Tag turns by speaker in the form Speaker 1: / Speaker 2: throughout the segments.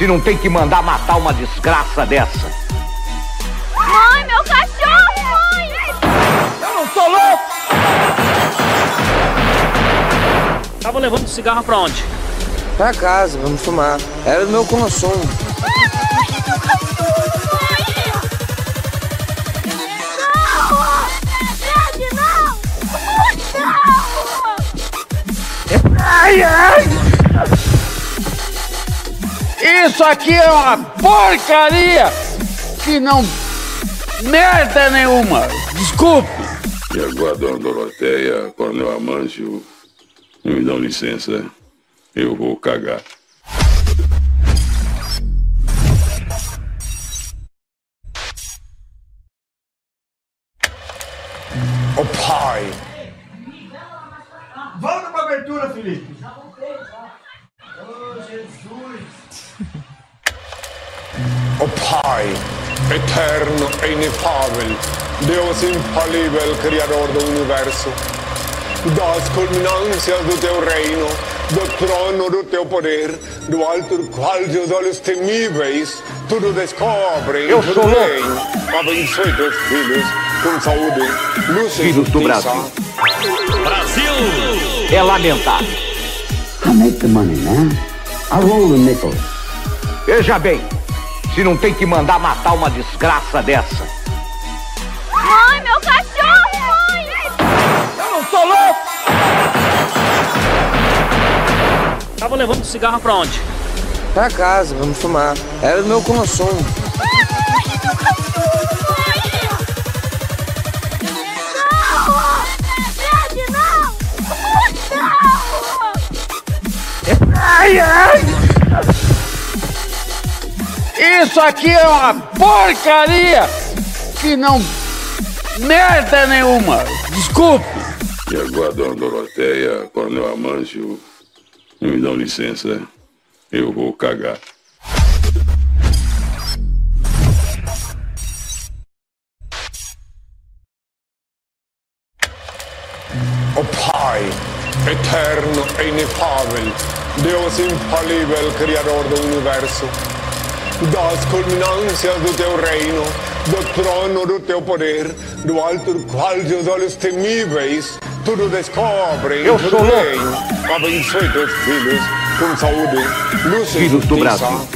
Speaker 1: se não tem que mandar matar uma desgraça dessa.
Speaker 2: Mãe, meu cachorro, mãe!
Speaker 1: Eu não sou louco!
Speaker 3: Tava levando cigarro pra onde?
Speaker 4: Pra casa, vamos fumar. Era do meu consumo.
Speaker 1: Ai, ai! Isso aqui é uma porcaria que não merda nenhuma. Desculpe.
Speaker 5: E agora, dona Doroteia, Coronel Amâncio, me dão licença, eu vou cagar.
Speaker 6: O Pai,
Speaker 7: Volta pra abertura, Felipe.
Speaker 6: O Pai, eterno e inefável, Deus infalível, Criador do Universo, das culminâncias do teu reino, do trono do teu poder, do alto do qual teus olhos temíveis tudo descobrem,
Speaker 1: Eu
Speaker 6: tudo
Speaker 1: sou louco.
Speaker 6: bem. Abençoe teus filhos com saúde, luz e
Speaker 1: Filhos do. Brasil.
Speaker 3: Brasil!
Speaker 1: É lamentável.
Speaker 8: I make the money, man. I roll the nickels.
Speaker 1: Veja bem, se não tem que mandar matar uma desgraça dessa.
Speaker 2: Mãe, meu cachorro, mãe!
Speaker 1: Eu não sou louco!
Speaker 3: Tava levando cigarro pra onde?
Speaker 4: Pra casa, vamos fumar. Era do meu consumo.
Speaker 1: Ai, ai! Isso aqui é uma porcaria que não merda nenhuma. Desculpe.
Speaker 5: E agora, dona Doroteia, Coronel Amâncio, me dão licença, eu vou cagar.
Speaker 6: O Pai, eterno e inefável, Deus infalível, Criador do Universo, das culminâncias do teu reino, do trono do teu poder, do alto do qual teus olhos temíveis tudo descobrem,
Speaker 1: Eu
Speaker 6: tudo
Speaker 1: sou louco.
Speaker 6: bem. Abençoe teus filhos com saúde, luz e
Speaker 1: Filhos do. Brasil.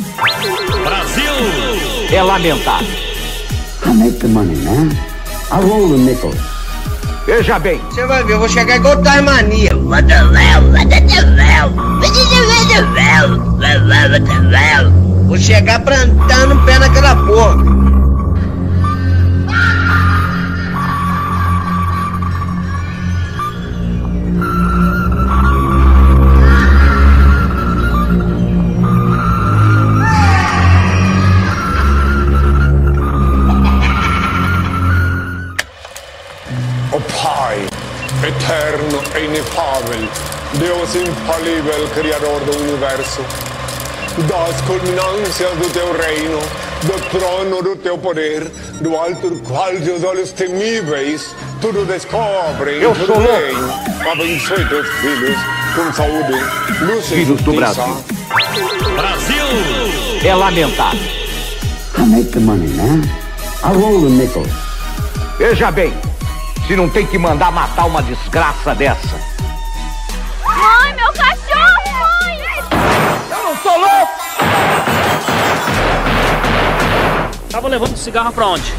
Speaker 3: Brasil!
Speaker 1: É lamentável.
Speaker 8: I make the money, man. I roll the nickels.
Speaker 1: Veja bem,
Speaker 4: Você vai ver, eu vou chegar igual Tasmania. Vou chegar plantando o pé naquela porra.
Speaker 6: O Pai, eterno e inefável, Deus infalível, Criador do Universo, das culminâncias do teu reino, do trono do teu poder, do alto do qual teus olhos temíveis tudo descobrem,
Speaker 1: Eu
Speaker 6: tudo
Speaker 1: sou louco.
Speaker 6: bem. Abençoe teus filhos com saúde, luz e
Speaker 1: Filhos do. Brasil.
Speaker 3: Brasil!
Speaker 1: é lamentável.
Speaker 8: I make the money, man. I roll the nickels.
Speaker 1: Veja bem, se não tem que mandar matar uma desgraça dessa. Louco!
Speaker 3: Tava levando cigarro pra onde?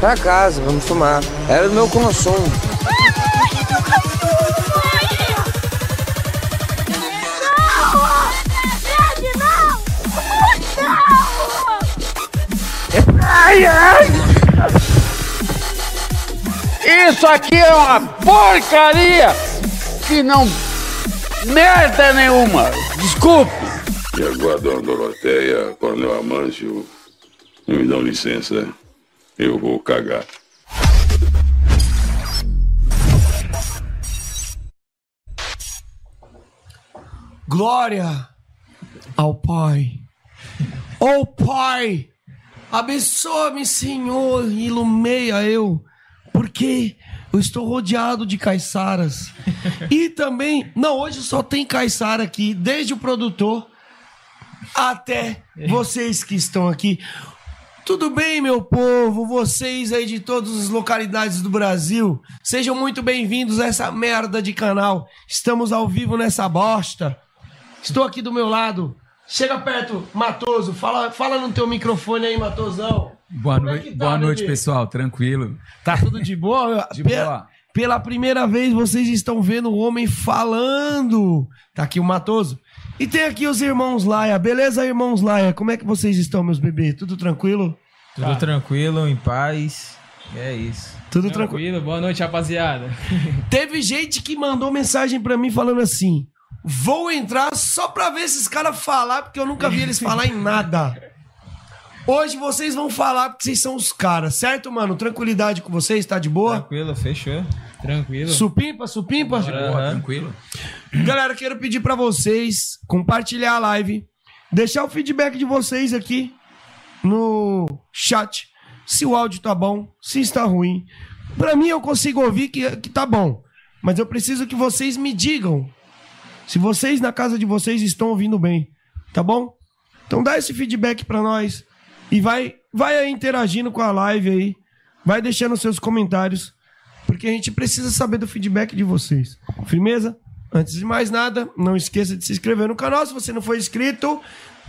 Speaker 4: Pra casa, vamos fumar. Era do meu consumo.
Speaker 1: Ai, ai! Isso aqui é uma porcaria que não merda nenhuma. Desculpe.
Speaker 5: E agora, dona Doroteia, Coronel Amâncio, me dão licença, eu vou cagar.
Speaker 9: Glória ao Pai. Ó Pai, abençoa-me, Senhor, e ilumeia eu, porque eu estou rodeado de caiçaras. e também, não, hoje só tem caiçara aqui, desde o produtor até vocês que estão aqui. Tudo bem, meu povo? Vocês aí de todas as localidades do Brasil, sejam muito bem-vindos a essa merda de canal. Estamos ao vivo nessa bosta. Estou aqui do meu lado. Chega perto, Matoso. Fala, fala no teu microfone aí, Matosão.
Speaker 10: Boa
Speaker 9: é tá,
Speaker 10: boa noite
Speaker 9: bebê?
Speaker 10: pessoal. Tranquilo.
Speaker 9: Tá tudo de boa?
Speaker 10: De boa.
Speaker 9: Pela primeira vez vocês estão vendo o homem falando. Tá aqui o Matoso. E tem aqui os irmãos Laia. Beleza, irmãos Laia? Como é que vocês estão, meus bebês? Tudo tranquilo?
Speaker 11: Tudo tranquilo, em paz. E é isso.
Speaker 9: Tudo tranquilo.
Speaker 11: Tranquilo, boa noite, rapaziada.
Speaker 9: Teve gente que mandou mensagem pra mim falando assim: vou entrar só pra ver esses caras falar, porque eu nunca vi eles falar em nada. Hoje vocês vão falar porque vocês são os caras, certo, mano? Tranquilidade com vocês, tá de boa?
Speaker 11: Tranquilo, fechou. Tranquilo.
Speaker 9: Supimpa, supimpa?
Speaker 11: Aham.
Speaker 10: Tranquilo.
Speaker 9: Galera, quero pedir pra vocês compartilhar a live, deixar o feedback de vocês aqui no chat. Se o áudio tá bom, se está ruim. Pra mim, eu consigo ouvir que, que tá bom. Mas eu preciso que vocês me digam se vocês na casa de vocês estão ouvindo bem. Tá bom? Então dá esse feedback pra nós. E vai, vai aí interagindo com a live aí. Vai deixando seus comentários. Porque a gente precisa saber do feedback de vocês. Firmeza? Antes de mais nada, não esqueça de se inscrever no canal. Se você não for inscrito,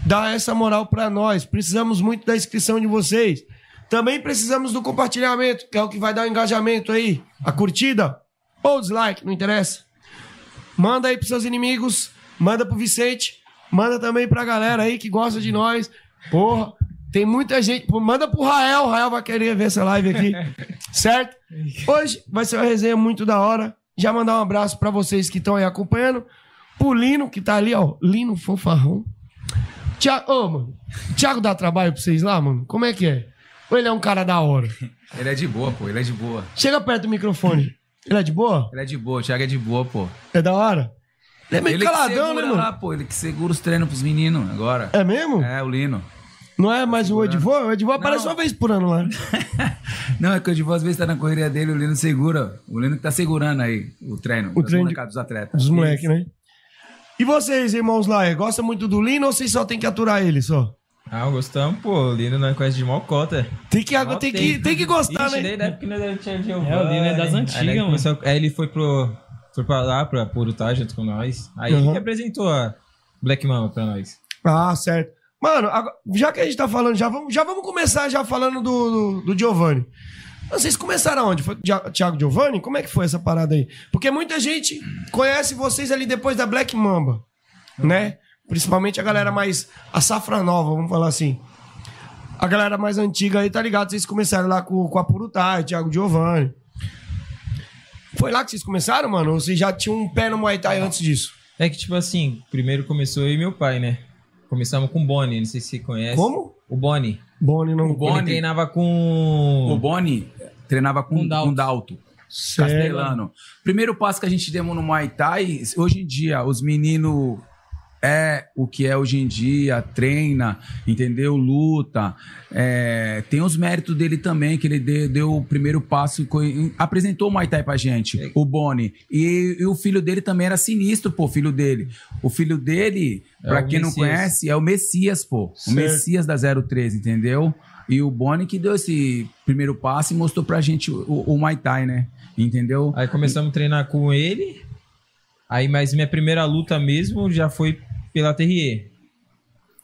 Speaker 9: dá essa moral pra nós. Precisamos muito da inscrição de vocês. Também precisamos do compartilhamento, que é o que vai dar o engajamento aí. A curtida ou dislike, não interessa. Manda aí pros seus inimigos, manda pro Vicente, manda também pra galera aí que gosta de nós. Porra, tem muita gente. Manda pro Rael, o Rael vai querer ver essa live aqui, certo? Hoje vai ser uma resenha muito da hora. Já mandar um abraço pra vocês que estão aí acompanhando. Pro Lino, que tá ali, ó. Lino Fofarrão. Tiago, ô, mano. Tiago dá trabalho pra vocês lá, mano? Como é que é? Ou ele é um cara da hora?
Speaker 10: Ele é de boa, pô. Ele é de boa.
Speaker 9: Chega perto do microfone. Ele é de boa?
Speaker 10: Ele é de boa. O Thiago é de boa, pô.
Speaker 9: É da hora? Ele é meio
Speaker 10: ele que
Speaker 9: caladão,
Speaker 10: segura
Speaker 9: né, mano?
Speaker 10: lá, pô. Ele que segura os treinos pros meninos agora.
Speaker 9: É mesmo?
Speaker 10: É, o Lino.
Speaker 9: Não é mais o Edivô? O Edivô aparece uma vez por ano lá.
Speaker 10: Não, é que o Edivô às vezes tá na correria dele, o Lino segura. O Lino que tá segurando aí o treino.
Speaker 9: O treino de-
Speaker 10: dos atletas.
Speaker 9: Dos moleques, né? E vocês, irmãos lá, gostam muito do Lino ou vocês só tem que aturar ele só?
Speaker 11: Ah, gostamos, pô. O Lino não conhece de mocota.
Speaker 9: Tem que, tem que, tem que gostar,
Speaker 11: Ixi,
Speaker 9: né?
Speaker 11: desde a época nós era tinha de
Speaker 12: É, o Lino é das antigas,
Speaker 11: Aí,
Speaker 12: mano.
Speaker 11: começou- aí ele foi pro. Foi pra lá, pra Purutá junto com nós. Aí
Speaker 9: Uhum.
Speaker 11: ele que apresentou a Black Mama pra nós.
Speaker 9: Ah, certo. Mano, já que a gente tá falando, já vamos, já vamos começar já falando do, do, do Giovanni. Vocês começaram onde? Foi Thiago Giovanni? Como é que foi essa parada aí? Porque muita gente conhece vocês ali depois da Black Mamba, né? Principalmente a galera mais. A safra nova, vamos falar assim. A galera mais antiga aí, tá ligado? Vocês começaram lá com, com a Purutai, Thiago Giovanni. Foi lá que vocês começaram, mano? Ou vocês já tinham um pé no Muay Thai antes disso?
Speaker 11: É que, tipo assim, primeiro começou eu e meu pai, né? Começamos com o Boni, não sei se você conhece.
Speaker 9: Como?
Speaker 11: O Boni.
Speaker 9: Boni não.
Speaker 11: O Boni treinava com.
Speaker 10: O Boni treinava com,
Speaker 11: Com Dalto.
Speaker 10: com Dalto.
Speaker 9: Sério?
Speaker 10: Castelano. Primeiro passo que a gente demos no Muay Thai, hoje em dia, os meninos é o que é hoje em dia, treina, entendeu? Luta. É, tem os méritos dele também, que ele deu, deu o primeiro passo, e apresentou o Muay Thai pra gente, o Boni. E, e o filho dele também era sinistro, pô, o filho dele. O filho dele,
Speaker 11: É
Speaker 10: pra
Speaker 11: o
Speaker 10: quem não
Speaker 11: Messias.
Speaker 10: conhece, é o Messias, pô. O
Speaker 9: Certo.
Speaker 10: Messias da 013, entendeu? E o Boni que deu esse primeiro passo e mostrou pra gente o, o Muay Thai, né? Entendeu?
Speaker 11: Aí começamos a treinar com ele. Aí, mas minha primeira luta mesmo já foi pela Terrier.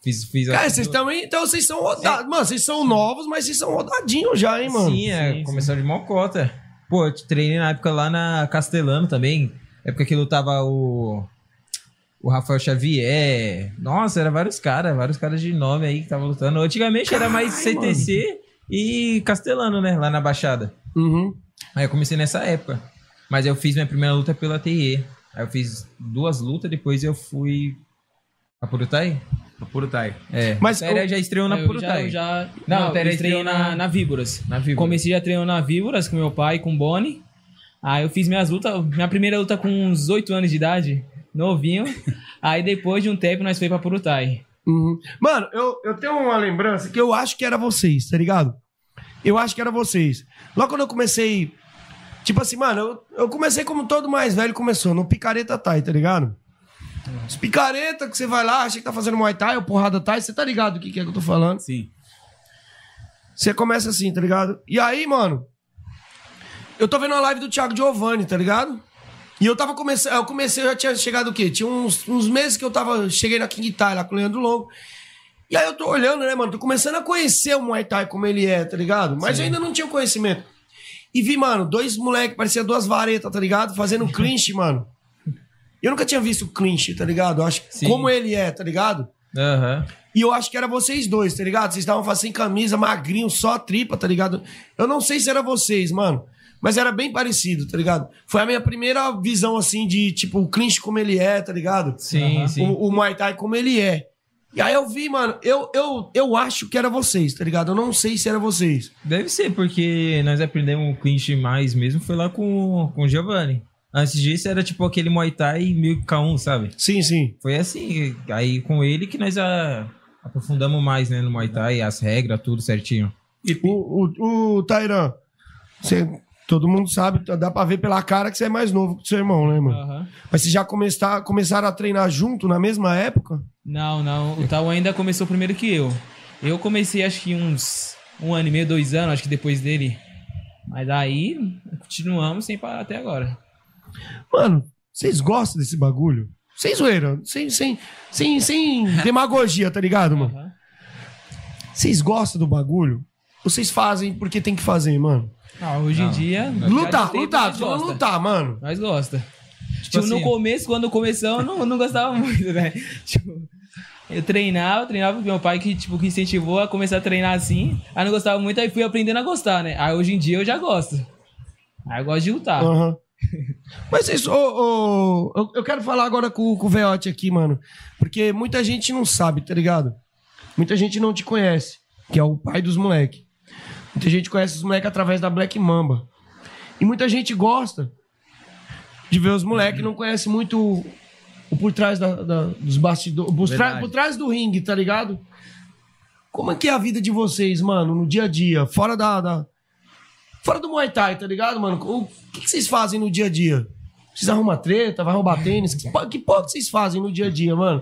Speaker 11: Fiz, fiz a-
Speaker 9: Cara, vocês também. Então vocês são rodados. Mano, vocês são novos, mas vocês são rodadinhos já, hein, mano?
Speaker 11: Sim, é, começou de mocota. Pô, eu treinei na época lá na Castelano também. Época que lutava o. O Rafael Xavier. Nossa, era vários caras, vários caras de nome aí que estavam lutando. Antigamente era mais CTC e Castelano, né? Lá na Baixada.
Speaker 9: Uhum.
Speaker 11: Aí eu comecei nessa época. Mas eu fiz minha primeira luta pela TE. Aí eu fiz duas lutas, depois eu fui A Purutai?
Speaker 10: A Purutai.
Speaker 11: É.
Speaker 9: Mas
Speaker 11: o Tere
Speaker 9: o-
Speaker 11: já estreou na
Speaker 12: Eu
Speaker 11: Purutai.
Speaker 12: Já, já,
Speaker 11: Não,
Speaker 12: não,
Speaker 11: o
Speaker 12: estreiei
Speaker 11: estreou
Speaker 12: na,
Speaker 11: na-
Speaker 12: na Víboras.
Speaker 11: Na Víboras.
Speaker 12: Comecei já treinando na Víboras com meu pai, com o Boni. Aí eu fiz minhas lutas, minha primeira luta com uns 8 anos de idade, novinho. Aí depois de um tempo nós foi pra Purutai.
Speaker 9: Uhum. Mano, eu, eu tenho uma lembrança que eu acho que era vocês, tá ligado? Eu acho que era vocês. Logo quando eu comecei. Tipo assim, mano, eu, eu comecei como todo mais velho começou, no picareta Thai, tá ligado? Os picareta que você vai lá, acha que tá fazendo Muay Thai ou porrada Thai, você tá ligado o que, que é que eu tô falando?
Speaker 10: Sim.
Speaker 9: Você começa assim, tá ligado? E aí, mano, eu tô vendo a live do Thiago Giovanni, tá ligado? E eu tava começando, eu comecei, eu já tinha chegado o quê? Tinha uns, uns meses que eu tava, cheguei na King Thai lá com o Leandro Longo. E aí eu tô olhando, né, mano? Tô começando a conhecer o Muay Thai como ele é, tá ligado? Mas
Speaker 12: Sim.
Speaker 9: eu ainda não tinha conhecimento. E vi, mano, dois moleques, parecia duas varetas, tá ligado? Fazendo clinch, mano. Eu nunca tinha visto clinch, tá ligado? Eu acho
Speaker 11: Sim.
Speaker 9: como ele é, tá ligado?
Speaker 11: Aham.
Speaker 9: E eu acho que era vocês dois, tá ligado? Vocês estavam fazendo camisa, magrinho, só tripa, tá ligado? Eu não sei se era vocês, mano. Mas era bem parecido, tá ligado? Foi a minha primeira visão, assim, de, tipo, o clinch como ele é, tá ligado?
Speaker 11: Sim, sim.
Speaker 9: O, o Muay Thai como ele é. E aí eu vi, mano, eu, eu, eu acho que era vocês, tá ligado? Eu não sei se era vocês.
Speaker 11: Deve ser, porque nós aprendemos o clinch mais mesmo, foi lá com, com o Giovanni. Antes disso era tipo aquele Muay Thai 1000K1, sabe?
Speaker 9: Sim, sim.
Speaker 11: Foi assim, aí com ele que nós já aprofundamos mais, né, no Muay Thai, as regras, tudo certinho.
Speaker 9: O, o, o Tairan, você, todo mundo sabe, dá pra ver pela cara que você é mais novo que o seu irmão, né, mano?
Speaker 12: Aham.
Speaker 9: Mas vocês já começar, começaram a treinar junto na mesma época?
Speaker 12: Não, não. O Tal ainda começou primeiro que eu. Eu comecei acho que uns um ano e meio, dois anos, acho que depois dele. Mas aí continuamos sem parar até agora.
Speaker 9: Mano, vocês gostam desse bagulho? Sem zoeira, sem, sem, sem, sem demagogia, tá ligado, mano? Vocês gostam do bagulho? Ou vocês fazem porque tem que fazer, mano?
Speaker 12: Ah, hoje em dia.
Speaker 9: Lutar, lutar,
Speaker 12: nós gosta.
Speaker 9: lutar, mano.
Speaker 12: Nós gosta. Tipo,
Speaker 11: assim-
Speaker 12: no começo, quando começou, eu não, não gostava muito, né? Tipo, eu treinava, treinava com meu pai que, tipo, que incentivou a começar a treinar assim. Aí não gostava muito, aí fui aprendendo a gostar, né? Aí hoje em dia eu já gosto. Aí eu gosto de lutar.
Speaker 9: Aham. Mas isso, ô, ô, eu, quero falar agora com, com o Veote aqui, mano. Porque muita gente não sabe, tá ligado? Muita gente não te conhece, que é o pai dos moleques. Muita gente conhece os moleques através da Black Mamba. E muita gente gosta de ver os moleques, não conhece muito o, o por trás da- da- dos bastidores, por, tra- por trás do ringue, tá ligado? Como é que é a vida de vocês, mano, no dia a dia, fora da, da- Fora do Muay Thai, tá ligado, mano? O que, que vocês fazem no dia a dia? Vocês arrumam treta, vai roubar tênis? Que porra que vocês fazem no dia a dia, mano?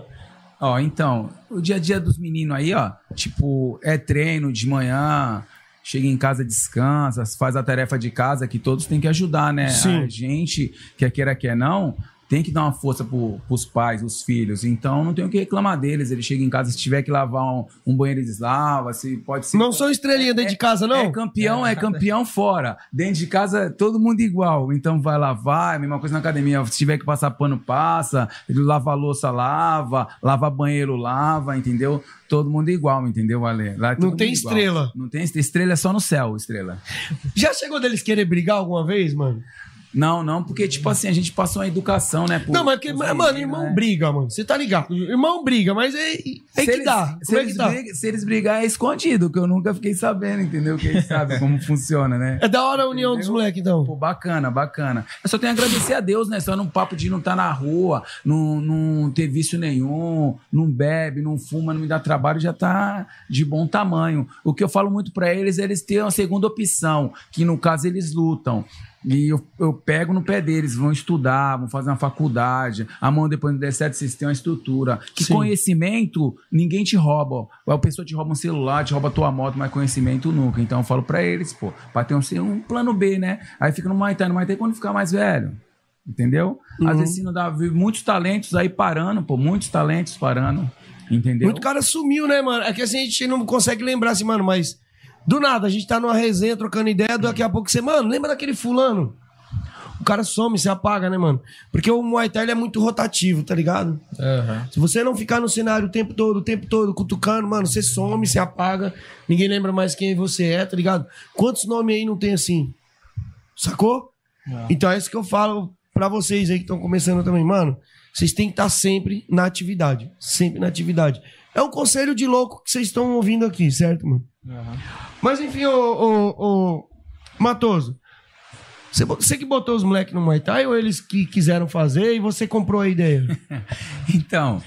Speaker 10: Ó, então, o dia a dia dos meninos aí, ó, tipo, é treino de manhã, chega em casa, descansa, faz a tarefa de casa, que todos têm que ajudar, né?
Speaker 9: Sim.
Speaker 10: A gente, quer queira, quer não, tem que dar uma força pro, pros pais, os filhos. Então, não tem o que reclamar deles. Ele chega em casa, se tiver que lavar um, um banheiro, eles lavam, se pode ser...
Speaker 9: Não são estrelinha dentro de casa, não?
Speaker 10: É campeão, é campeão fora. Dentro de casa, todo mundo igual. Então vai lavar, é a mesma coisa na academia. Se tiver que passar pano, passa. Lava louça, lava. Lava banheiro, lava, entendeu? Todo mundo igual, entendeu, Ale? Lá é
Speaker 9: Não tem
Speaker 10: igual.
Speaker 9: estrela.
Speaker 10: Não tem estrela. Estrela é só no céu, estrela.
Speaker 9: Já chegou deles querer brigar alguma vez, mano?
Speaker 10: Não, não, porque, tipo assim, a gente passou uma educação, né? pro-
Speaker 9: não, mas porque,
Speaker 10: pros
Speaker 9: mano, irmão
Speaker 10: né?
Speaker 9: briga, mano. Você tá ligado? Irmão briga, mas é, é que
Speaker 10: eles-
Speaker 9: dá.
Speaker 10: Se
Speaker 9: é que
Speaker 10: eles,
Speaker 9: dá?
Speaker 10: briga- se eles brigar, é escondido, que eu nunca fiquei sabendo, entendeu? Que eles sabem como funciona, né?
Speaker 9: É da hora a união dos moleques, então.
Speaker 10: Pô, bacana, bacana. Eu só tenho a agradecer a Deus, né? Só num papo de não estar na rua, não, não ter vício nenhum, não bebe, não fuma, não me dá trabalho, já tá de bom tamanho. O que eu falo muito pra eles é eles terem uma segunda opção, que no caso eles lutam. E eu, eu pego no pé deles, vão estudar, vão fazer uma faculdade. Amanhã, depois do der certo, vocês têm uma estrutura. Que
Speaker 9: Sim.
Speaker 10: conhecimento, ninguém te rouba. A pessoa te rouba um celular, te rouba tua moto, mas conhecimento nunca. Então eu falo pra eles, pô, pra ter um, um plano B, né? Aí fica no Muay Thai, no Muay Thai quando ficar mais velho. Entendeu?
Speaker 9: Uhum.
Speaker 10: Às vezes não dá, muitos talentos aí parando, pô, muitos talentos parando. Entendeu?
Speaker 9: Muito cara sumiu, né, mano? É que assim, a gente não consegue lembrar assim, mano, mas do nada, a gente tá numa resenha, trocando ideia, daqui a pouco você, mano, lembra daquele fulano? O cara some, se apaga, né, mano? Porque o Muay Thai ele é muito rotativo, tá ligado? Se você não ficar no cenário o tempo todo, o tempo todo, cutucando, mano, você some, se apaga, ninguém lembra mais quem você é, tá ligado? Quantos nomes aí não tem assim? Sacou? Então é isso que eu falo pra vocês aí que estão começando também, mano. vocês têm que estar sempre na atividade. Sempre na atividade. É um conselho de louco que vocês estão ouvindo aqui, certo, mano? Mas enfim, ô, ô, ô Matoso, você, você que botou os moleques no Muay Thai ou eles que quiseram fazer e você comprou a ideia?
Speaker 10: Então,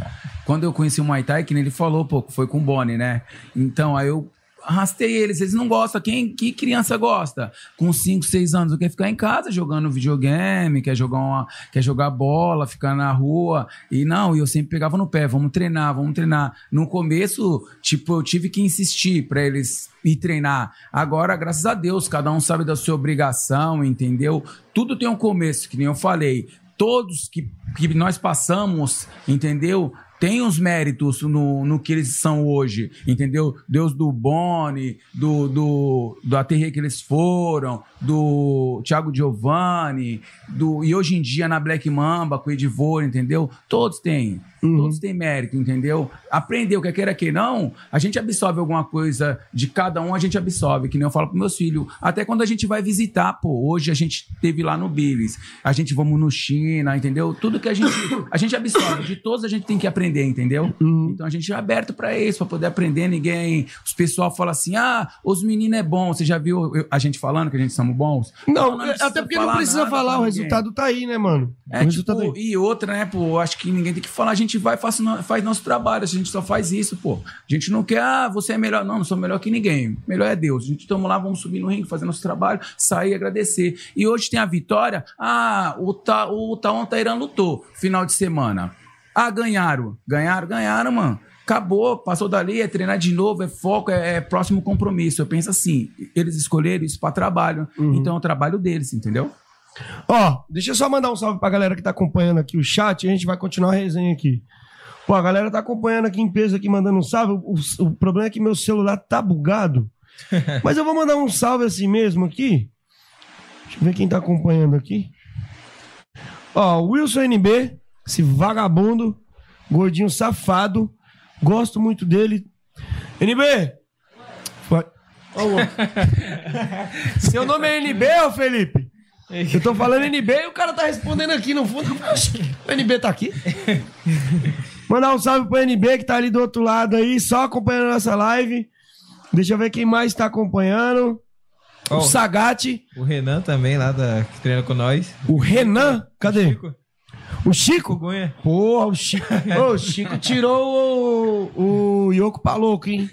Speaker 10: quando eu conheci o Muay Thai, que nem ele falou, pô, foi com o Boni, né? Então, aí eu arrastei eles, eles não gostam. Quem que criança gosta? Com 5, 6 anos, quer ficar em casa jogando videogame, quer jogar uma, quer jogar bola, ficar na rua. E não, e eu sempre pegava no pé, vamos treinar, vamos treinar. No começo, tipo, eu tive que insistir para eles ir treinar. Agora, graças a Deus, cada um sabe da sua obrigação, entendeu? Tudo tem um começo, que nem eu falei. Todos que, que nós passamos, entendeu? Tem os méritos no, no que eles são hoje, entendeu? Deus do Boni, do, do, do Aterre que eles foram, do Thiago Giovanni, do, e hoje em dia na Black Mamba, com o Edivor, entendeu? Todos têm. Todos têm mérito, entendeu? Aprendeu, quer queira que não, a gente absorve alguma coisa de cada um, a gente absorve, que nem eu falo pros meus filhos. Até quando a gente vai visitar, pô, hoje a gente teve lá no Billis, a gente vamos no China, entendeu? Tudo que a gente, a gente absorve, de todos a gente tem que aprender, entendeu? Então a gente é aberto pra isso, pra poder aprender. Ninguém, os pessoal fala assim, ah, os meninos é bom. Você já viu a gente falando que a gente somos bons?
Speaker 9: Não,
Speaker 10: precisa
Speaker 9: até porque não precisa falar, o
Speaker 10: ninguém.
Speaker 9: resultado tá aí, né, mano?
Speaker 10: É,
Speaker 9: o resultado
Speaker 10: tipo, e outra, né, pô, acho que ninguém tem que falar, a gente vai faz, faz nosso trabalho, a gente só faz isso, pô. A gente não quer, ah, você é melhor. Não, não sou melhor que ninguém. Melhor é Deus. A gente estamos lá, vamos subir no ringue, fazer nosso trabalho, sair e agradecer. E hoje tem a vitória, ah, o, Ta, o Taon Tairan lutou final de semana. Ah, ganharam. Ganharam, ganharam, mano. Acabou, passou dali, é treinar de novo, é foco, é, é próximo compromisso. Eu penso assim, eles escolheram isso para trabalho, então é o trabalho deles, entendeu?
Speaker 9: Ó, deixa eu só mandar um salve pra galera que tá acompanhando aqui o chat e a gente vai continuar a resenha aqui. Pô, a galera tá acompanhando aqui em peso aqui, mandando um salve. O, o problema é que meu celular tá bugado. Mas eu vou mandar um salve assim mesmo aqui. Deixa eu ver quem tá acompanhando aqui. Ó, Wilson NB, esse vagabundo, gordinho safado. Gosto muito dele. NB! Seu nome é NB, ô Felipe? Eu tô falando NB e o cara tá respondendo aqui no fundo. O NB tá aqui. Mandar um salve pro NB que tá ali do outro lado aí, só acompanhando a nossa live. Deixa eu ver quem mais tá acompanhando.
Speaker 11: Ó,
Speaker 9: o Sagate.
Speaker 11: O Renan também, lá da, que treina com nós.
Speaker 9: O Renan? Cadê? O Chico?
Speaker 11: Gunha.
Speaker 9: Porra, o Chico. Ô, o Chico tirou o, o Yoko pra louco, hein?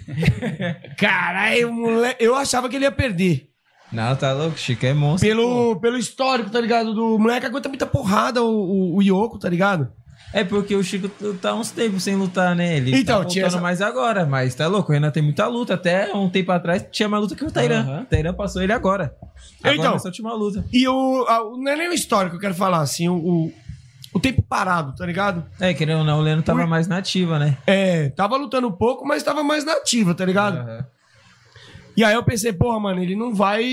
Speaker 9: Caralho, moleque. Eu achava que ele ia perder.
Speaker 11: Não, tá louco, Chico é monstro.
Speaker 9: Pelo, pelo histórico, tá ligado? Do moleque aguenta muita porrada, o, o, o Yoko, tá ligado?
Speaker 11: É porque o Chico tá uns tempos sem lutar, né? Ele
Speaker 9: Então,
Speaker 11: tá voltando
Speaker 9: essa-
Speaker 11: mais agora, mas tá louco, o Renan tem muita luta. Até um tempo atrás tinha mais luta que o Tairan.
Speaker 9: Aham.
Speaker 11: O Tairan passou ele agora. Agora
Speaker 9: Então.
Speaker 11: nessa última luta.
Speaker 9: E o. a- o- não é nem o histórico que eu quero falar, assim, o, o, o tempo parado, tá ligado?
Speaker 11: É, querendo ou não, o Leno tava mais nativa, né?
Speaker 9: É, tava lutando pouco, mas tava mais nativa, tá ligado? E aí eu pensei, porra, mano, ele não vai.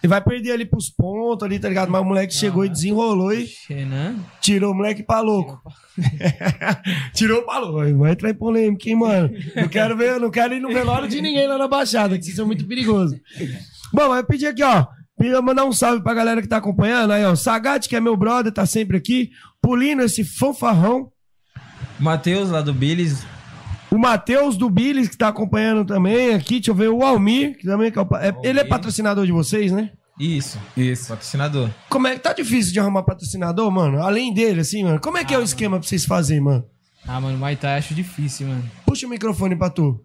Speaker 9: Ele vai perder ali pros pontos ali, tá ligado? Mas o moleque chegou e desenrolou e
Speaker 12: Renan?
Speaker 9: tirou o moleque pra louco. tirou pra louco. Vai entrar em polêmica, hein, mano? Não quero ver, não quero ir no velório de ninguém lá na Baixada, que isso é muito perigoso. Bom, eu pedi aqui, ó. Queria mandar um salve pra galera que tá acompanhando. Aí, ó. Sagat, que é meu brother, tá sempre aqui. Pulino, esse fanfarrão.
Speaker 11: Matheus, lá do Billis.
Speaker 9: O Matheus do Billis, que tá acompanhando também aqui. Deixa eu ver. O Almir, que também é o pa- é- ele é patrocinador de vocês, né?
Speaker 11: Isso.
Speaker 10: Isso.
Speaker 11: Patrocinador.
Speaker 9: Como é que tá difícil de arrumar patrocinador, mano? Além dele, assim, mano. Como é que é o esquema pra vocês fazerem, mano?
Speaker 12: Ah, mano, Muay Thai acho difícil, mano.
Speaker 9: Puxa o microfone pra tu.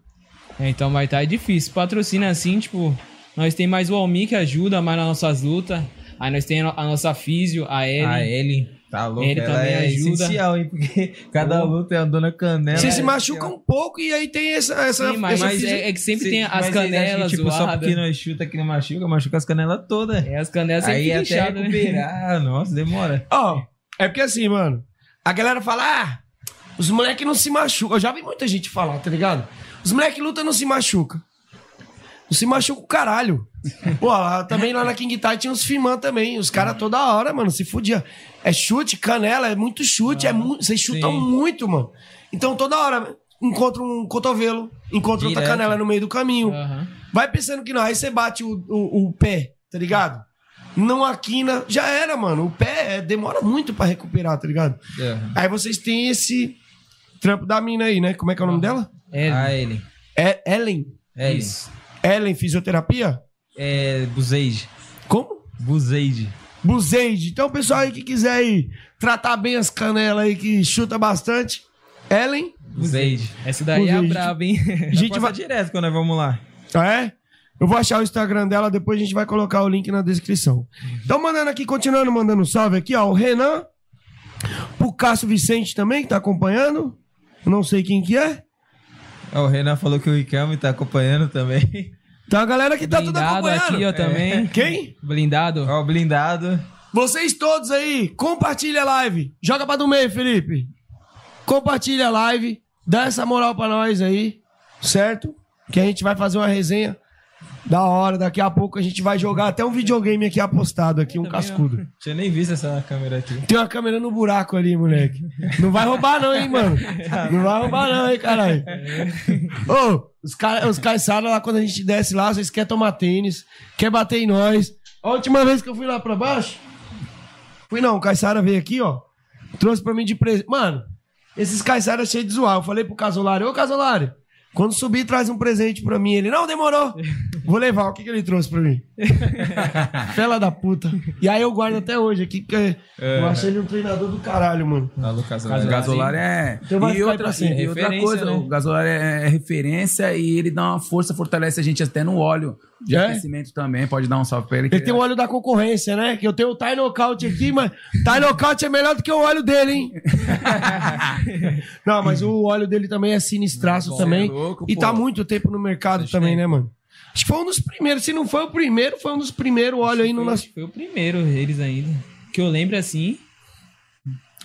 Speaker 12: É, então Muay Thai é difícil. Patrocina assim, tipo, nós tem mais o Almi que ajuda mais nas nossas lutas. Aí nós tem a nossa físio, a Ellen.
Speaker 11: A Ellen, tá louco.
Speaker 12: Ele
Speaker 11: ela
Speaker 12: também
Speaker 11: é
Speaker 12: ajuda.
Speaker 11: essencial, hein? Porque cada luta é a dona canela.
Speaker 9: Vocês se machucam um pouco e aí tem essa. essa
Speaker 12: Sim, mas- mas é- é que sempre
Speaker 11: Cê-
Speaker 12: tem as
Speaker 11: acham que,
Speaker 12: canelas
Speaker 11: tipo, só porque nós chuta que não machuca, machuca as canelas todas.
Speaker 12: É, as canelas sempre
Speaker 11: Aí
Speaker 12: ficam
Speaker 11: até
Speaker 12: inchadas, né?
Speaker 11: recuperar, nossa, demora.
Speaker 9: Ó, é porque assim, mano. A galera fala, ah, os moleques não se machucam. Eu já vi muita gente falar, tá ligado? Os moleques lutam não se machucam. Se machuca o caralho. Pô, lá, também lá na King Tai tinha uns Fimã também. Os caras toda hora, mano, se fudia. É chute, canela, é muito chute. é mu Vocês chutam
Speaker 11: sim.
Speaker 9: muito, mano. Então toda hora encontra um cotovelo, encontra outra
Speaker 11: Direto.
Speaker 9: canela no meio do caminho.
Speaker 12: Aham.
Speaker 9: Vai pensando que não. Aí você bate o, o, o pé, tá ligado? não aquina, já era, mano. O pé é, demora muito pra recuperar, tá ligado?
Speaker 11: É.
Speaker 9: Aí vocês têm esse trampo da mina aí, né? Como é que é o nome dela?
Speaker 11: A Ellen.
Speaker 9: É Ellen.
Speaker 11: Ellen.
Speaker 9: Isso. Ellen Fisioterapia?
Speaker 11: É Buzeide.
Speaker 9: Como?
Speaker 11: Buzeide.
Speaker 9: Buzeide. Então, pessoal aí que quiser aí tratar bem as canelas aí, que chuta bastante, Ellen.
Speaker 11: Buzeide.
Speaker 12: Essa daí é
Speaker 9: Buzeide.
Speaker 12: braba, hein?
Speaker 9: A gente vai
Speaker 11: direto quando nós vamos lá.
Speaker 9: Ah, é? Eu vou achar o Instagram dela, depois a gente vai colocar o link na descrição. Então, mandando aqui, continuando mandando um salve aqui, ó. O Renan, o Cássio Vicente também, que tá acompanhando. Não sei quem que é.
Speaker 11: Ó, o Renan falou que o Riquelme tá acompanhando também.
Speaker 9: Então a galera que tá tudo
Speaker 12: Blindado
Speaker 9: acompanhando.
Speaker 12: aqui, ó, também.
Speaker 9: É. Quem?
Speaker 12: Blindado.
Speaker 11: Ó, o blindado.
Speaker 9: Vocês todos aí, compartilha a live. Joga pra do meio, Felipe. Compartilha a live. Dá essa moral pra nós aí, certo? Que a gente vai fazer uma resenha da hora. Daqui a pouco a gente vai jogar até um videogame aqui apostado aqui, um cascudo.
Speaker 11: Tinha nem visto essa câmera aqui.
Speaker 9: Tem uma câmera no buraco ali, moleque. Não vai roubar não, hein, mano. Não vai roubar não, hein, caralho. Ô, os, ca os caiçaras lá, quando a gente desce lá, vocês querem tomar tênis, quer bater em nós. A última vez que eu fui lá pra baixo, fui não, o Caissara veio aqui, ó, trouxe pra mim de presente. Mano, esses Caissaras cheios de zoar. Eu falei pro Casolari, ô Casolari, quando subir, traz um presente pra mim. Ele, não, demorou. Vou levar. O que, que ele trouxe pra mim? Fela da puta. E aí eu guardo até hoje aqui, porque eu achei ele um treinador do caralho, mano.
Speaker 11: Alô,
Speaker 10: O Gasolari é.
Speaker 9: Então vai
Speaker 10: e
Speaker 9: ficar
Speaker 10: outra,
Speaker 9: pra sempre.
Speaker 10: e outra coisa,
Speaker 11: né?
Speaker 10: o Gasolari é, é referência e ele dá uma força, fortalece a gente até no óleo de
Speaker 9: É?
Speaker 10: aquecimento também. Pode dar um salve pra ele.
Speaker 9: Ele tem o óleo da concorrência, né? Que eu tenho o Thai Knockout aqui, mas Thai Knockout é melhor do que o óleo dele, hein? Não, mas o óleo dele também é sinistraço também.
Speaker 10: é louco,
Speaker 9: e
Speaker 10: pô.
Speaker 9: tá muito tempo no mercado também, né, mano? Acho que foi um dos primeiros. Se não foi o primeiro, foi um dos primeiros óleo aí no nosso.
Speaker 12: Foi o primeiro, eles ainda. Que eu lembro assim.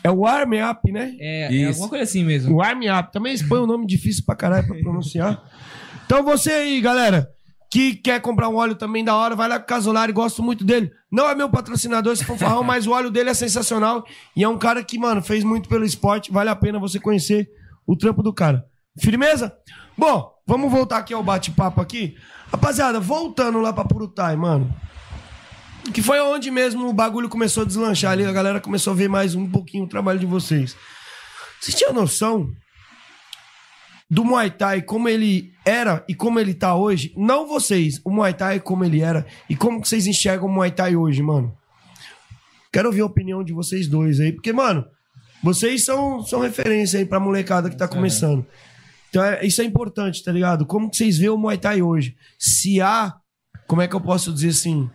Speaker 9: É o Arm Up, né?
Speaker 12: É, é
Speaker 10: Isso.
Speaker 12: alguma coisa assim mesmo.
Speaker 9: O Arm Up. Também eles põem um nome difícil pra caralho pra pronunciar. Então você aí, galera, que quer comprar um óleo também da hora, vai lá com o Casolari, gosto muito dele. Não é meu patrocinador esse fanfarrão, mas o óleo dele é sensacional. E é um cara que, mano, fez muito pelo esporte. Vale a pena você conhecer o trampo do cara. Firmeza? Bom, vamos voltar aqui ao bate-papo aqui. Rapaziada, voltando lá pra Purutai, mano. Que foi onde mesmo o bagulho começou a deslanchar ali, a galera começou a ver mais um pouquinho o trabalho de vocês. Vocês tinham noção do Muay Thai como ele era e como ele tá hoje? Não vocês, o Muay Thai como ele era e como vocês enxergam o Muay Thai hoje, mano? Quero ouvir a opinião de vocês dois aí, porque, mano, vocês são, são referência aí pra molecada que tá começando. Então, é- isso é importante, tá ligado? Como que vocês veem o Muay Thai hoje? Se há, como é que eu posso dizer assim?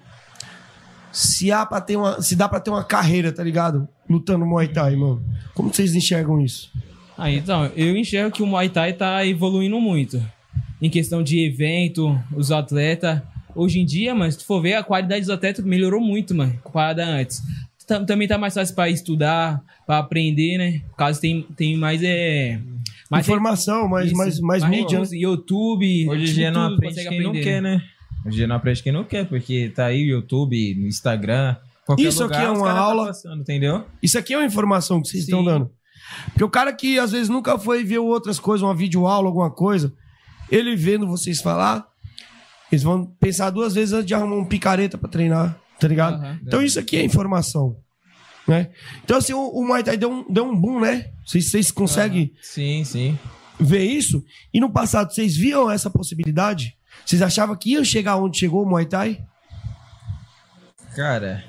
Speaker 9: Se há para ter uma, se dá pra ter uma carreira, tá ligado? Lutando Muay Thai, mano. Como vocês enxergam isso?
Speaker 12: Ah, então, eu enxergo que o Muay Thai tá evoluindo muito. Em questão de evento, os atletas. Hoje em dia, mano, se tu for ver, a qualidade dos atletas melhorou muito, mano, comparada antes. Tam- Também tá mais fácil pra estudar, pra aprender, né? Causa tem, tem mais, é... mais
Speaker 9: Informação, mais,
Speaker 12: Isso,
Speaker 9: mais, mais, mídia. né?
Speaker 12: YouTube.
Speaker 11: Hoje em dia não aprende quem não
Speaker 12: aprender,
Speaker 11: quer, né? Hoje em dia não aprende quem não quer, porque tá aí o YouTube, no Instagram. qualquer
Speaker 9: Isso
Speaker 11: lugar,
Speaker 9: aqui é uma
Speaker 11: tá
Speaker 9: aula.
Speaker 11: passando, entendeu?
Speaker 9: Isso aqui é uma informação que vocês
Speaker 11: Sim.
Speaker 9: estão dando. Porque o cara que às vezes nunca foi ver outras coisas, uma videoaula, alguma coisa, ele vendo vocês falar, eles vão pensar duas vezes antes de arrumar um picareta pra treinar, tá ligado?
Speaker 12: Aham.
Speaker 9: então isso aqui é informação. Né? Então, assim, o, o Muay Thai deu um, deu um boom, né? Vocês, vocês conseguem
Speaker 11: Sim, sim.
Speaker 9: ver isso? E no passado, vocês viam essa possibilidade? Vocês achavam que ia chegar onde chegou o Muay Thai?
Speaker 11: Cara.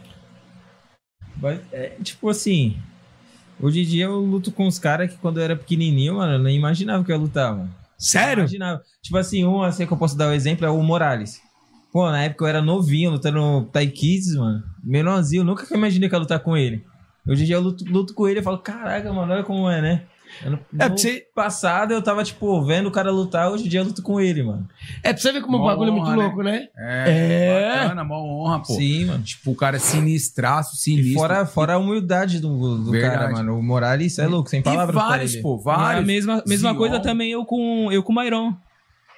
Speaker 11: É, tipo assim. Hoje em dia eu luto com os caras que quando eu era pequenininho, mano, eu nem imaginava que eu ia lutar, mano.
Speaker 9: Sério?
Speaker 11: Imaginava. Tipo assim, um assim que eu posso dar o exemplo é o Morales. Pô, na época eu era novinho, lutando Thai Kids, mano. Menorzinho, eu nunca que imaginei que eu ia lutar com ele. Hoje em dia eu luto, luto com ele e falo, caraca, mano, olha como é, né? Ano,
Speaker 9: É,
Speaker 11: no
Speaker 9: você-
Speaker 11: passado eu tava, tipo, vendo o cara lutar, hoje em dia eu luto com ele, mano.
Speaker 9: É pra você ver como o bagulho é muito
Speaker 10: honra, né?
Speaker 9: louco, né?
Speaker 10: É,
Speaker 9: É.
Speaker 10: bacana, mó honra, pô.
Speaker 11: Sim, mano.
Speaker 10: Tipo, o cara é sinistraço,
Speaker 11: E
Speaker 10: sinistro.
Speaker 11: fora, fora a humildade do, do
Speaker 10: Verdade.
Speaker 11: cara, mano. O Morales é louco, sem
Speaker 10: e
Speaker 11: palavras pra
Speaker 10: vários,
Speaker 11: ele.
Speaker 10: pô,
Speaker 12: É a
Speaker 10: vários.
Speaker 12: mesma, mesma
Speaker 10: Zion.
Speaker 12: coisa também eu com, eu com o Mairon.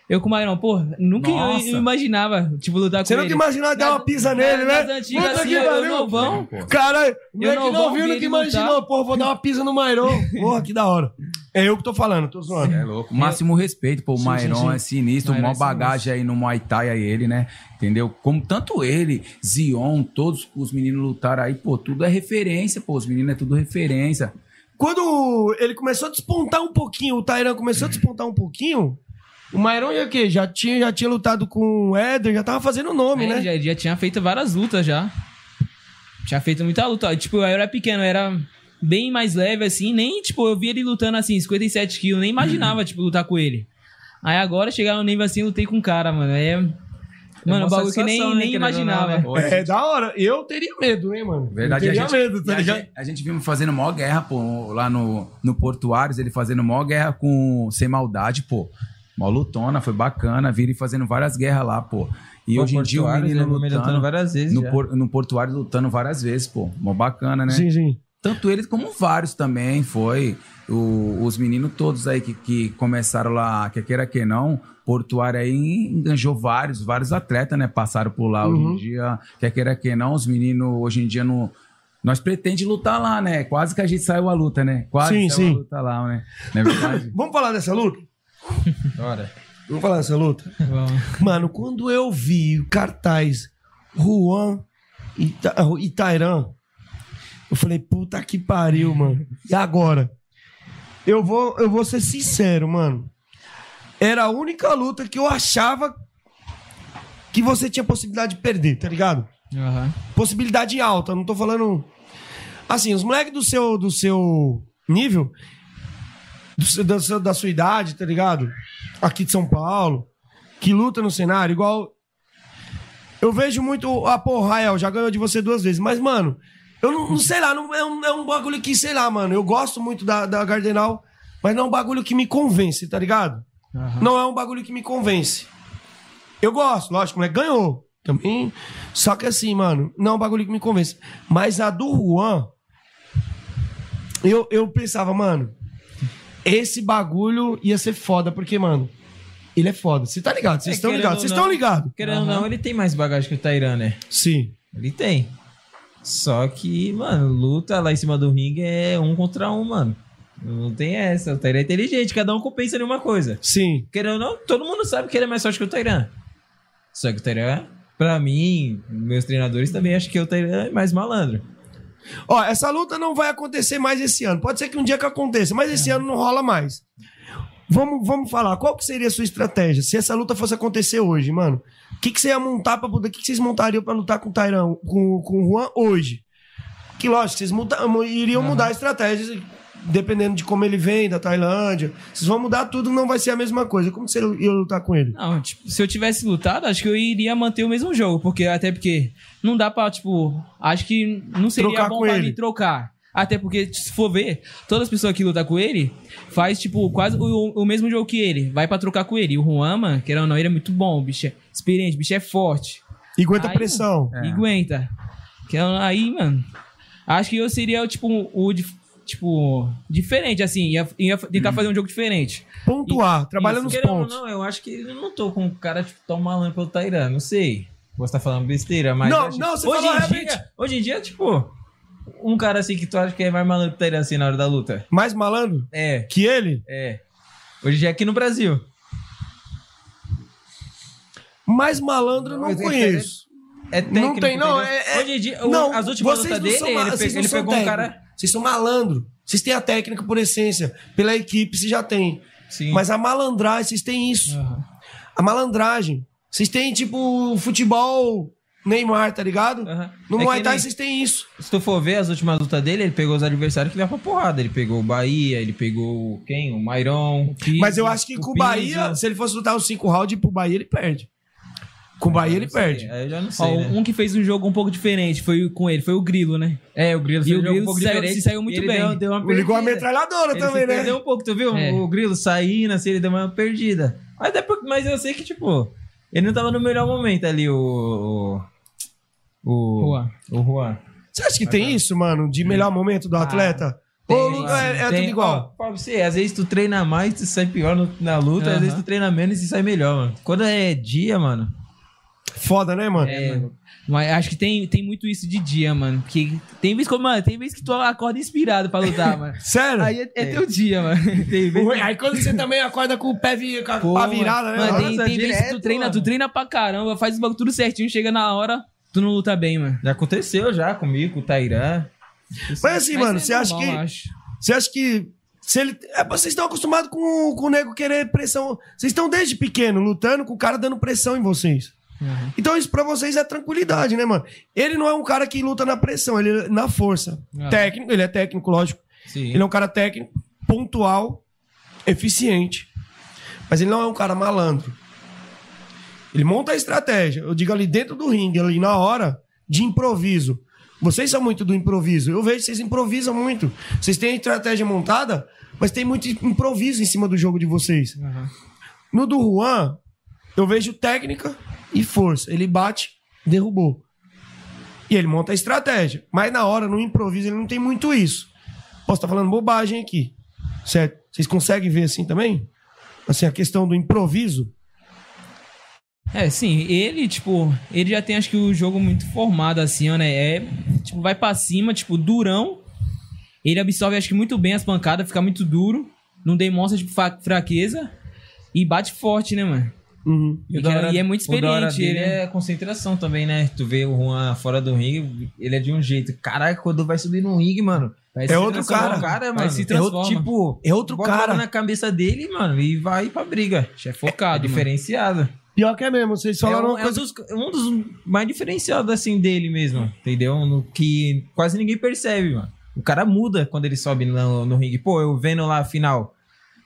Speaker 12: Eu com o Magrão, pô, nunca eu, eu imaginava, tipo, lutar
Speaker 9: Você
Speaker 12: com
Speaker 9: nunca
Speaker 12: ele.
Speaker 9: imaginou dar uma pisa nele, né?
Speaker 12: Nas antigas,
Speaker 9: Puta
Speaker 12: assim,
Speaker 9: que
Speaker 12: eu, novão.
Speaker 9: Caralho, o
Speaker 12: Eu
Speaker 9: moleque
Speaker 12: não
Speaker 9: não viu, nunca imaginou. Porra, vou dar uma pisa no Mairon. Porra, que da hora. É eu que tô falando, tô zoando.
Speaker 10: É louco. Máximo respeito, pô. O Mairon é sinistro,
Speaker 9: Mairon
Speaker 10: mó
Speaker 9: é
Speaker 10: bagagem aí no Muay Thai aí ele, né? Entendeu? Como tanto ele, Zion, todos os meninos lutaram aí, pô, tudo é referência, pô. Os meninos é tudo referência.
Speaker 9: Quando ele começou a despontar um pouquinho, o Tairan começou a despontar um pouquinho, o Mairon já que já tinha, já tinha lutado com o Éder, já tava fazendo nome,
Speaker 12: É,
Speaker 9: né?
Speaker 12: Já, já tinha feito várias lutas já. Tinha feito muita luta. Tipo, eu era pequeno, eu era bem mais leve, assim. Nem, tipo, eu vi ele lutando assim, 57 quilos. Nem imaginava, tipo, lutar com ele. Aí agora, chegar no nível assim, eu lutei com o cara, mano. Aí É... Mano, o bagulho que nem,
Speaker 11: né,
Speaker 12: nem
Speaker 11: não,
Speaker 12: imaginava.
Speaker 11: né?
Speaker 9: É da hora. Eu teria medo, hein, mano?
Speaker 10: Verdade,
Speaker 9: eu
Speaker 10: a
Speaker 9: teria
Speaker 10: gente,
Speaker 9: medo, tá
Speaker 10: e a
Speaker 9: ligado?
Speaker 10: gente, a gente viu fazendo maior guerra, pô, lá no, no Portuários, ele fazendo maior guerra com Sem Maldade, pô. Mó lutona, foi bacana, vi ele fazendo várias guerras lá, pô. E
Speaker 11: Pô,
Speaker 10: hoje em dia o menino
Speaker 11: ele me
Speaker 10: lutando,
Speaker 11: lutando várias vezes
Speaker 10: no, por, no Portuário lutando várias vezes, pô. Mó bacana, né?
Speaker 9: Sim, sim.
Speaker 10: Tanto eles como vários também, foi. O- os meninos todos aí que, que começaram lá, que queira que não, Portuário aí enganjou vários, vários atletas, né? Passaram por lá. Hoje
Speaker 9: Uhum.
Speaker 10: em dia, quer queira que não, os meninos hoje em dia não. Nós pretende lutar lá, né? Quase que a gente saiu a luta, né? Quase
Speaker 9: Sim,
Speaker 10: saiu
Speaker 9: sim.
Speaker 10: a luta lá, né? Não é verdade?
Speaker 9: Vamos falar dessa luta?
Speaker 11: Bora.
Speaker 9: Vamos falar dessa luta? Mano, quando eu vi o cartaz Juan e, Ta- Tairan, eu falei, puta que pariu, mano. E agora? Eu vou, eu vou ser sincero, mano. Era a única luta que eu achava que você tinha possibilidade de perder, tá ligado?
Speaker 12: Aham.
Speaker 9: Possibilidade alta, não tô falando. Assim, os moleques do seu, do seu nível, do da, sua, da sua idade, tá ligado? Aqui de São Paulo, que luta no cenário, igual. Eu vejo muito. Ah, pô, Rael, já ganhou de você duas vezes. Mas, mano, eu não, não sei lá, não, é, um, é um bagulho que, sei lá, mano. Eu gosto muito da, da Gardenal, mas não é um bagulho que me convence, tá ligado? Não é um bagulho que me convence. Eu gosto, lógico, mas ganhou. Também. Só que assim, mano, não é um bagulho que me convence. Mas a do Juan, eu, eu pensava, mano, esse bagulho ia ser foda, porque, mano, ele é foda. Você tá ligado? Vocês
Speaker 11: É,
Speaker 9: estão ligados? Vocês estão ligados?
Speaker 11: Querendo ou não, ele tem mais bagagem que o Tairan, né?
Speaker 9: Sim.
Speaker 11: Ele tem. Só que, mano, luta lá em cima do ringue é um contra um, mano. Não tem essa. O Tairan é inteligente, cada um compensa em uma coisa.
Speaker 9: Sim.
Speaker 11: Querendo ou não, todo mundo sabe que ele é mais forte que o Tairan. Só que o Tairan, pra mim, meus treinadores também acham que o Tairan é mais malandro.
Speaker 9: Ó, essa luta não vai acontecer mais esse ano. Pode ser que um dia que aconteça, mas esse ano não rola mais. Vamos, vamos falar, qual que seria a sua estratégia? Se essa luta fosse acontecer hoje, mano, o que, que você ia montar pra poder. O que, que vocês montariam pra lutar com o Tairão, com, com o Juan hoje? Que lógico, vocês muda, iriam mudar a estratégia, dependendo de como ele vem, da Tailândia. Vocês vão mudar tudo, não vai ser a mesma coisa. Como você ia lutar com ele?
Speaker 12: Não, tipo, se eu tivesse lutado, acho que eu iria manter o mesmo jogo. Porque, até porque não dá pra, tipo. Acho que não seria
Speaker 9: Trocar
Speaker 12: bom
Speaker 9: com
Speaker 12: pra
Speaker 9: ele.
Speaker 12: mim trocar. Até porque, se for ver, todas as pessoas que lutam com ele faz, tipo, quase o, o mesmo jogo que ele. Vai pra trocar com ele. E o Juan, mano, querendo ou não, ele é muito bom. Bicho é experiente, o bicho é forte.
Speaker 9: E aguenta
Speaker 12: Aí,
Speaker 9: pressão.
Speaker 12: E aguenta. Que aí, mano. Acho que eu seria, tipo, o. Tipo, diferente, assim. Ia, ia tentar fazer um jogo diferente.
Speaker 9: Pontuar, trabalha
Speaker 12: Isso.
Speaker 9: nos pontos.
Speaker 11: não, eu acho que ele não tô com um cara tipo, tão malandro pelo Tairan, não sei. Posso estar falando besteira, mas.
Speaker 9: Não,
Speaker 11: eu acho-
Speaker 9: não, você
Speaker 11: hoje
Speaker 9: falou
Speaker 11: em dia, Hoje em dia, tipo, um cara assim que tu acha que é mais malandro que o Tairan assim na hora da luta.
Speaker 9: Mais malandro?
Speaker 11: É.
Speaker 9: Que ele?
Speaker 11: É. Hoje em dia aqui no Brasil.
Speaker 9: Mais malandro eu não
Speaker 11: é-
Speaker 9: conheço.
Speaker 11: É técnico,
Speaker 9: não tem, não. É, é-
Speaker 11: Hoje em dia, o-
Speaker 9: não,
Speaker 11: as últimas lutas dele,
Speaker 9: são
Speaker 11: ele,
Speaker 9: não
Speaker 11: ele pegou um
Speaker 9: técnico.
Speaker 11: cara.
Speaker 9: Vocês são malandro. Vocês têm a técnica por essência. Pela equipe, vocês já têm.
Speaker 11: Sim.
Speaker 9: Mas a malandragem, vocês têm isso. A malandragem. Vocês têm, tipo, futebol Neymar, tá ligado? No
Speaker 11: É
Speaker 9: Muay Thai vocês têm isso.
Speaker 11: Se tu for ver as últimas lutas dele, ele pegou os adversários que levam pra porrada. Ele pegou o Bahia, ele pegou o- quem? O Mairon.
Speaker 9: Mas eu acho que com o Bahia, se ele fosse lutar os cinco rounds pro Bahia, ele perde. Com o Bahia, ele perde.
Speaker 11: Aí eu já não
Speaker 12: Ó,
Speaker 11: sei, né?
Speaker 12: Um que fez um jogo um pouco diferente foi com ele, foi o Grilo, né?
Speaker 11: É, o Grilo
Speaker 12: E
Speaker 11: fez
Speaker 12: o
Speaker 11: um jogo
Speaker 12: Grilo
Speaker 11: um pouco
Speaker 12: saiu-
Speaker 11: diferente.
Speaker 12: se saiu muito
Speaker 11: ele
Speaker 12: bem.
Speaker 11: Deu, deu uma
Speaker 9: Ligou a
Speaker 11: perdida.
Speaker 9: metralhadora
Speaker 11: Ele
Speaker 9: também,
Speaker 11: se
Speaker 9: né?
Speaker 11: perdeu um pouco, tu viu?
Speaker 12: É.
Speaker 11: O Grilo saindo, assim, ele deu uma perdida. Mas, depois, mas eu sei que, tipo, ele não tava no melhor momento ali, o. O.
Speaker 12: Juan.
Speaker 11: O Juan.
Speaker 9: Você acha que tem isso, mano? De melhor momento do atleta?
Speaker 11: tem,
Speaker 9: Ô,
Speaker 11: mano.
Speaker 9: é, é
Speaker 11: Tem-
Speaker 9: tudo igual.
Speaker 11: ó, pra você, às vezes tu treina mais, tu sai pior no- na luta, às
Speaker 12: Aham.
Speaker 11: vezes tu treina menos e sai melhor, mano. Quando é dia, mano.
Speaker 9: Foda, né, mano?
Speaker 12: É, mano. Mas acho que tem, tem muito isso de dia, mano. Que tem vez que, mano, tem vez que tu acorda inspirado pra lutar, mano.
Speaker 9: Sério?
Speaker 12: Aí é, é teu dia, mano. Tem vez
Speaker 9: Aí quando você também acorda com o pé vi- com a
Speaker 12: Pô,
Speaker 9: virada, né?
Speaker 12: mano,
Speaker 9: mano?
Speaker 12: tem, tem vezes que tu treina, tu treina pra caramba, faz os bagulho tudo certinho, chega na hora, tu não luta bem, mano.
Speaker 11: Já aconteceu já comigo, com o Tairã.
Speaker 9: Mas assim, mano, você acha que. Você acha que. Se ele, é, vocês estão acostumados com, com o nego querer pressão. Vocês estão desde pequeno lutando com o cara dando pressão em vocês. Então isso pra vocês é tranquilidade, né, mano? Ele não é um cara que luta na pressão, ele é na força.
Speaker 11: Ah.
Speaker 9: Técnico, ele é técnico, lógico.
Speaker 11: Sim.
Speaker 9: Ele é um cara técnico, pontual, eficiente. Mas ele não é um cara malandro. Ele monta a estratégia. Eu digo ali dentro do ringue, ali na hora, de improviso. Vocês são muito do improviso. Eu vejo que vocês improvisam muito. Vocês têm a estratégia montada, mas tem muito improviso em cima do jogo de vocês. No do Juan, eu vejo técnica e força. Ele bate, derrubou. E ele monta a estratégia. Mas na hora, no improviso, ele não tem muito isso. Posso estar falando bobagem aqui. Certo? Vocês conseguem ver assim também? Assim, a questão do improviso.
Speaker 12: É, sim, ele, tipo, ele já tem acho que o jogo muito formado, assim, né? É, tipo, vai pra cima, tipo, durão. Ele absorve, acho que muito bem as pancadas, fica muito duro. Não demonstra, tipo, fraqueza. E bate forte, né, mano?
Speaker 11: E,
Speaker 12: E,
Speaker 11: da hora-
Speaker 12: e é muito experiente, ele, né?
Speaker 11: é concentração também, né? Tu vê o Juan fora do ringue, ele é de um jeito. Caraca, quando vai subir no ringue, mano.
Speaker 12: Vai
Speaker 11: é
Speaker 12: se
Speaker 11: outro cara, cara,
Speaker 12: Vai
Speaker 11: mano.
Speaker 12: se
Speaker 11: é outro,
Speaker 12: transforma.
Speaker 11: tipo,
Speaker 9: é outro
Speaker 11: bota
Speaker 9: cara.
Speaker 11: na cabeça dele, mano, e vai pra briga.
Speaker 12: É focado,
Speaker 11: é
Speaker 12: mano.
Speaker 11: diferenciado.
Speaker 9: Pior que é mesmo, vocês falaram
Speaker 11: é um, é um
Speaker 9: coisa.
Speaker 11: dos, um dos mais diferenciados, assim, dele mesmo, entendeu? No, que quase ninguém percebe, mano. O cara muda quando ele sobe no, no ringue. Pô, eu vendo lá a final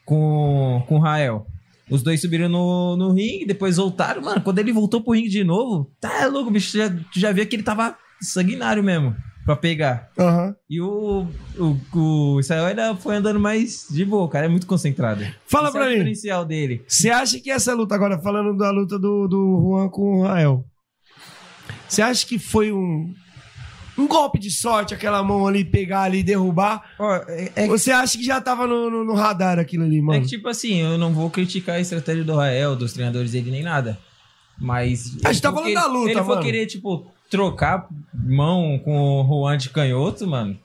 Speaker 11: com, com o Rael. Os dois subiram no, no ringue, depois voltaram. Mano, quando ele voltou pro ringue de novo, tá louco, bicho. Já, tu já via que ele tava sanguinário mesmo pra pegar.
Speaker 9: Aham.
Speaker 11: E o, o, o Israel ainda foi andando mais de boa, o cara é muito concentrado.
Speaker 9: Fala
Speaker 11: Esse é
Speaker 9: pra
Speaker 11: o
Speaker 9: mim.
Speaker 11: diferencial dele.
Speaker 9: Você acha que essa luta, agora falando da luta do, do Juan com o Rael, você acha que foi um, um golpe de sorte aquela mão ali pegar ali e derrubar? Ou você acha que já tava no, no- no radar aquilo ali,
Speaker 11: É
Speaker 9: mano?
Speaker 11: que, tipo assim, eu não vou criticar a estratégia do Rael, dos treinadores dele, nem nada. Mas.
Speaker 9: A gente tá
Speaker 11: ele for
Speaker 9: falando da luta,
Speaker 11: Ele for
Speaker 9: mano.
Speaker 11: querer, tipo, trocar mão com o Juan de canhoto, mano.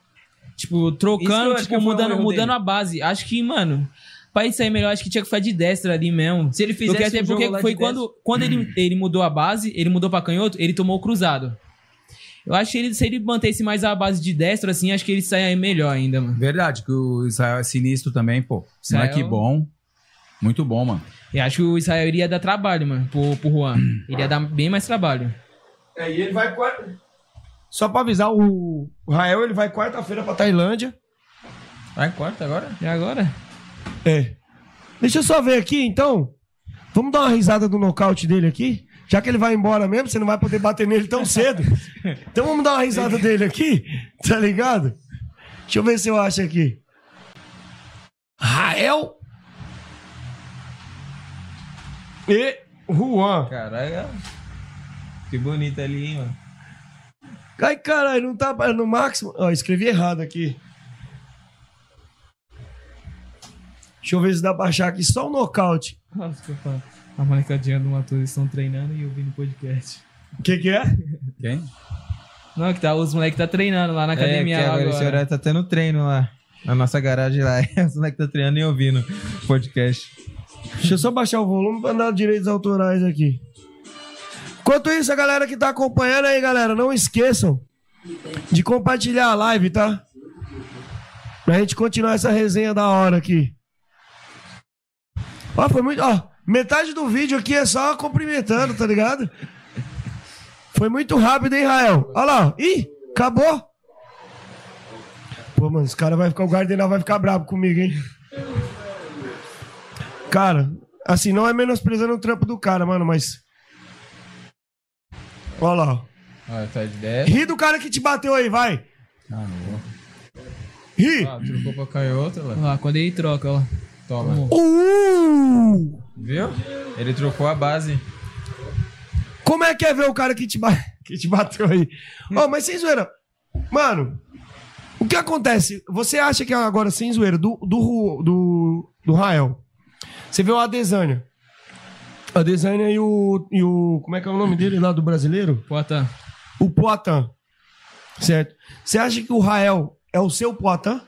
Speaker 12: Tipo, trocando, tipo,
Speaker 11: um
Speaker 12: mudando, mudando
Speaker 11: dele.
Speaker 12: a base. Acho que, mano, pra isso aí melhor, acho que tinha que ficar de destra ali mesmo.
Speaker 11: Se ele fizesse
Speaker 12: porque até
Speaker 11: jogo
Speaker 12: porque
Speaker 11: lá
Speaker 12: foi
Speaker 11: de
Speaker 12: quando, quando ele, ele mudou a base, ele mudou pra canhoto, ele tomou o cruzado. Eu acho que ele, se ele mantesse mais a base de destro, assim, acho que ele saia melhor ainda, mano.
Speaker 10: Verdade, que o Israel é sinistro também, pô.
Speaker 12: Israel-
Speaker 10: Moleque bom. Muito bom, mano.
Speaker 12: Eu acho que o Israel iria dar trabalho, mano, pro, pro Juan. Ele ia dar bem mais trabalho.
Speaker 9: É, e ele vai quarta. Só pra avisar, o, o Rael ele vai quarta-feira pra Tailândia.
Speaker 11: Vai quarta agora?
Speaker 12: E agora?
Speaker 9: É. Deixa eu só ver aqui, então. Vamos dar uma risada do nocaute dele aqui? Já que ele vai embora mesmo, você não vai poder bater nele tão cedo. Então vamos dar uma risada dele aqui, tá ligado? Deixa eu ver se eu acho aqui. Rael e Juan.
Speaker 11: Caralho. Que bonito ali, hein, mano.
Speaker 9: Ai, caralho, não tá no máximo. Ó, escrevi errado aqui. Deixa eu ver se dá pra achar aqui só o nocaute.
Speaker 12: Nossa, que. A molecadinha do Matheus estão treinando e ouvindo podcast.
Speaker 9: O que que é?
Speaker 10: Quem?
Speaker 12: Não, que tá, os moleques tá treinando lá na academia
Speaker 11: é, que
Speaker 12: lá
Speaker 11: agora,
Speaker 12: agora.
Speaker 11: esse horário tá tendo treino lá. Na nossa garagem lá. Os moleques tá treinando e ouvindo podcast.
Speaker 9: Deixa eu só baixar o volume pra dar direitos autorais aqui. Enquanto isso, a galera que tá acompanhando aí, galera, não esqueçam de compartilhar a live, tá? Pra gente continuar essa resenha da hora aqui. Ó, foi muito. Ó, metade do vídeo aqui é só cumprimentando, tá ligado? Foi muito rápido, hein, Rael? Olha lá. ó. Ih, acabou. Pô, mano, esse cara vai ficar. O Gardenal vai ficar bravo comigo, hein? Cara, assim, não é menosprezando o trampo do cara, mano, mas. Olha lá. ó.
Speaker 11: Olha, tá de 10.
Speaker 9: Ri do cara que te bateu aí, vai.
Speaker 11: Ah, não vou.
Speaker 9: Ri.
Speaker 11: Ah, trocou pra canhota, lá.
Speaker 12: Lá, quando ele troca, ó.
Speaker 11: Toma.
Speaker 9: Uh!
Speaker 11: Viu? Ele trocou a base.
Speaker 9: Como é que é ver o cara que te, ba- que te bateu aí? Ó, mas sem zoeira. Mano, O que acontece? Você acha que agora, sem zoeira, do, do, do, do Rael, você vê o Adesanya. A Adesanya e o, e o. Como é que é o nome dele lá do brasileiro?
Speaker 12: Poitin.
Speaker 9: O Poitin. Certo? Você acha que o Rael é o seu Poitin?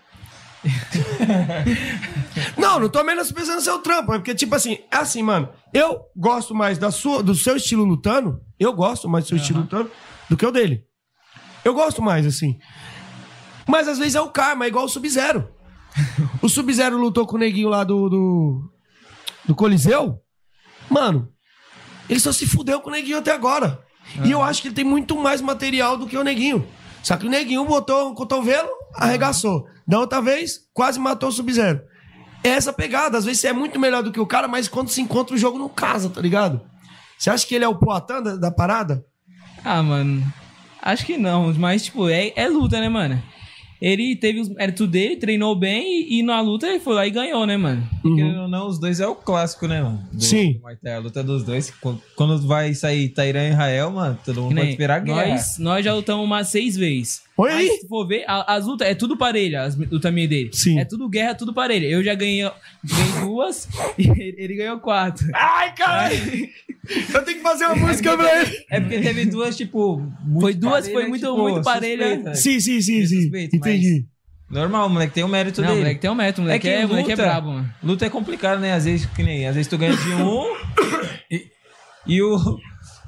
Speaker 9: não, não tô menosprezando no seu trampo, é porque, tipo assim, é assim, mano. Eu gosto mais da sua, do seu estilo lutando. Eu gosto mais do seu estilo lutando do que o dele. Eu gosto mais, assim. Mas às vezes é o karma, é igual o Sub-Zero. O Sub-Zero lutou com o neguinho lá do, do, do Coliseu. Mano, ele só se fudeu com o neguinho até agora. E eu acho que ele tem muito mais material do que o neguinho. Só que o neguinho botou o cotovelo, arregaçou. Da outra vez, quase matou o Sub-Zero. É essa pegada. Às vezes você é muito melhor do que o cara, mas quando se encontra o jogo não casa, tá ligado? Você acha que ele é o Poatan da, da parada?
Speaker 12: Ah, mano. Acho que não, mas, tipo, é, é luta, né, mano? Ele teve os méritos dele, treinou bem e, e na luta ele foi lá e ganhou, né, mano?
Speaker 11: Querendo ou não, os dois é o clássico, né, mano? Do-
Speaker 9: Sim.
Speaker 11: do a luta dos dois. Quando- vai sair Tairã e Israel, mano, todo mundo pode esperar guerra.
Speaker 12: nós, nós já lutamos umas seis vezes.
Speaker 9: Oi?
Speaker 12: Mas se for ver, a- as lutas é tudo parelha, as lutas minhas dele.
Speaker 9: Sim.
Speaker 12: É tudo guerra, tudo parelha. Eu já ganhei, ganhei duas e ele, ele ganhou quatro.
Speaker 9: Ai, cara! Eu tenho que fazer uma música pra ele.
Speaker 11: É porque teve duas, tipo. muito
Speaker 12: Foi duas,
Speaker 11: parelha,
Speaker 12: foi muito-
Speaker 11: tipo,
Speaker 12: muito parelha.
Speaker 11: suspeita.
Speaker 9: Sim, sim, sim, sim.
Speaker 11: Suspeito, mas-
Speaker 9: Entendi.
Speaker 11: Normal, o moleque tem o mérito
Speaker 12: Não,
Speaker 11: dele.
Speaker 12: moleque tem um método, moleque é, moleque é brabo, mano.
Speaker 11: Luta é complicado, né? Às vezes, que nem, às vezes tu ganha de um e, e o.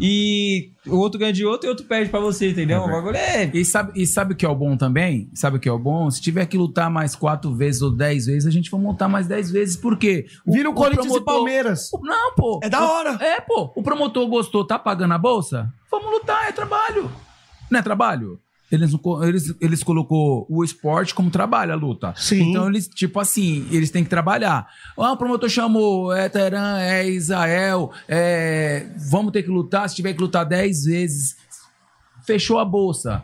Speaker 11: E o outro ganha de outro e outro perde pra você, entendeu? o bagulho é.
Speaker 10: E sabe, e sabe o que é o bom também? Sabe o que é o bom? Se tiver que lutar mais quatro vezes ou dez vezes, a gente vai montar mais dez vezes. Por quê? O-
Speaker 9: Vira o Corinthians e
Speaker 10: promotor-
Speaker 9: Palmeiras.
Speaker 10: o- Não, pô.
Speaker 9: É da
Speaker 10: O-
Speaker 9: hora.
Speaker 10: É, pô. O promotor gostou, tá pagando a bolsa? Vamos lutar, é trabalho. Não é trabalho? Eles, eles, eles colocou o esporte como trabalho, a luta.
Speaker 9: Sim.
Speaker 10: Então, eles, tipo assim, eles têm que trabalhar. Ah, o promotor chamou, é Teran, é Israel, é, vamos ter que lutar, se tiver que lutar 10 vezes, fechou a bolsa.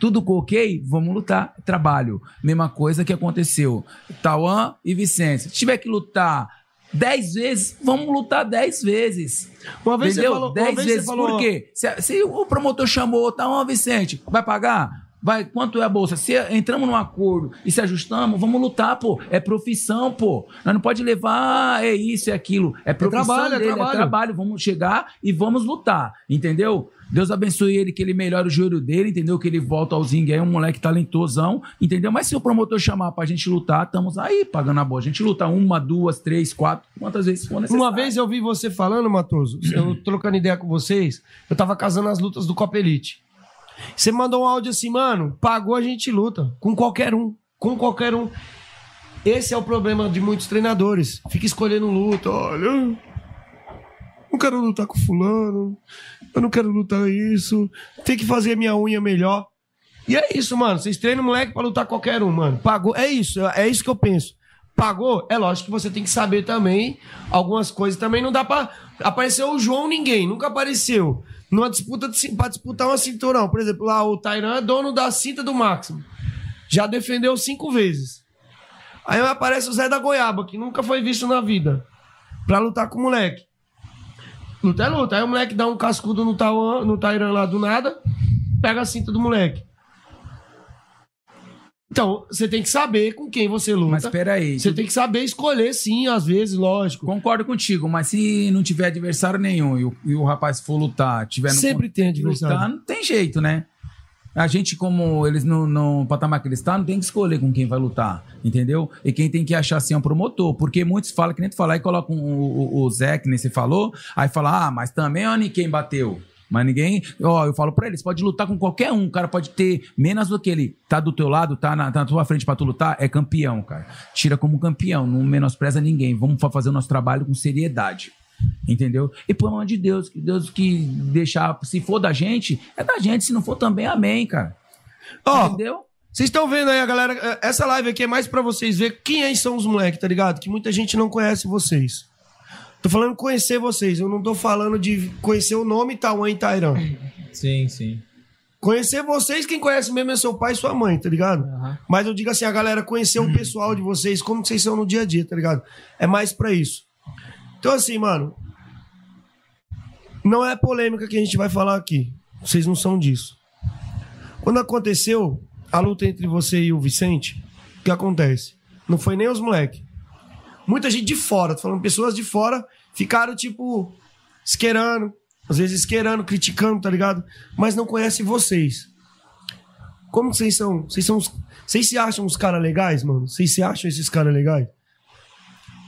Speaker 10: Tudo ok, vamos lutar, trabalho. Mesma coisa que aconteceu. Tauan e Vicente. Se tiver que lutar 10 vezes, vamos lutar 10 vezes.
Speaker 9: Uma vez você
Speaker 10: Entendeu?
Speaker 9: falou- uma
Speaker 10: 10
Speaker 9: vez você
Speaker 10: vezes.
Speaker 9: falou-
Speaker 10: Por quê? Se, se o promotor chamou, Tauan Vicente, vai pagar? Vai, quanto é a bolsa? Se entramos num acordo e se ajustamos, vamos lutar, pô. É profissão, pô. Nós não pode levar, ah, é isso, é aquilo. É profissão
Speaker 9: trabalho, é
Speaker 10: dele,
Speaker 9: trabalho.
Speaker 10: é trabalho. Vamos chegar e vamos lutar, entendeu? Deus abençoe ele, que ele melhore o joelho dele, entendeu? Que ele volta ao zingue, é um moleque talentosão, entendeu? Mas se o promotor chamar pra gente lutar, estamos aí pagando a boa. A gente luta uma, duas, três, quatro, quantas vezes for necessário.
Speaker 9: Uma vez eu vi você falando, Matoso, eu trocando ideia com vocês, eu tava casando as lutas do Copa Elite. Você mandou um áudio assim, mano, pagou a gente luta. Com qualquer um. Com qualquer um. Esse é o problema de muitos treinadores. Fica escolhendo luta. Olha, não quero lutar com fulano. Eu não quero lutar isso. Tem que fazer minha unha melhor. E é isso, mano. Vocês treinam moleque pra lutar qualquer um, mano. Pagou. É isso. É isso que eu penso. Pagou? É lógico que você tem que saber também algumas coisas. Também não dá pra. Apareceu o João ninguém. Nunca apareceu. Numa disputa de, pra disputar uma cinturão. Por exemplo, lá o Tairan é dono da cinta do Máximo. Já defendeu cinco vezes. Aí aparece o Zé da Goiaba, que nunca foi visto na vida. Pra lutar com o moleque. Luta é luta. Aí o moleque dá um cascudo no, Tauan, no Tairan lá do nada, pega a cinta do moleque. Então, você tem que saber com quem você luta.
Speaker 10: Mas peraí.
Speaker 9: Você tem que saber escolher, sim, às vezes, lógico.
Speaker 10: Concordo contigo, mas se não tiver adversário nenhum e o, e o rapaz for lutar, tiver no
Speaker 9: Sempre tem adversário.
Speaker 10: lutar, não tem jeito, né? A gente, como eles no patamar que eles estão, não tem que escolher com quem vai lutar, entendeu? E quem tem que achar assim é um promotor, porque muitos falam, que nem tu falar, e colocam o, o, o Zé, que nem você falou, aí fala, ah, mas também ó, quem bateu. Mas ninguém, ó, eu falo pra eles, pode lutar com qualquer um, o cara pode ter menos do que ele, tá do teu lado, tá na, tá na tua frente pra tu lutar, é campeão, cara. Tira como campeão, não menospreza ninguém, vamos fa- fazer o nosso trabalho com seriedade. Entendeu? E pelo amor de Deus, que Deus que deixar, se for da gente, é da gente, se não for também, amém, cara.
Speaker 9: Ó,
Speaker 10: Entendeu?
Speaker 9: Vocês estão vendo aí, a galera? eh, Essa live aqui é mais pra vocês ver quem aí são os moleques, tá ligado? Que muita gente não conhece vocês. Tô falando conhecer vocês, eu não tô falando de conhecer o nome Tauan e Tairão.
Speaker 11: Sim, sim.
Speaker 9: Conhecer vocês, quem conhece mesmo é seu pai e sua mãe, tá ligado? Mas eu digo assim, a galera conhecer o pessoal de vocês, como que vocês são no dia a dia, tá ligado? É mais pra isso. Então assim, mano, não é polêmica que a gente vai falar aqui. Vocês não são disso. Quando aconteceu a luta entre você e o Vicente, o que acontece? Não foi nem os moleques. Muita gente de fora, tô falando pessoas de fora, ficaram, tipo, esquerando, às vezes esquerando, criticando, tá ligado? Mas não conhece vocês. Como vocês são? Vocês são. Vocês se acham os caras legais, mano? Vocês se acham esses caras legais?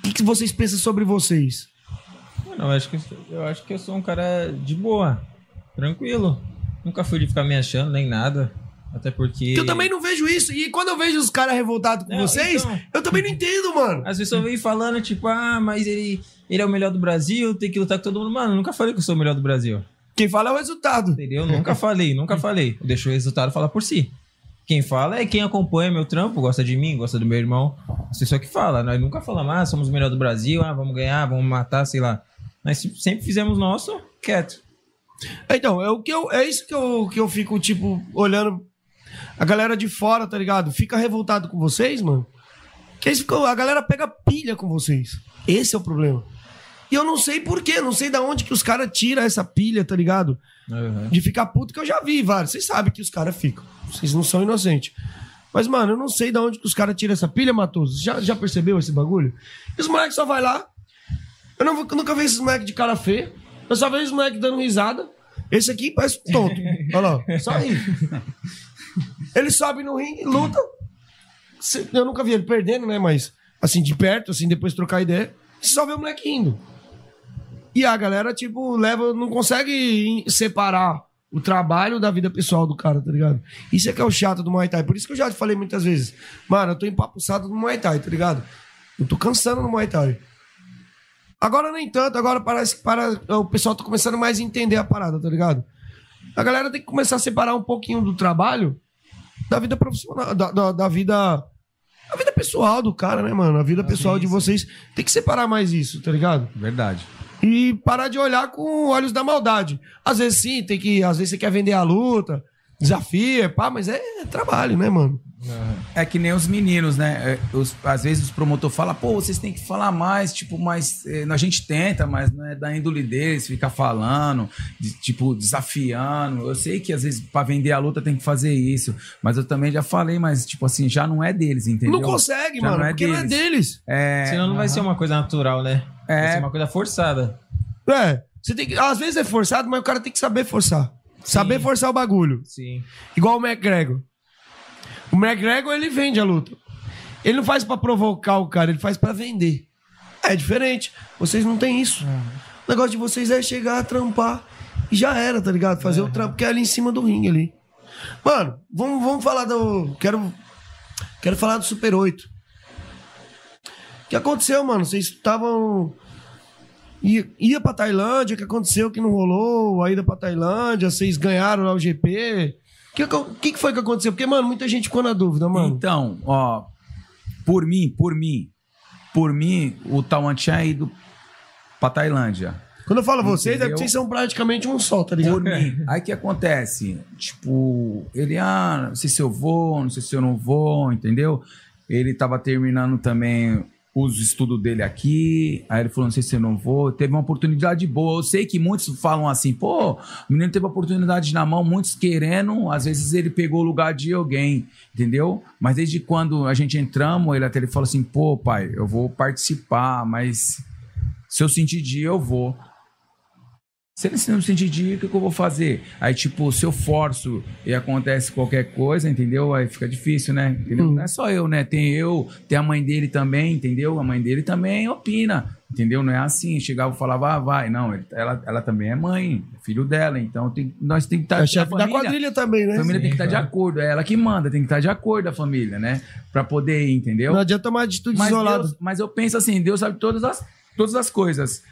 Speaker 9: O que, que vocês pensam sobre vocês?
Speaker 11: Mano, eu acho, que, eu acho que eu sou um cara de boa, tranquilo. Nunca fui de ficar me achando nem nada. Até porque.
Speaker 9: Que eu também não vejo isso. E quando eu vejo os caras revoltados com
Speaker 11: Não,
Speaker 9: vocês,
Speaker 11: então.
Speaker 9: eu também não entendo, mano.
Speaker 11: As pessoas vêm falando, tipo, ah, mas ele, ele é o melhor do Brasil, tem que lutar com todo mundo. Mano, nunca falei que eu sou o melhor do Brasil.
Speaker 9: Quem fala é o resultado.
Speaker 11: Entendeu? Nunca falei, nunca falei. Eu deixo o resultado falar por si. Quem fala é quem acompanha meu trampo, gosta de mim, gosta do meu irmão. As pessoas que falam. Nós nunca falamos, ah, somos o melhor do Brasil, ah, vamos ganhar, vamos matar, sei lá. Nós sempre fizemos nosso quieto.
Speaker 9: Então, é, o que eu, é isso que eu, que eu fico, tipo, olhando a galera de fora, tá ligado? Fica revoltado com vocês, mano. Que eles ficam, a galera pega pilha com vocês. Esse é o problema. E eu não sei porquê, não sei da onde que os caras tiram essa pilha, tá ligado? De ficar puto, que eu já vi vários. Vocês sabem que os caras ficam. Vocês não são inocentes. Mas, mano, eu não sei da onde que os caras tiram essa pilha, Matoso. Já, já percebeu esse bagulho? E os moleques só vai lá. Eu, não, eu nunca vi esses moleques de cara feia. Eu só vejo os moleques dando risada. Esse aqui parece tonto. Olha lá, só ri. Ele sobe no ringue, luta. Eu nunca vi ele perdendo, né? Mas, assim, de perto, assim, depois trocar ideia. Você só vê o moleque indo. E a galera, tipo, leva, não consegue separar o trabalho da vida pessoal do cara, tá ligado? Isso é que é o chato do Muay Thai. Por isso que eu já te falei muitas vezes. Mano, eu tô empapuçado no Muay Thai, tá ligado? Eu tô cansando no Muay Thai. Agora nem tanto, agora parece que para, o pessoal tá começando mais a entender a parada, tá ligado? A galera tem que começar a separar um pouquinho do trabalho da vida profissional, da, da, da vida. A vida pessoal do cara, né, mano? A vida pessoal de vocês. Tem que separar mais isso, tá ligado?
Speaker 10: Verdade.
Speaker 9: E parar de olhar com olhos da maldade. Às vezes sim, tem que. Às vezes você quer vender a luta, desafia, pá, mas é trabalho, né, mano?
Speaker 10: É que nem os meninos, né? É, os- às vezes os promotores falam, pô, vocês têm que falar mais, tipo, mas é, a gente tenta, mas não é da índole deles ficar falando, de- tipo, desafiando. Eu sei que às vezes pra vender a luta tem que fazer isso, mas eu também já falei, mas tipo assim, já não é deles, entendeu?
Speaker 9: Não consegue,
Speaker 10: Já
Speaker 9: mano, porque não é deles.
Speaker 10: É,
Speaker 11: Senão não vai ser uma coisa natural, né? Vai ser uma coisa forçada.
Speaker 9: É, você tem que. Às vezes é forçado, mas o cara tem que saber forçar. Saber forçar o bagulho.
Speaker 11: Sim.
Speaker 9: Igual o McGregor. O McGregor, ele vende a luta. Ele não faz pra provocar o cara, ele faz pra vender. É diferente. Vocês não têm isso. O negócio de vocês é chegar, trampar e já era, tá ligado? Fazer o trampo que é ali em cima do ringue ali. Mano, vamos, vamos falar do. Quero, quero falar do Super 8. O que aconteceu, mano? Vocês estavam. Ia, ia pra Tailândia, o que aconteceu que não rolou? A ida pra Tailândia, vocês ganharam lá o GP. O que, que, que foi que aconteceu? Porque, mano, muita gente ficou na dúvida, mano.
Speaker 10: Então, ó, por mim, por mim, por mim, o Tawan tinha ido pra Tailândia.
Speaker 9: Quando eu falo vocês, é porque vocês são praticamente um só, tá ligado?
Speaker 10: Por mim. Aí o que acontece? Tipo, ele, ah, não sei se eu vou, não sei se eu não vou, entendeu? Ele tava terminando também os estudos dele aqui. Aí ele falou, não sei se eu não vou. Teve uma oportunidade boa. Eu sei que muitos falam assim, pô, o menino teve oportunidade na mão, muitos querendo. Às vezes ele pegou o lugar de alguém, entendeu? Mas desde quando a gente entramos, ele até ele falou assim, pô, pai, eu vou participar, mas se eu sentir dia, eu vou. Se ele não sentir dia, o que, que eu vou fazer? Aí, tipo, se eu forço e acontece qualquer coisa, entendeu? Aí fica difícil, né? Entendeu? Não é só eu, né? Tem eu, tem a mãe dele também, entendeu? A mãe dele também opina, entendeu? Não é assim, chegava e falava, ah, vai. Não, ela, ela também é mãe, é filho dela, então tem, nós tem que estar...
Speaker 9: É chefe da quadrilha também, né?
Speaker 10: A família tem que
Speaker 9: Sim,
Speaker 10: estar de
Speaker 9: claro.
Speaker 10: acordo, é ela que manda, tem que estar de acordo a família, né? Pra poder ir, entendeu?
Speaker 9: Não adianta tomar atitude
Speaker 10: mas
Speaker 9: isolada.
Speaker 10: Deus- mas eu penso assim, Deus sabe todas as, todas as coisas.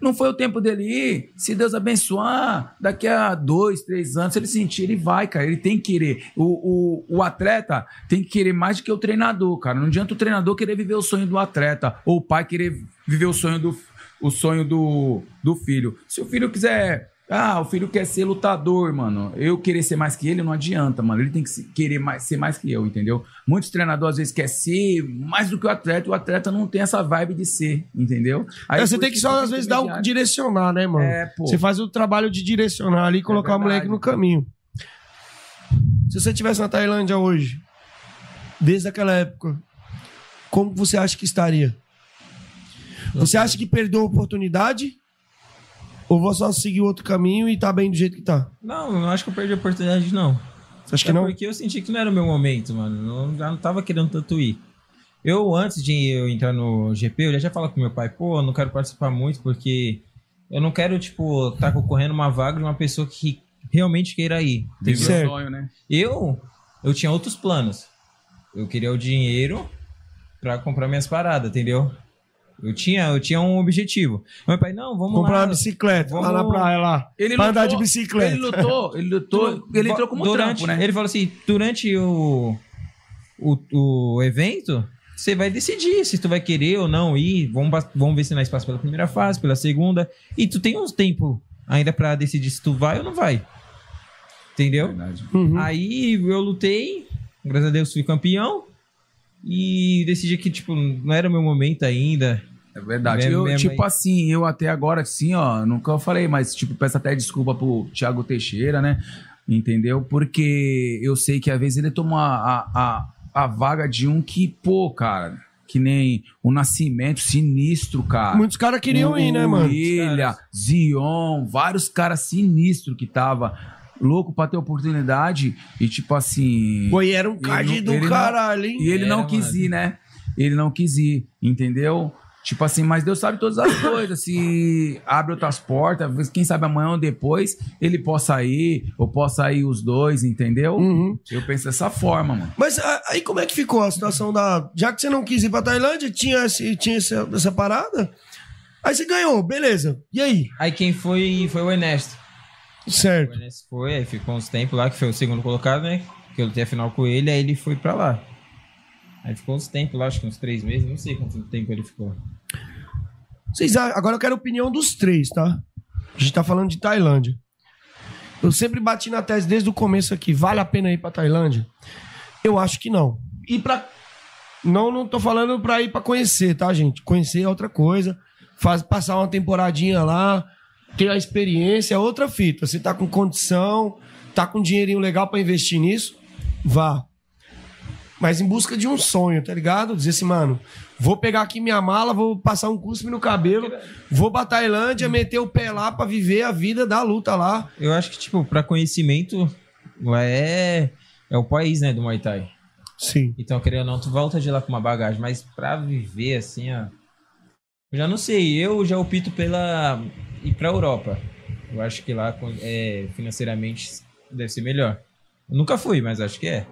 Speaker 10: Não foi o tempo dele ir. Se Deus abençoar, daqui a dois, três anos, ele sentir, ele vai, cara. Ele tem que querer. O, o, o atleta tem que querer mais do que o treinador, cara. Não adianta o treinador querer viver o sonho do atleta. Ou o pai querer viver o sonho do, o sonho do, do filho. Se o filho quiser. Ah, o filho quer ser lutador, mano. Eu querer ser mais que ele não adianta, mano. Ele tem que querer mais, ser mais que eu, entendeu? Muitos treinadores às vezes querem ser mais do que o atleta. O atleta não tem essa vibe de ser, entendeu?
Speaker 9: É, você tem que só, às vezes, dar
Speaker 10: intermediário.
Speaker 9: direcionar, né, mano?
Speaker 10: É, pô.
Speaker 9: Você faz o trabalho de direcionar ali e colocar o
Speaker 10: verdade.
Speaker 9: moleque no caminho. Se você estivesse na Tailândia hoje, desde aquela época, como você acha que estaria? Você acha que perdeu a oportunidade? Ou você só seguiu outro caminho e tá bem do jeito que tá?
Speaker 11: Não, eu não acho que eu perdi a oportunidade, não.
Speaker 9: Você acha que
Speaker 11: É
Speaker 9: não?
Speaker 11: Porque eu senti que não era o meu momento, mano. Eu já não tava querendo tanto ir. Eu, antes de eu entrar no GP, eu já tinha falado com meu pai, pô, eu não quero participar muito porque eu não quero, tipo, estar concorrendo uma vaga de uma pessoa que realmente queira ir. Entendeu?
Speaker 10: sonho, né?
Speaker 11: Eu, eu tinha outros planos. Eu queria o dinheiro pra comprar minhas paradas, entendeu? Eu tinha, eu tinha um objetivo. Meu pai, não, vamos
Speaker 9: Comprar
Speaker 11: lá.
Speaker 9: uma bicicleta lá na
Speaker 11: vamos-
Speaker 9: praia lá.
Speaker 10: Ele
Speaker 9: pra andar
Speaker 10: lutou-
Speaker 9: de bicicleta.
Speaker 10: ele lutou, ele lutou, ele entrou como
Speaker 11: durante,
Speaker 10: trampo, né?
Speaker 11: Ele falou assim, durante o, o, o evento, você vai decidir se tu vai querer ou não ir. Vamos, vamos ver se nós passa pela primeira fase, pela segunda. E tu tem uns tempo ainda pra decidir se tu vai ou não vai. Entendeu?
Speaker 9: Uhum.
Speaker 11: Aí eu lutei, graças a Deus fui campeão. E decidi que, tipo, não era o meu momento ainda.
Speaker 10: É verdade.
Speaker 11: Minha-
Speaker 10: Eu,
Speaker 11: minha
Speaker 10: tipo
Speaker 11: mãe-
Speaker 10: assim, eu até agora, assim, ó, nunca falei, mas, tipo, peço até desculpa pro Thiago Teixeira, né? Entendeu? Porque eu sei que às vezes ele toma a, a, a vaga de um que, pô, cara, que nem o Nascimento, sinistro, cara.
Speaker 9: Muitos caras queriam
Speaker 10: o,
Speaker 9: ir, né, mano?
Speaker 10: Ilha, Zion, vários caras sinistros que tava louco pra ter oportunidade e, tipo assim.
Speaker 9: Pô, e era um card
Speaker 10: não-
Speaker 9: do
Speaker 10: não-
Speaker 9: caralho, hein?
Speaker 10: E ele não
Speaker 9: Era,
Speaker 10: quis
Speaker 9: mano.
Speaker 10: ir, né? Ele não quis ir, entendeu? Tipo assim, mas Deus sabe todas as coisas. Se abre outras portas, quem sabe amanhã ou depois ele possa ir, ou possa ir os dois, entendeu?
Speaker 9: Uhum.
Speaker 10: Eu penso dessa forma, mano.
Speaker 9: Mas aí como é que ficou a situação da. Já que você não quis ir pra Tailândia, tinha, esse, tinha essa, essa parada. Aí você ganhou, beleza. E aí?
Speaker 11: Aí quem foi foi o Ernesto.
Speaker 9: Certo.
Speaker 11: O Ernesto foi, aí ficou uns tempos lá, que foi o segundo colocado, né? Que eu lutei a final com ele, aí ele foi pra lá. Aí ficou uns tempos lá, acho que uns três meses, não sei quanto tempo ele ficou.
Speaker 9: Vocês, agora eu quero a opinião dos três, tá? A gente tá falando de Tailândia. Eu sempre bati na tese desde o começo aqui. Vale a pena ir pra Tailândia? Eu acho que não. E pra. Não, não tô falando pra ir pra conhecer, tá, gente? Conhecer é outra coisa. Faz, passar uma temporadinha lá, ter a experiência é outra fita. Você tá com condição, tá com dinheirinho legal pra investir nisso, vá. Mas em busca de um sonho, tá ligado? Dizer assim, mano, vou pegar aqui minha mala, vou passar um cuspe no cabelo, vou pra Tailândia, meter o pé lá pra viver a vida da luta lá.
Speaker 11: Eu acho que, tipo, pra conhecimento, é, é o país, né, do Muay Thai.
Speaker 9: Sim.
Speaker 11: Então, querendo ou não, tu volta de lá com uma bagagem, mas pra viver, assim, ó... Eu já não sei, eu já opto pela... ir pra Europa. Eu acho que lá, é, financeiramente, deve ser melhor. Eu nunca fui, mas acho que é.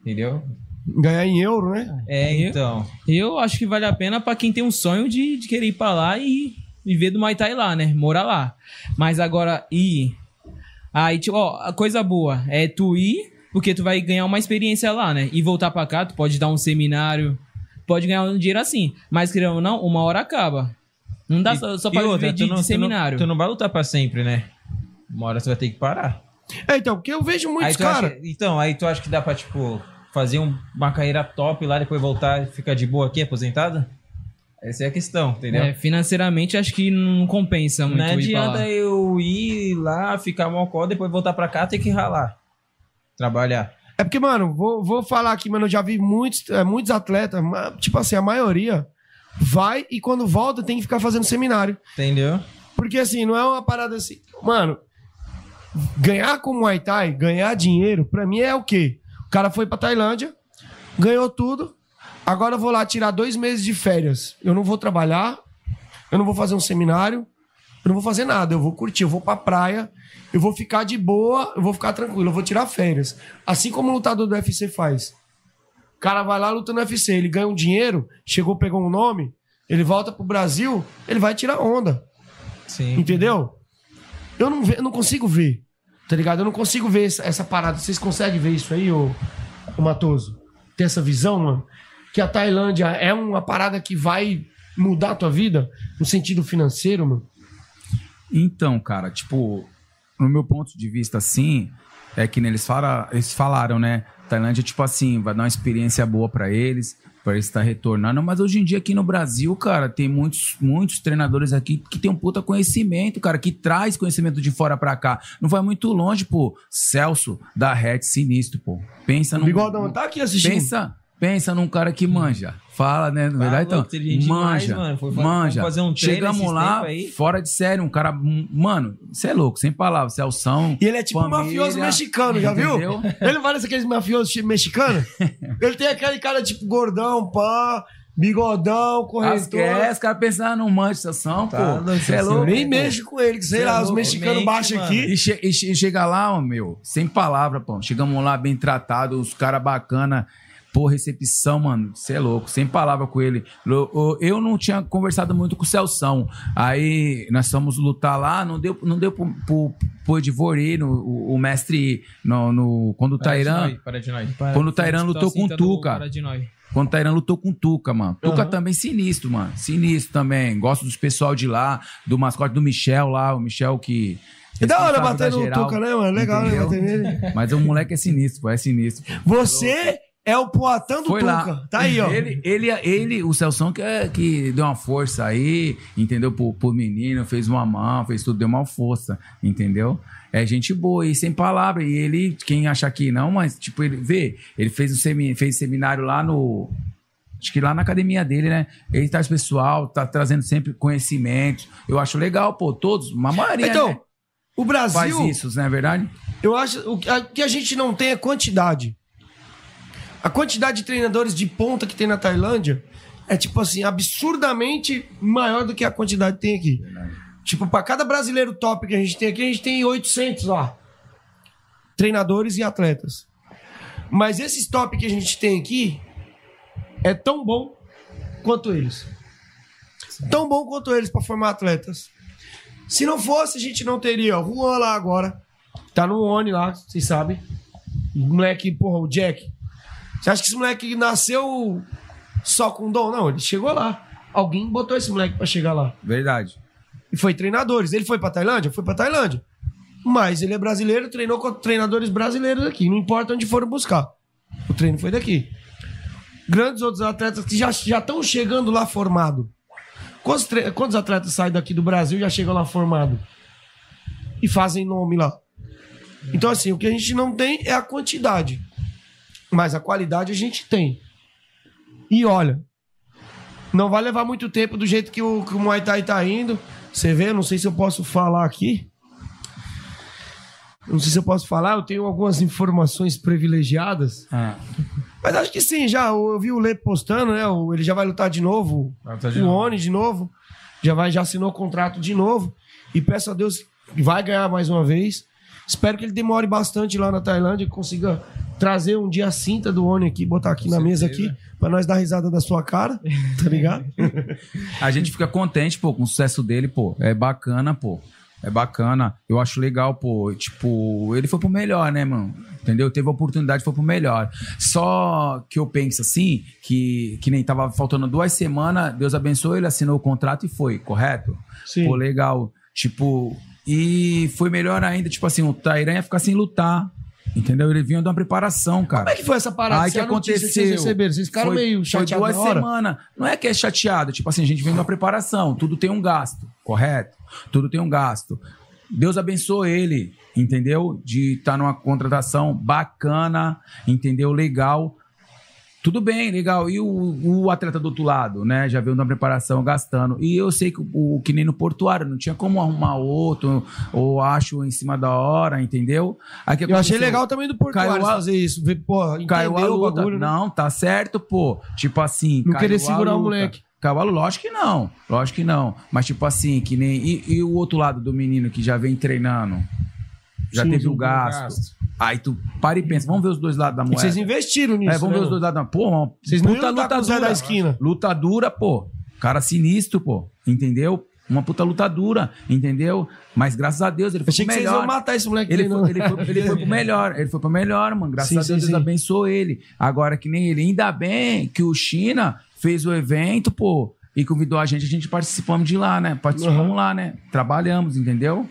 Speaker 11: Entendeu?
Speaker 9: Ganhar em euro, né?
Speaker 11: É, então.
Speaker 12: Eu acho que vale a pena pra quem tem um sonho de, de querer ir pra lá e viver do Muay Thai lá, né? Morar lá. Mas agora ir. Aí, tipo, ó, a coisa boa é tu ir, porque tu vai ganhar uma experiência lá, né? E voltar pra cá, tu pode dar um seminário, pode ganhar um dinheiro assim. Mas, querendo ou não, uma hora acaba. Não dá
Speaker 11: E-
Speaker 12: só, só
Speaker 11: e
Speaker 12: pra
Speaker 11: outra,
Speaker 12: viver de,
Speaker 11: não-
Speaker 12: de
Speaker 11: tu não-
Speaker 12: seminário.
Speaker 11: Tu não, vai lutar pra sempre, né? Uma hora tu vai ter que parar.
Speaker 9: É, então, porque eu vejo muitos caras.
Speaker 11: então, aí tu acha que dá pra, tipo, fazer um- uma carreira top lá, depois voltar e ficar de boa aqui, aposentado? Essa é a questão, entendeu?
Speaker 12: É, financeiramente, acho que não compensa muito
Speaker 11: Não
Speaker 12: ir
Speaker 11: adianta eu ir lá, ficar mocó, depois voltar pra cá, ter que ralar. Trabalhar.
Speaker 9: É porque, mano, vou, vou falar aqui, mano, eu já vi muitos, é, muitos atletas, tipo assim, a maioria vai e quando volta tem que ficar fazendo seminário.
Speaker 11: Entendeu?
Speaker 9: Porque assim, não é uma parada assim. Mano, ganhar com Muay Thai, ganhar dinheiro, pra mim é o quê? O cara foi pra Tailândia, ganhou tudo, agora eu vou lá tirar dois meses de férias. Eu não vou trabalhar, eu não vou fazer um seminário, eu não vou fazer nada, eu vou curtir, eu vou pra praia, eu vou ficar de boa, eu vou ficar tranquilo, eu vou tirar férias. Assim como o lutador do UFC faz. O cara vai lá, luta no UFC, ele ganha um dinheiro, chegou, pegou um nome, ele volta pro Brasil, ele vai tirar onda.
Speaker 11: Sim.
Speaker 9: Entendeu? Eu não, ve- eu não consigo ver, tá ligado? Eu não consigo ver essa, parada. Vocês conseguem ver isso aí, ô, ô Matoso? Ter essa visão, mano? Que a Tailândia é uma parada que vai mudar a tua vida no sentido financeiro, mano?
Speaker 10: Então, cara, tipo, no meu ponto de vista, assim, é que eles, fala, eles falaram, né? Tailândia, tipo assim, vai dar uma experiência boa pra eles, Parece estar retornando, mas hoje em dia aqui no Brasil, cara, tem muitos, muitos treinadores aqui que tem um puta conhecimento, cara, que traz conhecimento de fora pra cá. Não vai muito longe, pô. Celso da Red Sinistro, pô. Pensa
Speaker 9: O
Speaker 10: num.
Speaker 9: Bigodão tá aqui assistindo.
Speaker 10: Pensa, pensa num cara que manja. Fala, né? Na verdade, então.
Speaker 11: demais,
Speaker 10: Manja.
Speaker 11: mano. Foi
Speaker 10: manja.
Speaker 11: fazer um
Speaker 10: Chegamos lá, fora de série, um cara. Mano, você é louco, sem palavras. Celção.
Speaker 9: E ele é tipo um mafioso mexicano, já viu?
Speaker 10: Entendeu?
Speaker 9: Ele parece aqueles mafiosos tipo mexicanos? ele tem aquele cara tipo gordão, pá, bigodão, corretor.
Speaker 10: é, os caras pensando no manche Celção,
Speaker 9: Tá
Speaker 10: pô. Você é
Speaker 9: Eu
Speaker 10: louco.
Speaker 9: nem
Speaker 10: pô.
Speaker 9: mexo com ele, que sei
Speaker 10: Cê
Speaker 9: lá,
Speaker 10: é
Speaker 9: os mexicanos baixam aqui.
Speaker 10: E, che- e che- chega lá, ó, meu, sem palavra, pô. Chegamos lá bem tratado, os caras bacana. Pô, recepção, mano, você é louco, sem palavra com ele. Eu não tinha conversado muito com o Celção. Aí nós fomos lutar lá, não deu, não deu pro, pro, pro Edivore, no, o, o mestre, no, no- quando o Tairan. Quando o Tairan lutou com o Tuca.
Speaker 12: Para de nós.
Speaker 10: Quando o Tairan lutou com o Tuca, mano. Tuca
Speaker 12: Aham.
Speaker 10: também sinistro, mano. Sinistro também. Gosto dos pessoal de lá, do mascote do Michel lá, o Michel que.
Speaker 9: É da hora bater no Tuca, né, mano? Legal, né, bater nele.
Speaker 10: Mas o moleque é sinistro, pô, é sinistro. pô.
Speaker 9: Você é o Poatã do
Speaker 10: Foi
Speaker 9: Tuca.
Speaker 10: lá.
Speaker 9: Tá aí, ó.
Speaker 10: Ele, ele, ele o Celção que, é- que deu uma força aí, entendeu? Pro, pro menino, fez uma mão, fez tudo, deu uma força, entendeu? É gente boa e sem palavra. E ele, quem achar que não, mas, tipo, ele vê, ele fez um fez seminário lá no. Acho que lá na academia dele, né? Ele traz pessoal, tá trazendo sempre conhecimento. Eu acho legal, pô, todos, uma maioria.
Speaker 9: Então,
Speaker 10: né?
Speaker 9: o Brasil.
Speaker 10: Faz isso, não é verdade?
Speaker 9: Eu acho o que a gente não tem é quantidade. A quantidade de treinadores de ponta que tem na Tailândia é, tipo assim, absurdamente maior do que a quantidade que tem aqui. Tipo, pra cada brasileiro top que a gente tem aqui, a gente tem 800 lá. Treinadores e atletas. Mas esses top que a gente tem aqui é tão bom quanto eles. Tão bom quanto eles pra formar atletas. Se não fosse, a gente não teria o Juan lá agora. Tá no Oni lá, vocês sabem. O moleque, porra, o Jack. Você acha que esse moleque nasceu só com dom? Não, ele chegou lá. Alguém botou esse moleque pra chegar lá.
Speaker 10: Verdade.
Speaker 9: E foi treinadores. Ele foi pra Tailândia? Foi pra Tailândia. Mas ele é brasileiro, treinou com treinadores brasileiros aqui. Não importa onde foram buscar. O treino foi daqui. Grandes outros atletas que já estão chegando lá formado. Quantos, quantos atletas saem daqui do Brasil e já chegam lá formado? E fazem nome lá. Então, assim, o que a gente não tem é a quantidade. Mas a qualidade a gente tem. E olha, não vai levar muito tempo do jeito que o, que o Muay Thai tá indo. Você vê, não sei se eu posso falar aqui. Não sei se eu posso falar, eu tenho algumas informações privilegiadas. Mas acho que sim, já. Eu vi o Lê postando, né? Ele já vai lutar de novo.
Speaker 11: de
Speaker 9: o. Oni de novo. Já, vai, já assinou o contrato de novo. E peço a Deus que vai ganhar mais uma vez. Espero que ele demore bastante lá na Tailândia e consiga trazer um dia a cinta do Oni aqui, botar aqui na mesa aqui, pra nós dar risada da sua cara, tá ligado?
Speaker 10: A gente fica contente, pô, com o sucesso dele, pô. É bacana, pô. É bacana. Eu acho legal, pô. Tipo, ele foi pro melhor, né, mano? Entendeu? Teve a oportunidade, foi pro melhor. Só que eu penso assim, que, que nem tava faltando duas semanas, Deus abençoou, ele assinou o contrato e foi, correto?
Speaker 9: Sim.
Speaker 10: Pô, legal. Tipo, e foi melhor ainda, tipo assim, o Tairan ia ficar sem lutar. Entendeu? Ele vinha de uma preparação, cara.
Speaker 9: Como é que foi essa parada?
Speaker 10: Aí que aconteceu?
Speaker 9: vocês receberam? Vocês ficaram
Speaker 10: Foi-
Speaker 9: meio
Speaker 10: Foi
Speaker 9: chateados
Speaker 10: duas
Speaker 9: na hora?
Speaker 10: semanas. Não é que é chateado. Tipo assim, a gente vem de uma preparação. Tudo tem um gasto, correto? Tudo tem um gasto. Deus abençoe ele, entendeu? De estar numa contratação bacana, entendeu? Legal. Tudo bem, legal. E o, o atleta do outro lado, né? Já veio na preparação gastando. E eu sei que o, que nem no portuário, não tinha como arrumar outro, ou acho em cima da hora, entendeu? Aí, que
Speaker 9: Eu achei legal também do Portuário
Speaker 10: Caiu a-
Speaker 9: fazer isso. Pô,
Speaker 10: Caiu a luta.
Speaker 9: bagulho, né?
Speaker 10: Não, tá certo, pô. Tipo assim.
Speaker 9: Não querer segurar o moleque.
Speaker 10: Luta. Lógico que não. Lógico que não. Mas, tipo assim, que nem. E, e o outro lado do menino que já vem treinando? Já
Speaker 9: Sim,
Speaker 10: teve o gasto.
Speaker 9: gasto.
Speaker 10: Aí tu para e pensa, vamos ver os dois lados da
Speaker 9: E
Speaker 10: moeda.
Speaker 9: vocês investiram nisso,
Speaker 10: É, vamos
Speaker 9: né,
Speaker 10: ver os dois lados da. Pô, uma
Speaker 9: Vocês não
Speaker 10: puta
Speaker 9: lutar
Speaker 10: luta
Speaker 9: o Zé
Speaker 10: dura.
Speaker 9: da esquina.
Speaker 10: Luta dura, pô. Cara sinistro, pô. Entendeu? Uma puta luta dura, entendeu? Mas graças a Deus ele foi
Speaker 9: Achei
Speaker 10: pro
Speaker 9: que vocês
Speaker 10: melhor.
Speaker 9: iam matar esse moleque
Speaker 10: Ele foi, ele, foi, ele foi pro melhor, ele foi pro melhor, mano. Graças
Speaker 9: Sim,
Speaker 10: a Deus,
Speaker 9: sim,
Speaker 10: Deus
Speaker 9: sim.
Speaker 10: abençoou ele. Agora que nem ele. Ainda bem que o China fez o evento, pô, e convidou a gente, a gente participamos de lá, né? Participamos
Speaker 9: Uhum.
Speaker 10: lá, né? Trabalhamos, entendeu?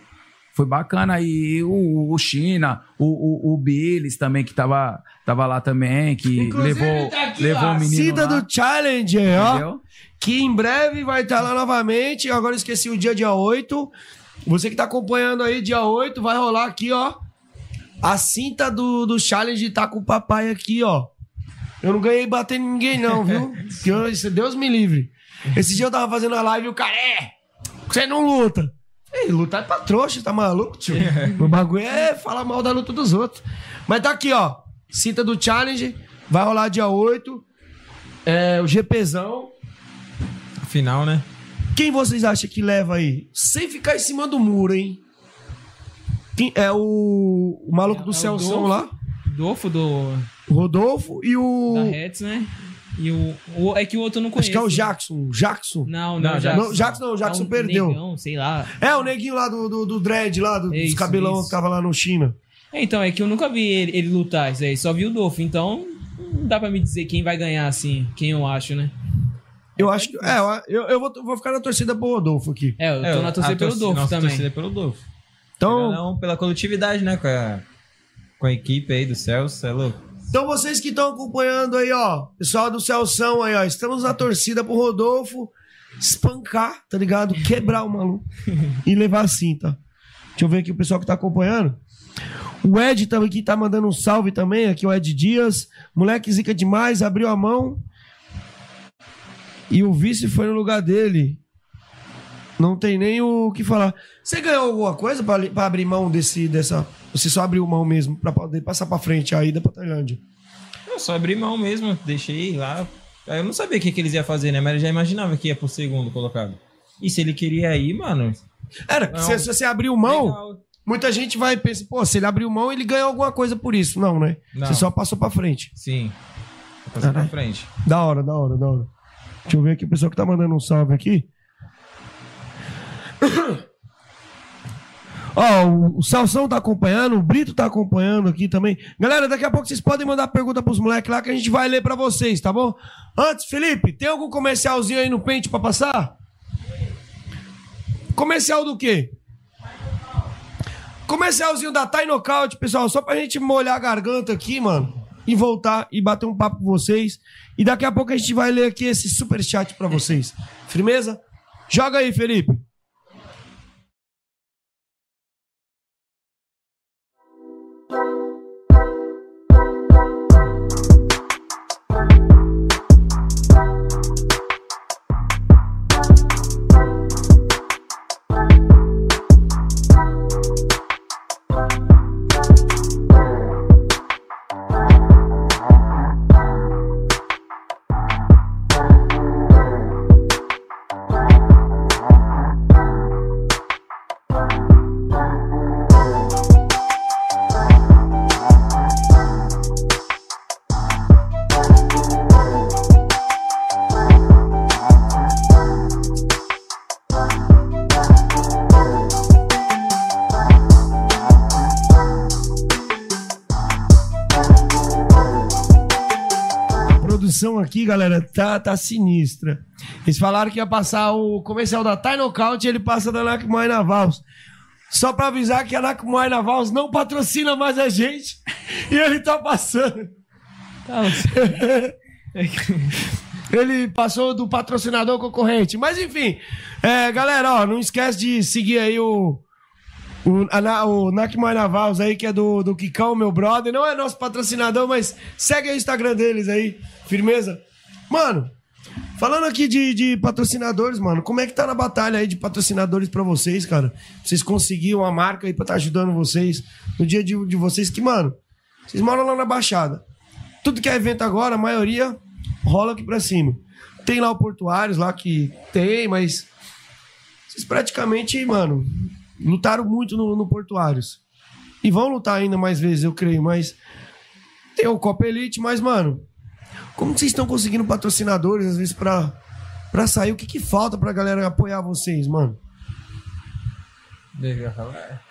Speaker 10: Foi bacana. E o, o China, o, o, o Billis também, que tava, tava lá também, que
Speaker 9: Inclusive,
Speaker 10: levou,
Speaker 9: tá aqui,
Speaker 10: levou
Speaker 9: ó,
Speaker 10: o
Speaker 9: a
Speaker 10: menino
Speaker 9: Cida
Speaker 10: lá.
Speaker 9: do Challenger, ó. Que em breve vai estar lá novamente. Agora eu esqueci o dia, dia 8. Você que tá acompanhando aí, dia 8, vai rolar aqui, ó. A cinta do, do Challenge tá com o papai aqui, ó. Eu não ganhei batendo em ninguém, não, viu? Isso- Deus me livre. Esse dia eu tava fazendo a live e o cara, é, você não luta. Ei, lutar é pra trouxa, tá maluco, tio? o bagulho é falar mal da luta dos outros. Mas tá aqui, ó. Cinta do Challenge, vai rolar dia 8. É, o GPzão.
Speaker 11: Final, né?
Speaker 9: Quem vocês acham que leva aí? Sem ficar em cima do muro, hein? Quem- é o, o maluco do
Speaker 12: É o
Speaker 9: Celso lá.
Speaker 12: Dolfo do.
Speaker 9: Rodolfo e o.
Speaker 12: Da Reds, né? E o, o- É que o outro eu não
Speaker 9: Acho
Speaker 12: conheço.
Speaker 9: que é o Jackson. Jackson?
Speaker 12: Não,
Speaker 9: não,
Speaker 12: não,
Speaker 9: Jackson. Não, Jackson não, o Jackson
Speaker 12: É um
Speaker 9: perdeu.
Speaker 12: negão, sei lá.
Speaker 9: É, o neguinho lá do, do, do dread, lá, do, dos
Speaker 12: Isso,
Speaker 9: cabelão
Speaker 12: isso.
Speaker 9: que tava lá no China.
Speaker 12: É, Então, é que eu nunca vi ele, ele lutar isso aí, só vi o Dolph. Então, não dá pra me dizer quem vai ganhar assim, quem eu acho, né?
Speaker 9: Eu acho que. É, eu, eu vou, vou ficar na torcida pro Rodolfo aqui.
Speaker 12: É, eu tô na torcida pelo
Speaker 11: torci-
Speaker 12: Dolph
Speaker 11: nossa
Speaker 12: também.
Speaker 11: torcida é pelo Dolph.
Speaker 9: Então-
Speaker 11: Não, pela coletividade, né? Com a, com a equipe aí do Celso, é louco.
Speaker 9: Então, vocês que estão acompanhando aí, ó, pessoal do Celção aí, ó, estamos na torcida pro Rodolfo espancar, tá ligado? Quebrar o maluco e levar a cinta. Deixa eu ver aqui o pessoal que tá acompanhando. O Ed também aqui tá mandando um salve também, aqui o Ed Dias. Moleque zica demais, abriu a mão. E o vice foi no lugar dele. Não tem nem o que falar. Você ganhou alguma coisa pra abrir mão desse, dessa. Você só abriu mão mesmo pra poder passar pra frente a ida pra Tailândia?
Speaker 11: Eu só abri mão mesmo, deixei lá. Eu não sabia o que, que eles iam fazer, né? Mas eu já imaginava que ia pro segundo colocado. E se ele queria ir, mano.
Speaker 9: Era,
Speaker 11: Não.
Speaker 9: se, se você abriu mão,
Speaker 11: Legal.
Speaker 9: muita gente vai pensar, pô, se ele abriu mão, ele ganhou alguma coisa por isso. Não, né?
Speaker 11: Não.
Speaker 9: Você só passou pra frente.
Speaker 11: Sim. Vou passar pra
Speaker 9: Caralho.
Speaker 11: frente.
Speaker 9: Da hora, da hora, da hora. Deixa eu ver aqui o pessoal que tá mandando um salve aqui. Ó, o, o Salsão tá acompanhando, o Brito tá acompanhando aqui também. Galera, daqui a pouco vocês podem mandar pergunta pros moleques lá que a gente vai ler pra vocês, tá bom? Antes, Felipe, tem algum comercialzinho aí no pente pra passar? Comercial do quê? Comercialzinho da Thai Knockout, pessoal, só pra gente molhar a garganta aqui, mano. E voltar e bater um papo com vocês. E daqui a pouco a gente vai ler aqui esse super chat pra vocês. Firmeza? Joga aí, Felipe. Aqui, galera, tá, tá sinistra. Eles falaram que ia passar o comercial da Thai Knockout e ele passa da Nakmai Navals. Só pra avisar que a Nakmai Navals não patrocina mais a gente e ele tá passando. ele passou do patrocinador concorrente. Mas enfim, é, galera, ó, não esquece de seguir aí o, o, a, o Nakmai Navals aí, que é do, do Kikão, meu brother. Não é nosso patrocinador, mas segue o Instagram deles aí. Firmeza? Mano, falando aqui de, de patrocinadores, mano, como é que tá na batalha aí de patrocinadores pra vocês, cara? Vocês conseguiram uma marca aí pra estar ajudando vocês no dia de, de vocês que, mano, vocês moram lá na Baixada. Tudo que é evento agora, a maioria rola aqui pra cima. Tem lá o Portuários lá que tem, mas vocês praticamente, mano, lutaram muito no, no Portuários. E vão lutar ainda mais vezes, eu creio, mas tem o Copa Elite, mas, mano, como que vocês estão conseguindo patrocinadores, às vezes, pra, pra sair? O que que falta pra galera apoiar vocês, mano?
Speaker 11: Deixa falar.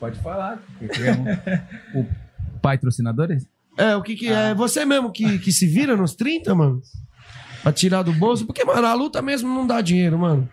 Speaker 10: Pode falar. o patrocinadores?
Speaker 9: É, o que que é? Você mesmo que, que se vira nos 30, mano? Pra tirar do bolso? Porque, mano, a luta mesmo não dá dinheiro, mano.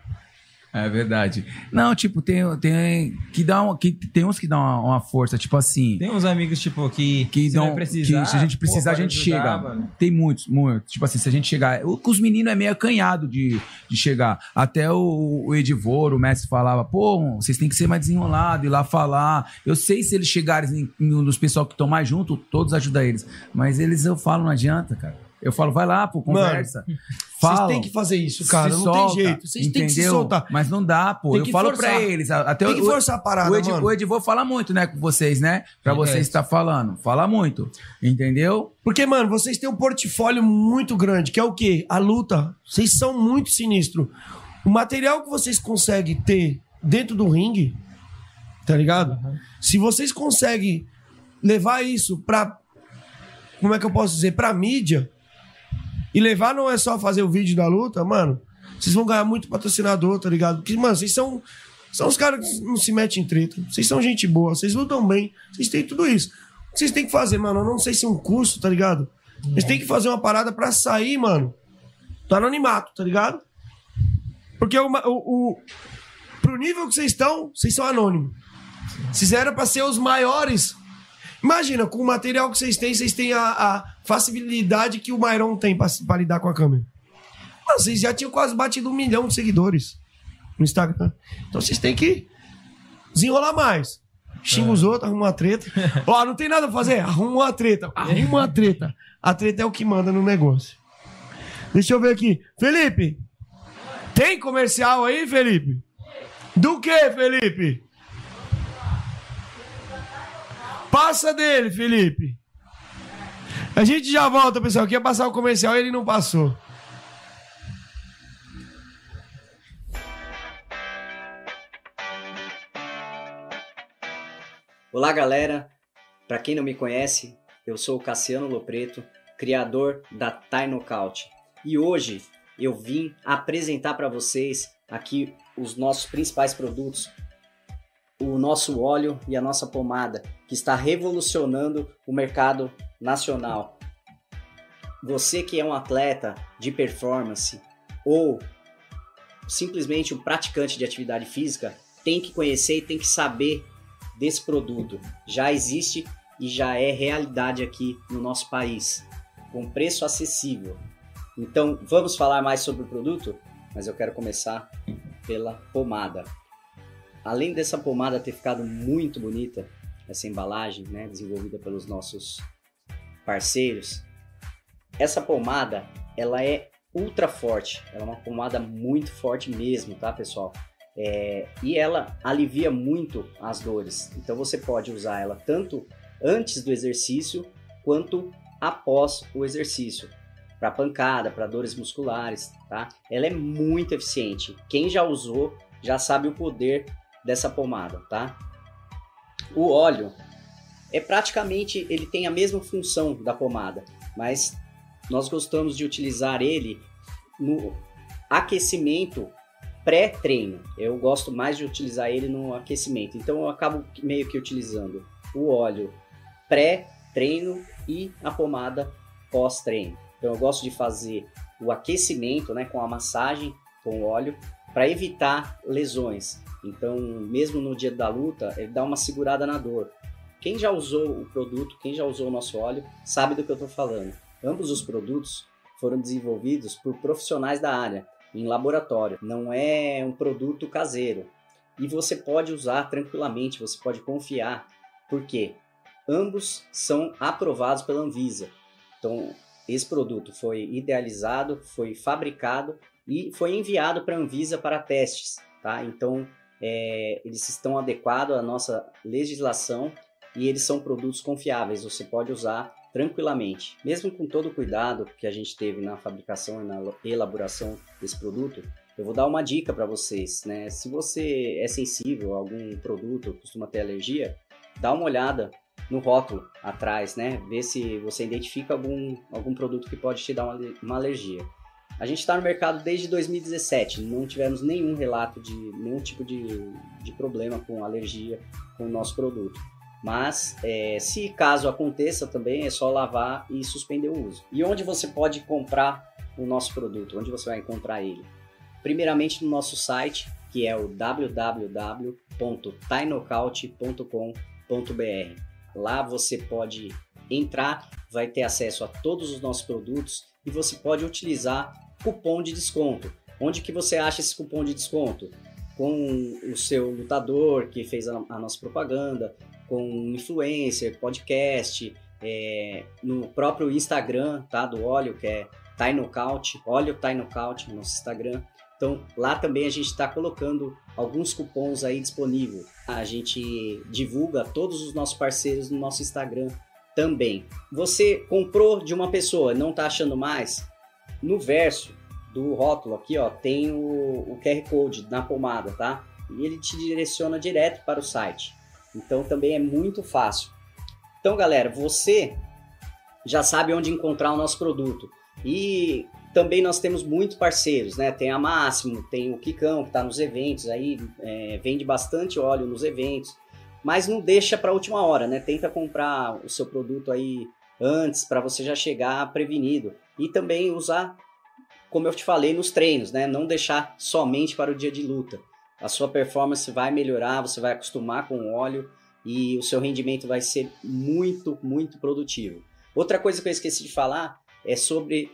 Speaker 10: É verdade. Não, tipo, tem, tem, que dá um, que, tem uns que dão uma, uma força, tipo assim.
Speaker 11: Tem uns amigos, tipo, que,
Speaker 10: que
Speaker 11: se
Speaker 10: dão,
Speaker 11: precisar,
Speaker 10: que se a gente precisar, a gente
Speaker 11: pode
Speaker 10: chega.
Speaker 11: ajudar, mano.
Speaker 10: Tem muitos, muitos. Tipo assim, se a gente chegar. os meninos é meio acanhado de, de chegar. Até o, o Edivor, o mestre, falava: pô, vocês têm que ser mais desenrolado, ir lá falar. Eu sei se eles chegarem em- no- nos pessoal que estão mais junto, todos ajudam eles. Mas eles eu falo, não adianta, cara. Eu falo, vai lá, pô, conversa.
Speaker 9: Vocês
Speaker 10: Fala.
Speaker 9: têm que fazer isso, cara.
Speaker 10: Se
Speaker 9: não
Speaker 10: solta,
Speaker 9: tem jeito. Vocês têm que se soltar.
Speaker 10: Mas não dá, pô.
Speaker 9: Tem
Speaker 10: eu
Speaker 9: que
Speaker 10: falo
Speaker 9: forçar.
Speaker 10: pra eles. Até
Speaker 9: Tem
Speaker 10: o-
Speaker 9: que forçar a parada,
Speaker 10: o Edi-
Speaker 9: mano.
Speaker 10: O Edivô fala muito, né, com vocês, né? Pra
Speaker 9: É.
Speaker 10: vocês estar falando. Fala muito. Entendeu?
Speaker 9: Porque, mano, vocês têm um portfólio muito grande, que é o quê? A luta. Vocês são muito sinistros. O material que vocês conseguem ter dentro do ringue, tá ligado? Se vocês conseguem levar isso pra. Como é que eu posso dizer? Pra mídia. E levar não é só fazer o vídeo da luta, mano. Vocês vão ganhar muito patrocinador, tá ligado? Porque, mano, vocês são. São os caras que não se metem em treta. Vocês são gente boa, vocês lutam bem, vocês têm tudo isso. O que vocês têm que fazer, mano? Eu não sei se é um curso, tá ligado? Vocês têm que fazer uma parada pra sair, mano, do anonimato, tá ligado? Porque o, o, o- pro nível que vocês estão, vocês são anônimos. Vocês eram pra ser os maiores. Imagina, com o material que vocês têm, vocês têm a, a facilidade que o Myron tem pra, pra lidar com a câmera. Mano, vocês já tinham quase batido um milhão de seguidores no Instagram. Então vocês têm que desenrolar mais. Xinga os outros, arruma uma treta. Ó, não tem nada a fazer? Arruma uma treta. Arruma uma treta. A treta é o que manda no negócio. Deixa eu ver aqui. Felipe, tem comercial aí, Felipe? Do que, Felipe? Passa dele, Felipe. A gente já volta, pessoal. Quer passar o comercial e ele não passou.
Speaker 13: Olá, galera. Para quem não me conhece, eu sou o Cassiano Lopreto, criador da Thai. E hoje eu vim apresentar para vocês aqui os nossos principais produtos, o nosso óleo e a nossa pomada, que está revolucionando o mercado nacional. Você que é um atleta de performance ou simplesmente um praticante de atividade física, tem que conhecer e tem que saber desse produto. Já existe e já é realidade aqui no nosso país, com preço acessível. Então, vamos falar mais sobre o produto, mas eu quero começar pela pomada. Além dessa pomada ter ficado muito bonita, essa embalagem, né, desenvolvida pelos nossos parceiros, essa pomada, ela é ultra forte, ela é uma pomada muito forte mesmo, tá, pessoal? É, e ela alivia muito as dores. Então você pode usar ela tanto antes do exercício quanto após o exercício. Para pancada, para dores musculares, tá? Ela é muito eficiente. Quem já usou já sabe o poder dessa pomada, tá? O óleo é praticamente ele tem a mesma função da pomada, mas nós gostamos de utilizar ele no aquecimento pré-treino. Eu gosto mais de utilizar ele no aquecimento. Então eu acabo meio que utilizando o óleo pré-treino e a pomada pós-treino. Então eu gosto de fazer o aquecimento, né, com a massagem com óleo para evitar lesões. Então, mesmo no dia da luta, ele dá uma segurada na dor. Quem já usou o produto, quem já usou o nosso óleo, sabe do que eu estou falando. Ambos os produtos foram desenvolvidos por profissionais da área, em laboratório. Não é um produto caseiro. E você pode usar tranquilamente, você pode confiar. Por quê? Ambos são aprovados pela Anvisa. Então, esse produto foi idealizado, foi fabricado e foi enviado para a Anvisa para testes. Tá? Então, é, eles estão adequados à nossa legislação e eles são produtos confiáveis. Você pode usar tranquilamente. Mesmo com todo o cuidado que a gente teve na fabricação e na elaboração desse produto, eu vou dar uma dica para vocês, né? Se você é sensível a algum produto, costuma ter alergia, dá uma olhada no rótulo atrás, né? Ver se você identifica algum, algum produto que pode te dar uma, uma alergia. A gente está no mercado desde 2017, não tivemos nenhum relato de nenhum tipo de, de problema com alergia com o nosso produto. Mas é, se caso aconteça também é só lavar e suspender o uso. E onde você pode comprar o nosso produto? Onde você vai encontrar ele? Primeiramente no nosso site que é o www.tainocaute.com.br. Lá você pode entrar, vai ter acesso a todos os nossos produtos e você pode utilizar cupom de desconto. Onde que você acha esse cupom de desconto? Com o seu lutador que fez a, a nossa propaganda, com influencer, podcast, é, no próprio Instagram, tá? Do óleo, que é Tainocaut, óleo Tainocaut no nosso Instagram. Então lá também a gente está colocando alguns cupons aí disponível. A gente divulga todos os nossos parceiros no nosso Instagram também. Você comprou de uma pessoa, não está achando mais? No verso do rótulo aqui, ó, tem o, o QR Code na pomada, tá? E ele te direciona direto para o site. Então também é muito fácil. Então, galera, você já sabe onde encontrar o nosso produto. E também nós temos muitos parceiros, né? Tem a Máximo, tem o Kikão, que está nos eventos aí, é, vende bastante óleo nos eventos, mas não deixa para a última hora, né? Tenta comprar o seu produto aí antes, para você já chegar prevenido. E também usar, como eu te falei, nos treinos, né? Não deixar somente para o dia de luta. A sua performance vai melhorar, você vai acostumar com o óleo e o seu rendimento vai ser muito, muito produtivo. Outra coisa que eu esqueci de falar é sobre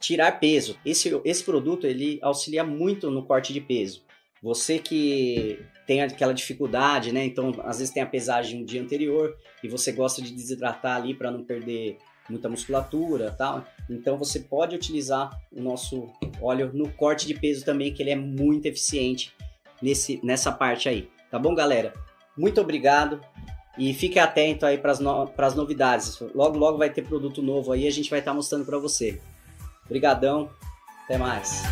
Speaker 13: tirar peso. Esse, esse produto ele auxilia muito no corte de peso. Você que tem aquela dificuldade, né? Então, às vezes tem a pesagem no dia anterior e você gosta de desidratar ali para não perder muita musculatura, tal. Então, você pode utilizar o nosso óleo no corte de peso também, que ele é muito eficiente nesse, nessa parte aí. Tá bom, galera? Muito obrigado e fique atento aí para as no, novidades. Logo, logo vai ter produto novo aí, a gente vai estar tá mostrando para você. Obrigadão, até mais.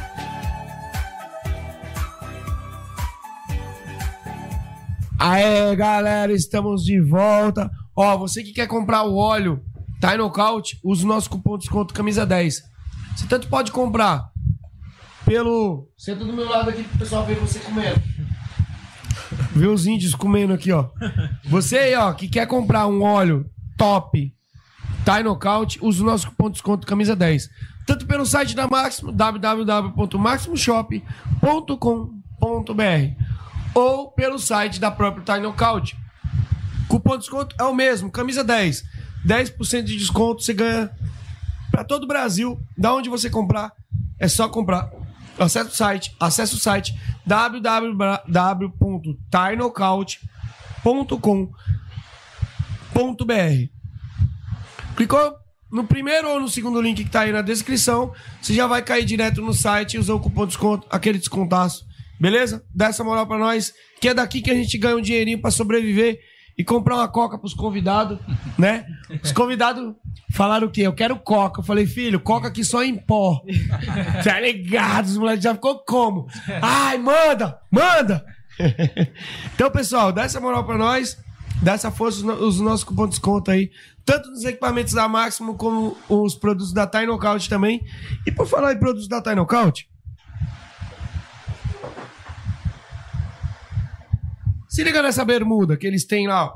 Speaker 9: Aê, galera, estamos de volta. Ó, você que quer comprar o óleo Thai Knockout, usa o nosso cupom de desconto camisa 10. Você tanto pode comprar pelo. Senta do meu lado aqui pro pessoal ver você comendo. Vê os índios comendo aqui, ó. Você aí, ó, que quer comprar um óleo top Thai Knockout, usa o nosso cupom de desconto camisa 10. Tanto pelo site da Máximo, www.maximoshop.com.br ou pelo site da própria Thai Knockout. Cupom de desconto é o mesmo, camisa 10. 10% de desconto você ganha para todo o Brasil. Da onde você comprar, é só comprar. Acesse o site, acesse o site www.tainocaut.com.br. Clicou no primeiro ou no segundo link que tá aí na descrição, você já vai cair direto no site e usar o cupom de desconto, aquele descontaço. Beleza? Dá essa moral pra nós, que é daqui que a gente ganha um dinheirinho para sobreviver e comprar uma coca pros convidados, né? Os convidados falaram o quê? Eu quero coca. Eu falei, filho, coca aqui só em pó. tá ligado? Os moleques já ficou como? Ai, manda! Manda! então, pessoal, dá essa moral pra nós. Dá essa força, os nossos cupons de desconto aí. Tanto nos equipamentos da Máximo, como os produtos da Thai Knockout também. E por falar em produtos da Thai Knockout, Se liga nessa bermuda que eles têm lá.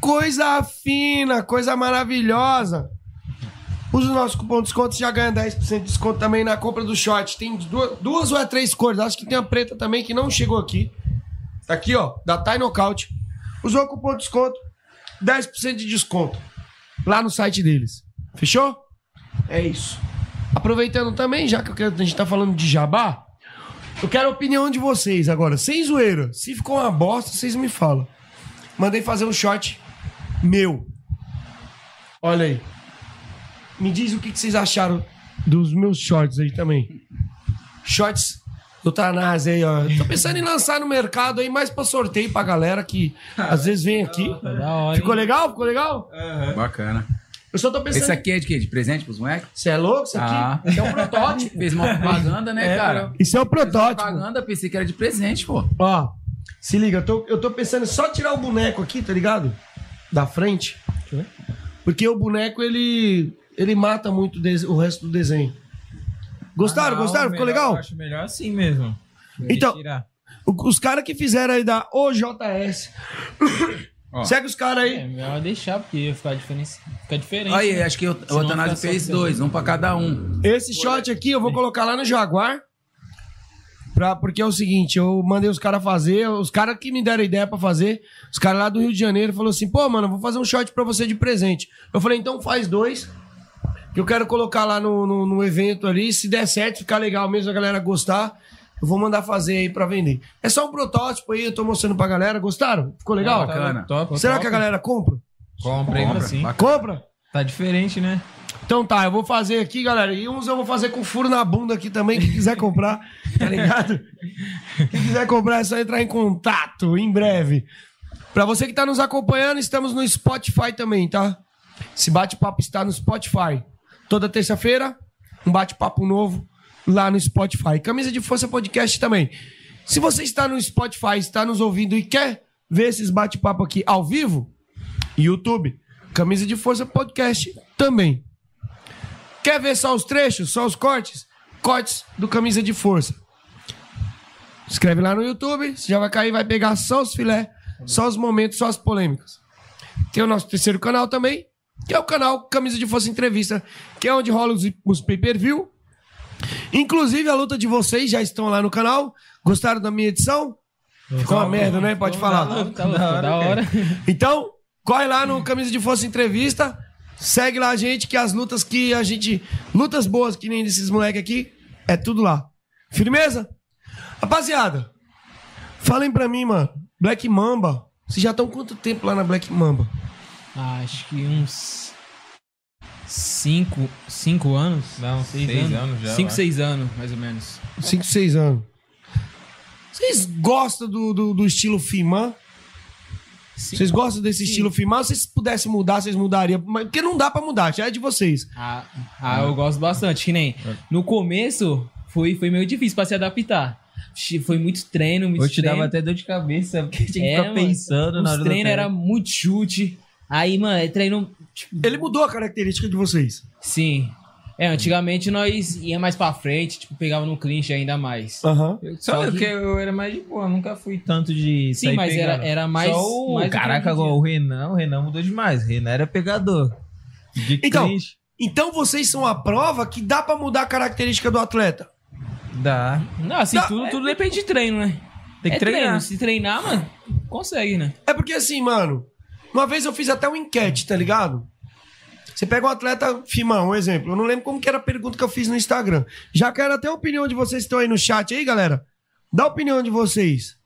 Speaker 9: Coisa fina, coisa maravilhosa. Usa o nosso cupom de desconto já ganha 10% de desconto também na compra do short. Tem duas, duas ou é três cores. Acho que tem a preta também que não chegou aqui. Tá aqui, ó, da Thai Knockout. Usou o cupom de desconto, 10% de desconto lá no site deles. Fechou? É isso. Aproveitando também, já que a gente tá falando de jabá, eu quero a opinião de vocês agora, sem zoeira. Se ficou uma bosta, vocês me falam. Mandei fazer um shot meu. Olha aí. Me diz o que vocês acharam dos meus shorts aí também. Shorts do Tanase aí, ó. Tô pensando em lançar no mercado aí, mais pra sorteio pra galera que às vezes vem aqui. Ficou legal? Ficou legal?
Speaker 10: Bacana.
Speaker 9: Eu só tô pensando.
Speaker 10: Esse aqui é de quê? De presente pros moleques?
Speaker 9: Você é louco? Isso aqui
Speaker 10: Ah.
Speaker 9: É um protótipo.
Speaker 10: Fez uma propaganda, né,
Speaker 9: É,
Speaker 10: cara?
Speaker 9: Isso é um protótipo.
Speaker 10: propaganda, pensei que era de presente, pô.
Speaker 9: Ó, se liga, eu tô, eu tô pensando em só tirar o boneco aqui, tá ligado? Da frente. Porque o boneco, ele. Ele mata muito o resto do desenho. Gostaram?
Speaker 11: Ah, não,
Speaker 9: Gostaram? Ficou
Speaker 11: melhor-
Speaker 9: legal?
Speaker 11: Eu acho melhor assim mesmo.
Speaker 9: Então, os caras que fizeram aí da OJS Segue os caras aí.
Speaker 12: É melhor deixar, porque ia ficar diferente. Fica diferente.
Speaker 10: Aí,
Speaker 12: né?
Speaker 10: acho que o, o Atanásio fez dois, um pra cada um.
Speaker 9: Esse shot aqui eu vou colocar lá no Jaguar. Pra, porque é o seguinte, eu mandei os caras fazer, os caras que me deram ideia pra fazer, os caras lá do Rio de Janeiro falaram assim, pô, mano, eu vou fazer um shot pra você de presente. Eu falei, então faz dois, que eu quero colocar lá no, no, no evento ali, se der certo, ficar legal mesmo, a galera gostar, eu vou mandar fazer aí pra vender. É só um protótipo aí, eu tô mostrando pra galera, gostaram? Ficou legal?
Speaker 11: Ah, bacana. Top,
Speaker 9: Será
Speaker 11: top.
Speaker 9: que a galera compra?
Speaker 11: Compra, compra sim.
Speaker 9: Compra?
Speaker 11: Tá diferente, né?
Speaker 9: Então tá, eu vou fazer aqui, galera. E uns eu vou fazer com furo na bunda aqui também, quem quiser comprar, tá ligado? Quem quiser comprar é só entrar em contato em breve. Pra você que tá nos acompanhando, estamos no Spotify também, tá? Esse bate-papo está no Spotify. Toda terça-feira, um bate-papo novo lá no Spotify. Camisa de Força Podcast também. Se você está no Spotify, está nos ouvindo e quer ver esses bate-papo aqui ao vivo, YouTube, Camisa de Força Podcast também. Quer ver só os trechos, só os cortes? Cortes do Camisa de Força. Escreve lá no YouTube, você já vai cair, vai pegar só os filé, só os momentos, só as polêmicas. Tem o nosso terceiro canal também, que é o canal Camisa de Força Entrevista, que é onde rola os, os pay-per-view. Inclusive, a luta de vocês já estão lá no canal. Gostaram da minha edição? Ficou uma merda, né? Pode falar.
Speaker 12: Tá louco, da hora.
Speaker 9: Então, corre lá no Camisa de Força Entrevista. Segue lá a gente, que as lutas que a gente. Lutas boas, que nem desses moleques aqui, é tudo lá. Firmeza? Rapaziada, falem pra mim, mano. Black Mamba. Vocês já estão quanto tempo lá na Black Mamba?
Speaker 12: Ah, acho que uns. Cinco, cinco anos?
Speaker 11: Não,
Speaker 12: seis,
Speaker 11: seis
Speaker 12: anos.
Speaker 11: anos já,
Speaker 12: Cinco, seis anos, mais ou menos.
Speaker 9: 5, 6 anos. Vocês gostam do, do, do estilo Fimã? Vocês gostam desse estilo Fimã? Se vocês pudessem mudar, vocês mudariam. Mas- Porque não dá pra mudar, já é de vocês.
Speaker 12: Ah, ah, eu gosto bastante. Que nem no começo foi, foi meio difícil pra se adaptar. Foi muito treino, muito
Speaker 11: Eu te
Speaker 12: treino.
Speaker 11: dava até dor de cabeça, porque tinha que
Speaker 12: É,
Speaker 11: ficar
Speaker 12: mano,
Speaker 11: pensando na hora
Speaker 12: Os treinos
Speaker 11: treino.
Speaker 12: era muito chute. Aí, mano, é treino.
Speaker 9: Ele mudou a característica de vocês.
Speaker 12: Sim. É, antigamente nós ia mais pra frente, tipo, pegava no clinch ainda mais.
Speaker 9: Aham.
Speaker 11: Só que eu era mais de boa, nunca fui tanto de.
Speaker 12: Sim,
Speaker 11: sair
Speaker 12: mas era-
Speaker 11: pegando.
Speaker 12: era mais-
Speaker 11: Só o,
Speaker 12: mais do que
Speaker 11: caraca,
Speaker 12: hoje em
Speaker 11: agora o Renan, o Renan mudou demais. O Renan era pegador. De
Speaker 9: Então,
Speaker 11: clinch.
Speaker 9: então vocês são a prova que dá pra mudar a característica do atleta.
Speaker 11: Dá.
Speaker 12: Não, assim,
Speaker 9: Dá-
Speaker 12: tudo, tudo depende de treino, né?
Speaker 11: Tem que
Speaker 12: É
Speaker 11: treinar.
Speaker 12: treino. Se treinar, mano, consegue, né?
Speaker 9: É porque assim, mano, uma vez eu fiz até uma enquete, tá ligado? Você pega um atleta Fimão, um exemplo. Eu não lembro como que era a pergunta que eu fiz no Instagram. Já quero até a opinião de vocês que estão aí no chat aí, galera. Dá a opinião de vocês.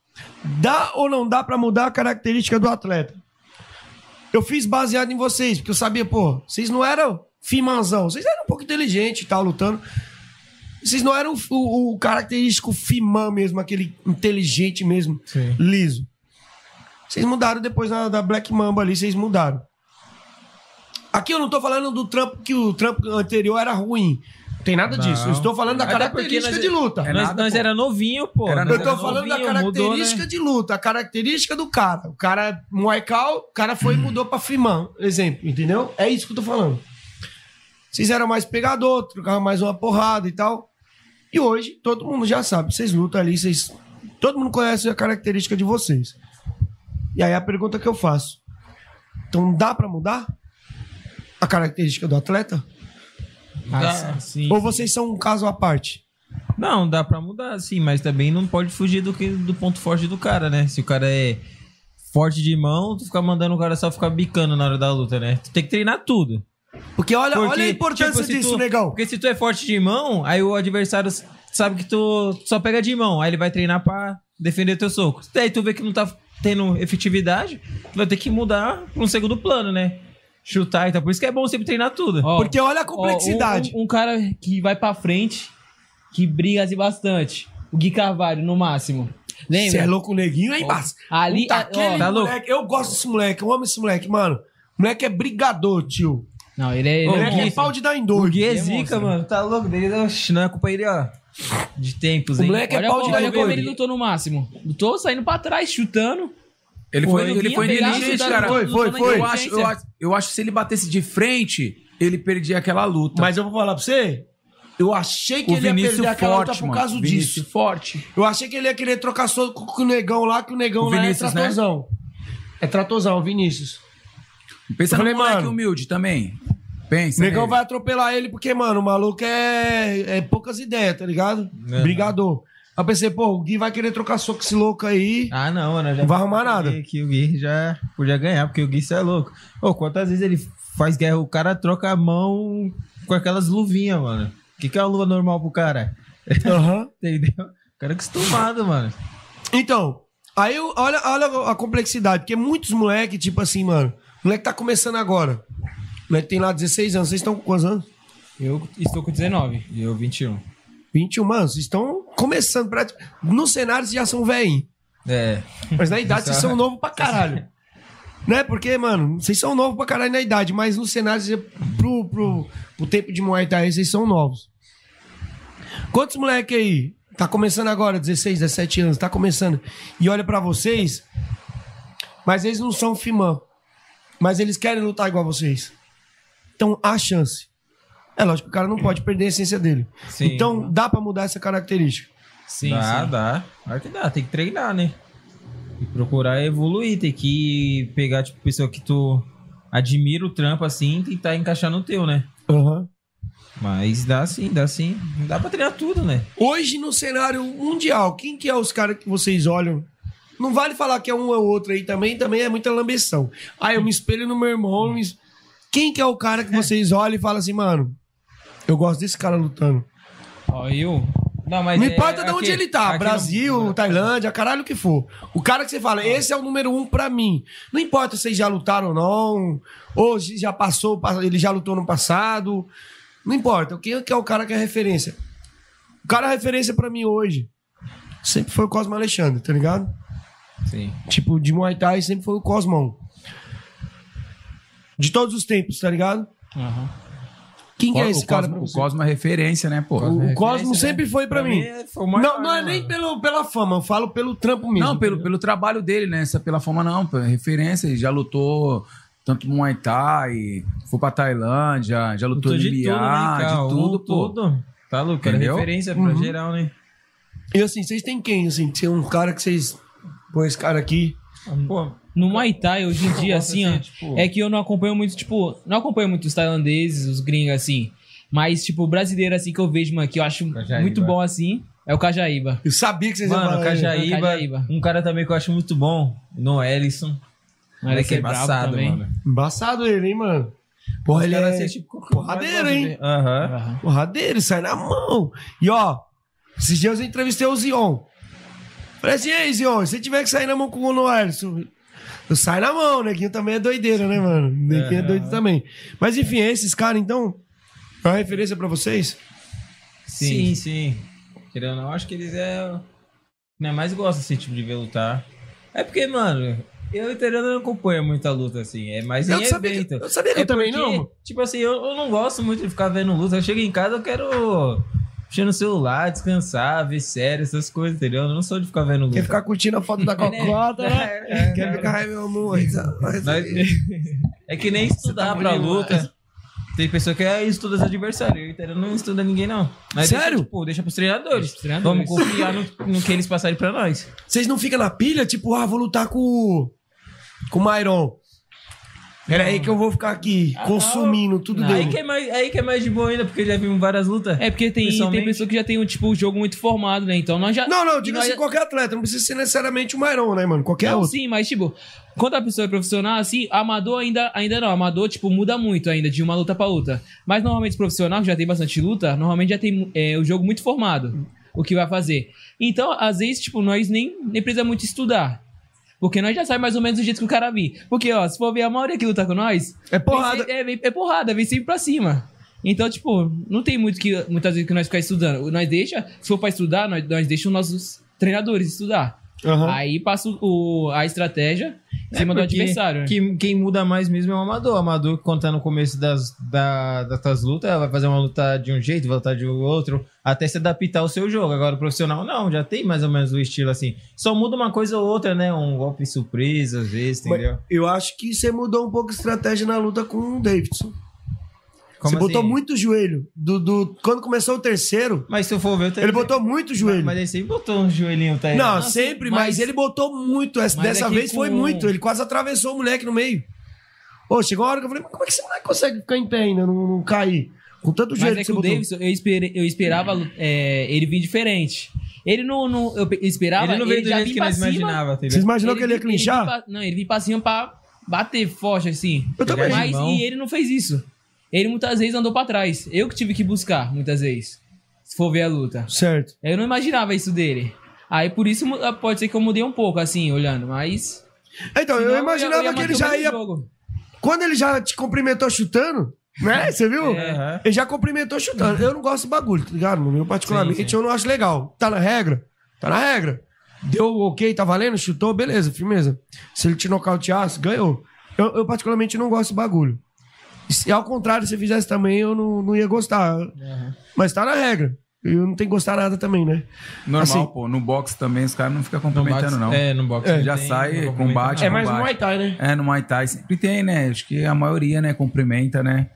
Speaker 9: Dá ou não dá pra mudar a característica do atleta? Eu fiz baseado em vocês, porque eu sabia, pô, vocês não eram Fimanzão, vocês eram um pouco inteligentes e tal, lutando. Vocês não eram o, o característico Fimã mesmo, aquele inteligente mesmo, liso. Vocês mudaram depois na, da Black Mamba ali, vocês mudaram. Aqui eu não tô falando do trampo que o trampo anterior era ruim. Não tem nada disso. Eu estou falando da
Speaker 11: Até porque
Speaker 9: característica
Speaker 11: nós-
Speaker 9: de luta.
Speaker 11: É nós nós era novinho, pô.
Speaker 9: Eu
Speaker 11: Nós
Speaker 9: tô
Speaker 11: era
Speaker 9: falando da
Speaker 11: novinho,
Speaker 9: característica
Speaker 11: mudou, né?
Speaker 9: de luta, a característica do cara. O cara é Muay Thai, o cara foi e mudou pra Fimã, exemplo, entendeu? É isso que eu tô falando. Vocês eram mais pegador, trocavam mais uma porrada e tal. E hoje, todo mundo já sabe, vocês lutam ali, vocês... Todo mundo conhece a característica de vocês. E aí a pergunta que eu faço. Então dá pra mudar a característica do atleta?
Speaker 11: Dá.
Speaker 9: Ou vocês são um caso à parte?
Speaker 11: Não, dá pra mudar, sim, mas também não pode fugir do, que, do ponto forte do cara, né? Se o cara é forte de mão, tu fica mandando o cara só ficar bicando na hora da luta, né? Tu tem que treinar tudo.
Speaker 9: Porque olha, olha a importância
Speaker 11: se
Speaker 9: disso,
Speaker 11: tu,
Speaker 9: negão.
Speaker 11: Porque se tu é forte de mão, aí o adversário sabe que tu só pega de mão, aí ele vai treinar pra defender teu soco. Daí tu vê que não tá tendo efetividade, vai ter que mudar pra um segundo plano, né? Chutar e tal. Por isso que é bom sempre treinar tudo.
Speaker 12: Ó,
Speaker 9: Porque olha a
Speaker 12: ó,
Speaker 9: complexidade.
Speaker 12: um, um cara que vai pra frente, que briga assim bastante. O Gui Carvalho, no máximo. Lembra?
Speaker 9: Você é louco, o neguinho é
Speaker 12: Ó,
Speaker 9: embaixo.
Speaker 12: ali, ó,
Speaker 9: aquele
Speaker 12: tá louco?
Speaker 9: moleque, eu gosto desse moleque, eu amo esse moleque, mano. O moleque é brigador, tio.
Speaker 12: Não, ele é.
Speaker 9: O
Speaker 12: ele é
Speaker 9: moleque é pau de dar em
Speaker 11: O
Speaker 9: doido.
Speaker 11: Gui é
Speaker 12: Ele é
Speaker 11: zica, mano. Tá louco dele. Oxi, não é culpa dele, ó. De tempos,
Speaker 9: O
Speaker 11: hein?
Speaker 9: moleque é
Speaker 12: Olha,
Speaker 9: pau de
Speaker 12: como- olha
Speaker 9: em
Speaker 12: como ele lutou no máximo. Lutou saindo pra trás, chutando.
Speaker 10: Ele
Speaker 12: Pô,
Speaker 10: foi,
Speaker 12: ele
Speaker 10: foi inteligente, cara.
Speaker 9: Foi, foi, foi.
Speaker 10: Eu acho, eu, acho, eu acho que se ele batesse de frente, ele perdia aquela luta.
Speaker 9: Mas eu vou falar pra você, eu achei que
Speaker 10: o
Speaker 9: ele ia
Speaker 10: Vinícius
Speaker 9: perder aquela
Speaker 10: forte,
Speaker 9: luta por
Speaker 10: mano.
Speaker 9: causa
Speaker 10: Vinícius
Speaker 9: disso.
Speaker 10: forte.
Speaker 9: Eu achei que ele ia querer trocar soco com o negão lá, que o negão
Speaker 10: O
Speaker 9: lá
Speaker 10: Vinícius,
Speaker 9: é
Speaker 10: né?
Speaker 9: tratorzão. É tratozão, Vinícius.
Speaker 10: Pensa
Speaker 9: Eu
Speaker 10: no moleque
Speaker 9: mano,
Speaker 10: humilde também. Pensa.
Speaker 9: Negão
Speaker 10: nele.
Speaker 9: vai atropelar ele porque, mano, o maluco é, é poucas ideias, tá ligado?
Speaker 11: Aham.
Speaker 9: Brigador. Aí eu pensei, pô, o Gui vai querer trocar soco com esse louco aí.
Speaker 11: Ah, não, mano.
Speaker 9: Não vai arrumar nada.
Speaker 11: Que, o Gui já podia ganhar, porque o Gui cê é louco. Ô, quantas vezes ele faz guerra, o cara troca a mão com aquelas luvinhas, mano. O que, que é uma luva normal pro cara?
Speaker 9: Aham.
Speaker 11: Entendeu? O cara é acostumado, mano.
Speaker 9: Então, aí eu- olha, olha a complexidade, porque muitos moleques, tipo assim, mano, o moleque tá começando agora. O moleque tem lá 16 anos, vocês estão com quantos anos?
Speaker 12: Eu estou com 19.
Speaker 11: E eu, 21.
Speaker 9: 21, mano, vocês estão começando. Pra... No cenário vocês já são velhinhos.
Speaker 11: É.
Speaker 9: Mas na idade vocês são novos pra caralho. Né? Porque, mano, vocês são novos pra caralho na idade, mas no cenário, pro, pro, pro tempo de Muay Thai, vocês são novos. Quantos moleque aí? Tá começando agora, 16, 17 anos, tá começando. E olha pra vocês, mas eles não são fimã. Mas eles querem lutar igual vocês. Então há chance. É lógico que o cara não pode perder a essência dele.
Speaker 11: Sim.
Speaker 9: Então dá pra mudar essa característica.
Speaker 12: Sim,
Speaker 11: dá,
Speaker 12: sim.
Speaker 11: dá. Claro que dá, tem que treinar, né? E procurar evoluir, tem que pegar, tipo, pessoa que tu admira o trampo assim e tentar encaixar no teu, né?
Speaker 9: Aham.
Speaker 11: Mas dá sim, dá sim. Não dá pra treinar tudo, né?
Speaker 9: Hoje, no cenário mundial, quem que é os caras que vocês olham? Não vale falar que é um ou outro aí também, também é muita lambeção. Ah, eu me espelho no meu irmão. me Quem que é o cara que vocês olham e falam assim, mano, eu gosto desse cara lutando.
Speaker 12: Ó, eu.
Speaker 11: Não, mas
Speaker 9: não
Speaker 11: é-
Speaker 9: importa de
Speaker 11: aqui-
Speaker 9: onde ele tá,
Speaker 11: aqui
Speaker 9: Brasil, Tailândia, caralho o que for. O cara que você fala, esse é o número um pra mim. Não importa se vocês já lutaram ou não, ou se já passou, ele já lutou no passado. Não importa. Quem que é o cara que é referência? O cara é referência pra mim hoje. Sempre foi o Cosmo Alexandre, tá ligado?
Speaker 11: Sim.
Speaker 9: Tipo, de Muay Thai sempre foi o Cosmão. De todos os tempos, tá ligado? Quem que é
Speaker 10: O
Speaker 9: esse cara?
Speaker 10: Cosmo- o? Cosmo é referência, né, pô?
Speaker 9: O Cosmo sempre foi pra,
Speaker 10: Pra
Speaker 9: mim.
Speaker 10: mim é- foi o
Speaker 9: não, não é
Speaker 10: né,
Speaker 9: nem pelo, pela fama, eu falo pelo trampo mesmo.
Speaker 10: Não, pelo, pelo trabalho dele, né? Essa pela fama não, pela referência. Ele já lutou tanto Muay Thai, foi pra Tailândia, já lutou,
Speaker 11: Lutou
Speaker 10: de
Speaker 11: de tudo, né,
Speaker 10: MMA, de tudo, pô.
Speaker 11: tudo. Tá louco, era
Speaker 10: Entendeu?
Speaker 11: referência pra
Speaker 9: Uhum.
Speaker 11: geral, né?
Speaker 9: E assim, vocês têm quem, assim? Tem um cara que vocês... Pô, esse cara aqui...
Speaker 11: Pô,
Speaker 12: No Muay Thai, hoje em dia, assim,
Speaker 11: assim,
Speaker 12: ó,
Speaker 11: tipo-
Speaker 12: é que eu não acompanho muito, tipo, não acompanho muito os tailandeses, os gringos, assim. Mas, tipo, o brasileiro, assim, que eu vejo, mano, que eu acho
Speaker 11: Cajaíba.
Speaker 12: muito bom, assim, é o Cajaíba.
Speaker 9: Eu sabia que vocês iam
Speaker 11: Mano,
Speaker 9: falar ele.
Speaker 11: Cajaíba,
Speaker 12: Cajaíba.
Speaker 11: um cara também que eu acho muito bom, no Ellison.
Speaker 12: Moleque
Speaker 11: é
Speaker 12: é
Speaker 11: embaçado,
Speaker 12: também.
Speaker 11: mano.
Speaker 9: Embaçado ele, hein, mano? Porra, ele é
Speaker 11: assim, tipo,
Speaker 9: porradeiro, hein?
Speaker 11: Aham.
Speaker 9: Porradeiro, sai na mão. E ó, esses dias eu entrevistei o Zion. Falei assim, ei, Zion, se você tiver que sair na mão com o Noelson, eu saio na mão, Neguinho também é doideira, né, mano? Neguinho é doido também. Mas enfim, esses caras, então, é uma referência pra vocês?
Speaker 11: Sim, sim. Querendo ou não, acho que eles é. Né, mais gostam desse tipo de ver lutar. É porque, mano, eu entendendo não acompanho muita luta assim. É mais em
Speaker 9: Eu sabia
Speaker 11: evento.
Speaker 9: que- eu sabia que
Speaker 11: é
Speaker 9: eu também
Speaker 11: porque,
Speaker 9: não.
Speaker 11: Tipo assim, eu, eu não gosto muito de ficar vendo luta. Eu chego em casa, eu quero mexer no celular, descansar, ver série, essas coisas, entendeu? Eu não sou de ficar vendo luta.
Speaker 9: Quer ficar curtindo a foto da cocota, né? Quer ficar, ai, meu amor.
Speaker 11: Mas- é que nem estudar
Speaker 9: tá
Speaker 11: pra luta. Tem pessoa que é, estuda os adversários. Eu não estuda ninguém, não. Mas
Speaker 9: Sério?
Speaker 11: Deixa, tipo, deixa pros treinadores.
Speaker 12: treinadores.
Speaker 11: Vamos confiar no, no que eles passarem pra nós.
Speaker 9: Vocês não ficam na pilha, tipo, ah, vou lutar com com o Myron. Pera aí que eu vou ficar aqui consumindo tudo
Speaker 11: Aí
Speaker 9: dele.
Speaker 11: que, é mais, aí que é mais de boa ainda, porque já vimos várias lutas.
Speaker 12: É porque tem, tem
Speaker 11: Pessoalmente.
Speaker 12: pessoa que já tem um tipo, jogo muito formado, né? Então nós já.
Speaker 9: Não, não, diga assim,
Speaker 12: já-
Speaker 9: qualquer atleta, não precisa ser necessariamente o Myron, né, mano? Qualquer
Speaker 12: não,
Speaker 9: outro.
Speaker 12: sim, mas tipo, quando a pessoa é profissional, assim, amador ainda, ainda não. Amador, tipo, muda muito ainda de uma luta pra outra. Mas normalmente os profissional, que já tem bastante luta, normalmente já tem é, o jogo muito formado. O que vai fazer. Então, às vezes, tipo, nós nem, nem precisa muito estudar. Porque nós já sabemos mais ou menos do jeito que o cara vir. Porque, ó, se for ver a maioria que luta com nós.
Speaker 9: É porrada.
Speaker 12: vem É, vem- é porrada, vem sempre pra cima. Então, tipo, não tem muito que muitas vezes que nós ficar estudando. Nós deixa, se for pra estudar, nós, nós deixamos os nossos treinadores estudar.
Speaker 9: Aham.
Speaker 12: Aí passa o, a estratégia em cima do
Speaker 11: É,
Speaker 12: adversário. né?
Speaker 11: Que, quem muda mais mesmo é o amador. O amador, quando tá no começo das, da, das lutas, vai fazer uma luta de um jeito, vai lutar de outro, até se adaptar ao seu jogo. Agora, o profissional, não, já tem mais ou menos o estilo assim. Só muda uma coisa ou outra, né? Um golpe surpresa, às vezes,
Speaker 9: Mas
Speaker 11: entendeu?
Speaker 9: eu acho que você mudou um pouco a estratégia na luta com o Davidson. Você
Speaker 11: Como
Speaker 9: botou
Speaker 11: assim?
Speaker 9: muito joelho. Do, do- quando começou o terceiro,
Speaker 11: Mas se eu for ver, eu
Speaker 9: ele botou muito joelho.
Speaker 11: Mas ele sempre botou um joelhinho, tá aí.
Speaker 9: Não,
Speaker 11: Nossa,
Speaker 9: sempre, mas, ele botou muito. Essa,
Speaker 11: mas
Speaker 9: dessa
Speaker 11: é
Speaker 9: vez foi
Speaker 11: com-
Speaker 9: muito. Ele quase atravessou o moleque no meio. Ô, chegou uma hora que eu falei, mas como é que esse moleque consegue ficar em pé ainda, não, não cair? Com tanto
Speaker 12: Mas
Speaker 9: joelho
Speaker 12: é
Speaker 9: que
Speaker 12: que
Speaker 9: você
Speaker 12: o
Speaker 9: botou.
Speaker 12: Davidson, eu, espere- eu esperava é, ele vir diferente. Ele não. não eu pe- esperava.
Speaker 11: Ele não veio do
Speaker 12: já
Speaker 11: jeito que nós imaginava, entendeu?
Speaker 9: Vocês imaginou que ele ia clinchar?
Speaker 12: pra- não, ele vir pra cima pra bater forte, assim.
Speaker 9: Eu também.
Speaker 12: Mas e ele não fez isso. Ele muitas vezes andou pra trás. Eu que tive que buscar, muitas vezes. Se for ver a luta.
Speaker 9: Certo.
Speaker 12: Eu não imaginava isso dele. Aí por isso mu- pode ser que eu mudei um pouco, assim, olhando. Mas.
Speaker 9: Então,
Speaker 12: senão
Speaker 9: eu imaginava
Speaker 12: ia
Speaker 9: que ele
Speaker 12: manter o
Speaker 9: já ia.
Speaker 12: jogo.
Speaker 9: Quando ele já te cumprimentou chutando, né? Você viu?
Speaker 12: É.
Speaker 9: Ele já cumprimentou chutando. Eu não gosto de bagulho, tá ligado? mano? Eu, particularmente,
Speaker 11: Sim, sim.
Speaker 9: eu não acho legal. Tá na regra? Tá na regra. Deu ok, tá valendo, chutou, beleza, firmeza. Se ele te nocauteasse, ganhou. Eu, eu particularmente, não gosto de bagulho. E Se ao contrário, se fizesse também, eu não, não ia gostar. Mas tá na regra. Eu não tenho que gostar nada também, né?
Speaker 10: Normal,
Speaker 9: Assim,
Speaker 10: pô. No boxe também os caras não ficam cumprimentando, não.
Speaker 11: É, no boxe.
Speaker 10: Já
Speaker 11: tem,
Speaker 10: sai, combate,
Speaker 9: É mais no
Speaker 10: combate.
Speaker 9: Muay Thai, né?
Speaker 10: É, no Muay Thai sempre tem, né? Acho que a maioria, né, cumprimenta, né?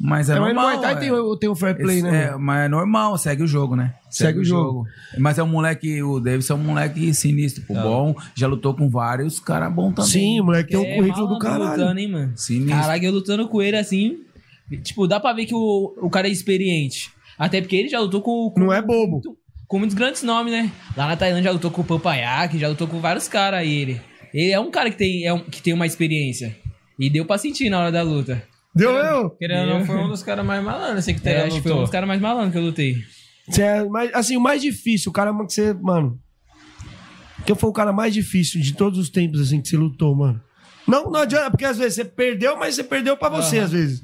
Speaker 10: Mas é,
Speaker 9: É, mas no
Speaker 10: normal.
Speaker 9: Muay Thai
Speaker 10: é.
Speaker 9: tem, o- tem o fair play,
Speaker 10: Esse-
Speaker 9: né?
Speaker 10: é, mas é normal, segue o jogo, né?
Speaker 9: Segue o jogo.
Speaker 10: Mas é um moleque, o Davis é um moleque sinistro, pô, bom. Já lutou com vários caras bons também.
Speaker 9: Sim, o moleque tem um
Speaker 12: É
Speaker 9: currículo do caralho.
Speaker 12: Lutando, hein, mano?
Speaker 10: Sinistro.
Speaker 12: Caraca, eu lutando com ele assim. Tipo, dá pra ver que o, o cara é experiente. Até porque ele já lutou com. com
Speaker 9: Não é bobo.
Speaker 12: muito- com muitos grandes nomes, né? Lá na Tailândia já lutou com o Pampayak, já lutou com vários caras aí. Ele. ele é um cara que tem, é um- que tem uma experiência. E deu pra sentir na hora da luta.
Speaker 9: Deu eu?
Speaker 11: Querendo ou não, foi um dos caras mais malandros, assim, que
Speaker 12: É, acho que foi um dos caras mais malandros que eu lutei.
Speaker 9: É mais- assim, o mais difícil, o cara que você, mano. Que foi o cara mais difícil de todos os tempos, assim, que você lutou, mano. Não, não adianta, porque às vezes você perdeu, mas você perdeu pra você,
Speaker 12: Aham.
Speaker 9: às vezes.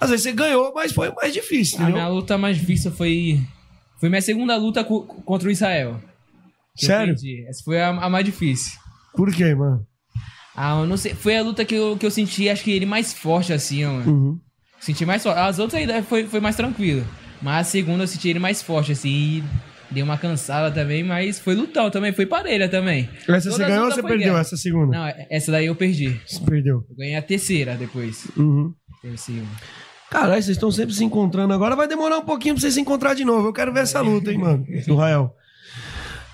Speaker 9: Às vezes você ganhou, mas foi o mais difícil,
Speaker 12: A
Speaker 9: entendeu?
Speaker 12: minha luta mais difícil foi. Foi minha segunda luta co- contra o Israel.
Speaker 9: Sério?
Speaker 12: perdi. Essa foi a, a mais difícil.
Speaker 9: Por quê, mano?
Speaker 12: Ah, eu não sei. Foi a luta que eu, que eu senti, acho que ele mais forte, assim, ó, mano.
Speaker 9: Uhum.
Speaker 12: Senti mais forte. As outras ainda foi, foi mais tranquilo. Mas a segunda eu senti ele mais forte, assim. E deu uma cansada também, mas foi lutão também, foi parelha também.
Speaker 9: Essa
Speaker 12: Todas
Speaker 9: você ganhou ou você perdeu
Speaker 12: guerra.
Speaker 9: essa segunda?
Speaker 12: Não, essa daí eu perdi.
Speaker 9: Você perdeu.
Speaker 12: Eu ganhei a terceira depois.
Speaker 9: Uhum.
Speaker 12: Terceira.
Speaker 9: Caralho, vocês estão sempre se encontrando. Agora vai demorar um pouquinho pra vocês se encontrar de novo. Eu quero ver essa luta, hein, mano, do Rael.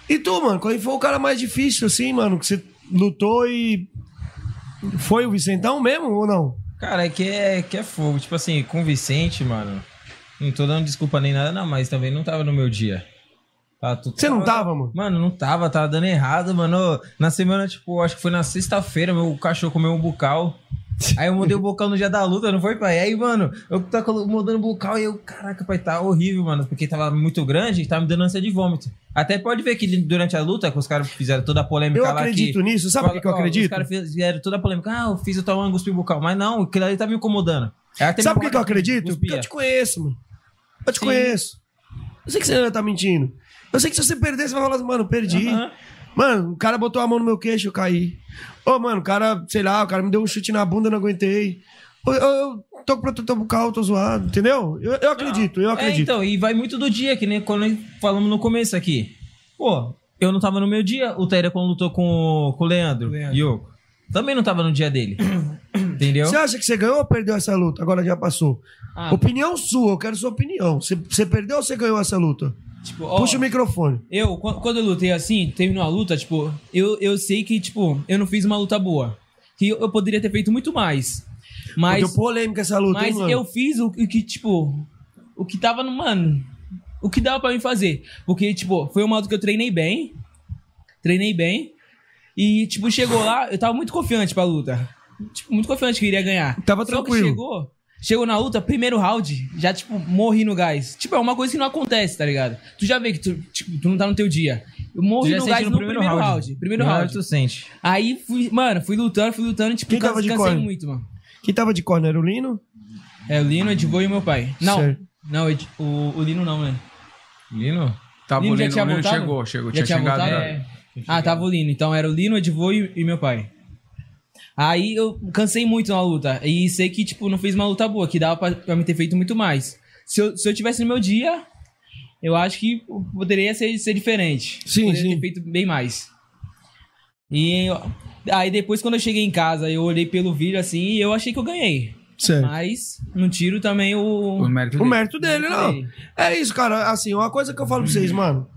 Speaker 9: E tu, mano, qual foi o cara mais difícil, assim, mano, que você lutou e. Foi o Vicentão mesmo ou não?
Speaker 11: Cara, é que é, que é fogo. Tipo assim, com o Vicente, mano. Não tô dando desculpa nem nada, não, mas também não tava no meu dia. Tudo-
Speaker 9: Você não tava, mano?
Speaker 11: Mano, não tava, tava dando errado, mano. Na semana, tipo, acho que foi na sexta-feira, meu cachorro comeu um bucal. Aí eu mudei o bocal no dia da luta, não foi, pai? Aí, mano, eu tava colo- mudando o bocal e eu, caraca, pai, tá horrível, mano, porque tava muito grande e tava me dando ânsia de vômito. Até pode ver que durante a luta, que os caras fizeram toda a polêmica
Speaker 9: Eu
Speaker 11: lá
Speaker 9: acredito
Speaker 11: que-
Speaker 9: nisso, sabe por que eu
Speaker 11: Ó,
Speaker 9: acredito?
Speaker 11: Os caras fizeram toda a polêmica, ah, eu fiz o tal cuspir o bucal. Mas não, aquilo ali tá me incomodando.
Speaker 9: Sabe por que que eu acredito? Porque eu te conheço, mano. Eu te
Speaker 11: Sim.
Speaker 9: conheço. Eu sei que você ainda tá mentindo. Eu sei que se você perder, você vai falar assim, mano, perdi.
Speaker 11: Aham.
Speaker 9: Mano, o cara botou a mão no meu queixo, eu caí. Ô, mano, o cara, sei lá, o cara me deu um chute na bunda, não aguentei. Eu, eu, tô com protetor bucal, tô zoado, entendeu? Eu, eu acredito, eu
Speaker 11: É,
Speaker 9: acredito.
Speaker 11: então, e vai muito do dia, que nem quando falamos no começo aqui. Pô, eu não tava no meu dia, o Taira quando lutou com, o- com o Leandro,
Speaker 12: Leandro.
Speaker 11: Yoko. Também não tava no dia dele. Entendeu?
Speaker 9: Você acha que você ganhou ou perdeu essa luta? Agora já passou.
Speaker 12: Ah,
Speaker 9: Opinião sua, eu quero sua opinião. Você, você perdeu ou você ganhou essa luta?
Speaker 12: Tipo, ó,
Speaker 9: Puxa o microfone.
Speaker 12: Eu, qu- quando eu lutei assim, terminou a luta, tipo, eu, eu sei que, tipo, eu não fiz uma luta boa. Que eu, eu poderia ter feito muito mais. Mas,
Speaker 9: Deu polêmica essa luta, hein,
Speaker 12: mas
Speaker 9: mano?
Speaker 12: eu fiz o, o que, tipo, o que tava no, mano, o que dava pra mim fazer. Porque, tipo, foi uma luta que eu treinei bem, treinei bem, e, tipo, chegou lá, eu tava muito confiante pra luta. Tipo, muito confiante que eu iria ganhar.
Speaker 9: Tava
Speaker 12: Só
Speaker 9: tranquilo.
Speaker 12: que chegou, chegou na luta, primeiro round, já, tipo, morri no gás. Tipo, é uma coisa que não acontece, tá ligado? Tu já vê que tu, tipo, tu não tá no teu dia. Eu morri
Speaker 11: já
Speaker 12: no gás no, primeiro, round. Primeiro
Speaker 11: No
Speaker 12: round.
Speaker 11: tu sente.
Speaker 12: Aí, fui, mano, fui lutando, fui lutando, tipo,
Speaker 9: Quem tava de
Speaker 12: cansei
Speaker 9: corner?
Speaker 12: muito, mano.
Speaker 9: Quem tava de corner era o Lino?
Speaker 12: É o Lino, o Edivô e o meu pai. Não,
Speaker 9: Certo.
Speaker 12: não, o, Ed- o, o Lino não, né?
Speaker 11: Lino?
Speaker 10: Tava
Speaker 12: Lino
Speaker 10: o
Speaker 12: já
Speaker 10: Lino,
Speaker 12: tinha
Speaker 10: o Lino
Speaker 12: voltado?
Speaker 10: chegou, chegou,
Speaker 12: Já
Speaker 10: tinha,
Speaker 12: tinha
Speaker 10: chegado. né?
Speaker 12: Ah, tava o Lino. Então era o Lino, o Edivô e, e meu pai. Aí eu cansei muito na luta. E sei que, tipo, não fiz uma luta boa, que dava pra, pra me ter feito muito mais. Se eu, se eu tivesse no meu dia, eu acho que poderia ser, ser diferente.
Speaker 9: Sim,
Speaker 12: poderia
Speaker 9: sim.
Speaker 12: ter feito bem mais. E aí depois, quando eu cheguei em casa, eu olhei pelo vídeo assim e eu achei que eu ganhei.
Speaker 9: Certo.
Speaker 12: Mas no tiro também o.
Speaker 10: O mérito
Speaker 9: O mérito dele, não. É isso, cara. Assim, uma coisa que eu falo pra vocês, mano.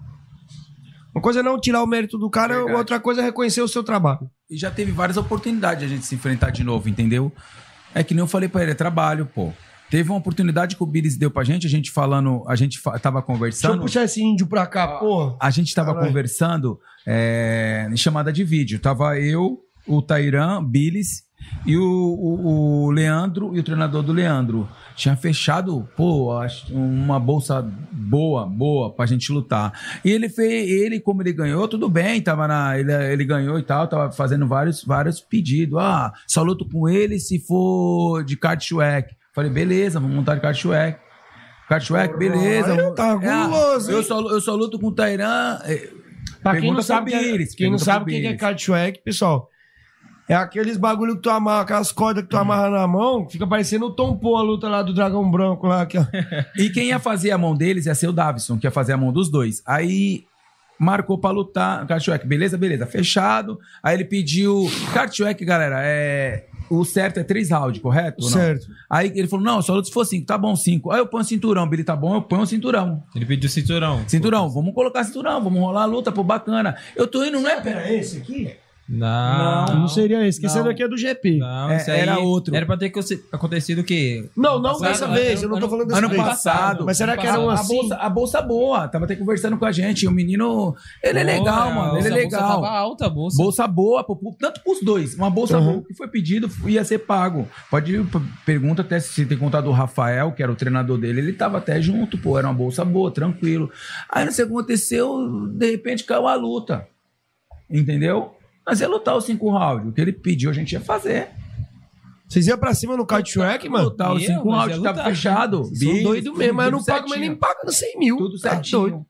Speaker 9: Uma coisa é não tirar o mérito do cara,
Speaker 10: Verdade.
Speaker 9: outra coisa é reconhecer o seu trabalho.
Speaker 10: E já teve várias oportunidades de a gente se enfrentar de novo, entendeu? É que nem eu falei pra ele, é trabalho, pô. Teve uma oportunidade que o Billis deu pra gente, a gente falando, a gente fa- tava
Speaker 9: Deixa eu
Speaker 10: conversando.
Speaker 9: puxar esse índio pra cá, porra.
Speaker 10: A gente tava
Speaker 9: Caralho.
Speaker 10: conversando é, em chamada de vídeo. Tava eu, o Tairan, Billis e o, o- o Leandro e o treinador do Leandro. Tinha fechado, pô, acho- uma bolsa boa, boa pra gente lutar. E ele fez, ele, como ele ganhou, tudo bem, tava na, ele, ele ganhou e tal, tava fazendo vários, vários pedidos. Ah, só luto com ele se for de Kartschweck. Falei, beleza, vamos montar de Kartschweck. Kartschweck, beleza.
Speaker 9: Aí tá
Speaker 10: É,
Speaker 9: guloso,
Speaker 10: eu, só, eu só luto com o Tairan. é,
Speaker 9: Pra quem não sabe, é-
Speaker 10: Billis,
Speaker 9: quem não sabe o que é
Speaker 10: Billis.
Speaker 9: cardschweck, pessoal, é aqueles bagulho que tu amarra, aquelas cordas que tu amarra na mão, fica parecendo o Tom Pô, a luta lá do Dragão Branco lá. Que, ó.
Speaker 10: E quem ia fazer a mão deles ia ser o Davison, que ia fazer a mão dos dois. Aí marcou pra lutar, Kartschweck, beleza, beleza, fechado. Aí ele pediu. Kartschweck, galera, é. O certo é três rounds, correto? ou não?
Speaker 9: Certo.
Speaker 10: Aí ele falou: não, só luta se for cinco, tá bom, cinco. Aí eu ponho cinturão, Billy, tá bom, eu ponho o cinturão.
Speaker 11: Ele pediu cinturão.
Speaker 10: Cinturão, vamos colocar cinturão, vamos rolar a luta, pô, bacana. Eu tô indo, não é.
Speaker 9: Era esse aqui?
Speaker 11: Não.
Speaker 9: Não, seria esse, que esse
Speaker 11: Não.
Speaker 9: daqui é do GP.
Speaker 11: Não,
Speaker 10: É,
Speaker 11: aí
Speaker 10: era outro.
Speaker 11: Era pra ter acontecido o quê?
Speaker 9: Não, não
Speaker 11: Passado,
Speaker 9: dessa
Speaker 11: ano-
Speaker 9: vez, eu não tô falando dessa
Speaker 10: Ano
Speaker 9: vez.
Speaker 10: passado.
Speaker 9: Mas será
Speaker 11: Ano
Speaker 9: que era um
Speaker 10: a,
Speaker 9: assim?
Speaker 10: bolsa, a bolsa boa, tava até conversando com a gente. O menino, ele é legal, mano. Ele é
Speaker 12: a bolsa
Speaker 10: legal.
Speaker 12: tava alta a bolsa.
Speaker 10: Bolsa boa, tanto pros dois. Uma bolsa
Speaker 9: Uhum.
Speaker 10: boa que foi pedido ia ser pago. Pode pergunta até se tem contato do Rafael, que era o treinador dele. Ele tava até junto, pô, era uma bolsa boa, tranquilo. Aí não sei o que aconteceu, de repente caiu a luta. Entendeu? Mas ia lutar os cinco rounds. O que ele pediu, a gente ia fazer.
Speaker 9: Vocês iam pra cima no cardschweck, mano?
Speaker 10: Lutar os cinco
Speaker 12: mas
Speaker 10: rounds, tava fechado.
Speaker 9: Vocês São doidos mesmo, mas eu não pago, mas nem paga no 100 mil.
Speaker 10: Tudo
Speaker 9: Tá
Speaker 10: certinho.
Speaker 9: doido.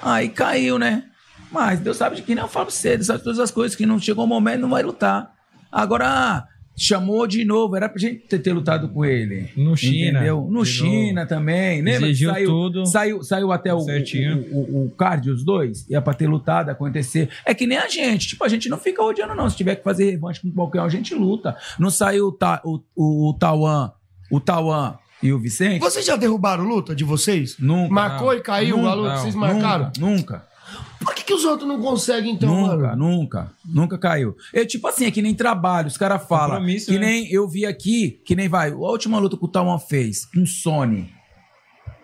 Speaker 10: Aí caiu, né? Mas Deus sabe de que não fala pra você, Deus sabe todas as coisas que não chegou o momento, não vai lutar. Agora, ah, chamou de novo, era pra gente ter, ter lutado com ele.
Speaker 11: No China.
Speaker 10: Entendeu? No China também. Lembra? que
Speaker 11: Exigiu
Speaker 10: saiu,
Speaker 11: tudo.
Speaker 10: Saiu, saiu até o, o, o, o card, os dois. Ia pra ter lutado, acontecer. É que nem a gente. Tipo, a gente não fica odiando, não. Se tiver que fazer revanche com qualquer um, a gente luta. Não saiu o, Ta, o, o, o Tauan, o Tauan e o Vicente?
Speaker 9: Vocês já derrubaram luta de vocês?
Speaker 10: Nunca.
Speaker 9: Marcou
Speaker 10: não.
Speaker 9: e caiu
Speaker 10: Nunca,
Speaker 9: a luta?
Speaker 10: não,
Speaker 9: Vocês marcaram?
Speaker 10: Nunca, nunca.
Speaker 9: Por que, que os outros não conseguem, então,
Speaker 10: nunca,
Speaker 9: mano?
Speaker 10: nunca, nunca caiu. É tipo assim, é que nem trabalho, os caras falam. Que
Speaker 11: né?
Speaker 10: nem eu vi aqui, que nem vai, a última luta que o Tauan fez, com o Sony.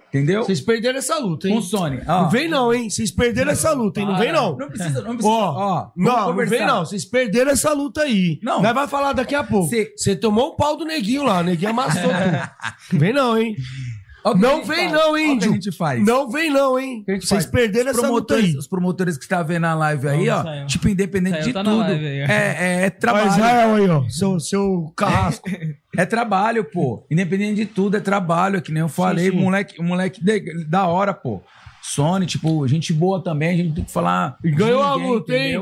Speaker 10: Entendeu?
Speaker 9: Vocês perderam essa luta, hein?
Speaker 10: Com o Sony. ó.
Speaker 9: Não vem não, hein? Vocês perderam essa luta, hein? Não vem não.
Speaker 10: Não precisa, não precisa.
Speaker 9: Ó,
Speaker 10: vamos
Speaker 9: não, não
Speaker 10: conversar.
Speaker 9: vem não. Vocês perderam essa luta aí.
Speaker 10: Não.
Speaker 9: Nós vai falar daqui a pouco.
Speaker 10: Cê-
Speaker 9: Você tomou um pau do neguinho lá. O neguinho amassou tudo. Vem não, hein? Não
Speaker 10: gente
Speaker 9: vem
Speaker 10: faz,
Speaker 9: não,
Speaker 10: ó o que
Speaker 9: índio.
Speaker 10: a gente faz.
Speaker 9: Não vem não, hein?
Speaker 10: que a gente
Speaker 9: Vocês
Speaker 10: faz?
Speaker 9: perderam
Speaker 10: os
Speaker 9: essa luta aí.
Speaker 10: Os promotores que estão vendo na live aí, ó.
Speaker 12: Israel.
Speaker 10: Tipo, independente
Speaker 12: Israel
Speaker 10: de
Speaker 12: tá
Speaker 10: tudo.
Speaker 12: aí,
Speaker 10: é, é, é trabalho.
Speaker 9: Israel aí, ó. Seu, seu carrasco.
Speaker 10: É trabalho, pô. Independente de tudo, é trabalho. É que nem eu falei,
Speaker 9: Sim, sim.
Speaker 10: moleque, moleque de- da hora, pô. Sony, tipo, gente boa também, a gente tem que falar.
Speaker 9: E ganhou a luta, hein?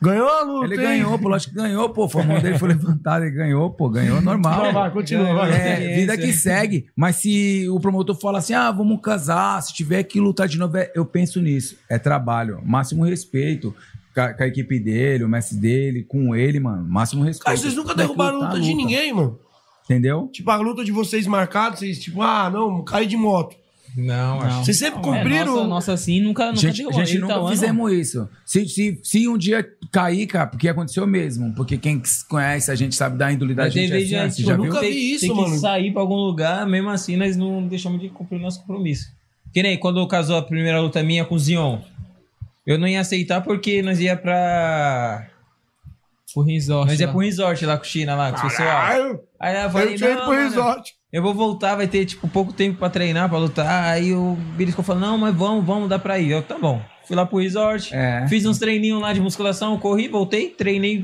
Speaker 9: Ganhou a luta,
Speaker 10: Ele
Speaker 9: hein?
Speaker 10: ganhou, pô, lógico que ganhou, pô. A mão dele foi levantada, ele ganhou, pô, ganhou normal.
Speaker 9: Vai, vai, continua, vai.
Speaker 10: É, vida que segue. Mas se o promotor fala assim, ah, vamos casar, se tiver que lutar de novo, é- eu penso nisso. É trabalho. Máximo respeito com a, com a equipe dele, o mestre dele, com ele, mano. Máximo respeito.
Speaker 9: Cara, vocês nunca
Speaker 10: que
Speaker 9: derrubaram
Speaker 10: lutar,
Speaker 9: luta de
Speaker 10: luta.
Speaker 9: ninguém, mano.
Speaker 10: Entendeu?
Speaker 9: Tipo, a luta de vocês marcada, vocês, tipo, ah, não, caí de moto.
Speaker 11: Não, acho.
Speaker 9: Vocês sempre
Speaker 12: É,
Speaker 9: cumpriram.
Speaker 12: nossa, nossa, assim, nunca, nunca
Speaker 10: gente,
Speaker 12: deu.
Speaker 10: gente
Speaker 12: Ele
Speaker 10: nunca
Speaker 12: tá,
Speaker 10: fizemos isso. Se, se, se um dia cair, cara, porque aconteceu mesmo. Porque quem conhece a gente sabe da índole da
Speaker 12: Mas
Speaker 10: gente. assim,
Speaker 12: já, tipo,
Speaker 10: já
Speaker 9: nunca
Speaker 10: viu?
Speaker 9: vi
Speaker 12: tem,
Speaker 9: isso,
Speaker 12: tem que
Speaker 9: mano.
Speaker 12: sair pra algum lugar, mesmo assim nós não deixamos de cumprir o nosso compromisso. Que nem quando casou a primeira luta minha com o Zion. Eu não ia aceitar porque nós ia pra...
Speaker 11: Pro resort.
Speaker 12: Nós ia
Speaker 11: lá.
Speaker 12: pro resort lá com o China, lá com o pessoal.
Speaker 9: Caralho,
Speaker 12: Aí eu
Speaker 9: eu
Speaker 12: falei,
Speaker 9: tinha ido pro
Speaker 12: mano,
Speaker 9: resort.
Speaker 12: eu vou voltar, vai ter, tipo, pouco tempo pra treinar, pra lutar. Aí o ficou falando, não, mas vamos, vamos, dá pra ir. Eu, tá bom. Fui lá pro resort,
Speaker 10: É.
Speaker 12: fiz uns treininhos lá de musculação, corri, voltei, treinei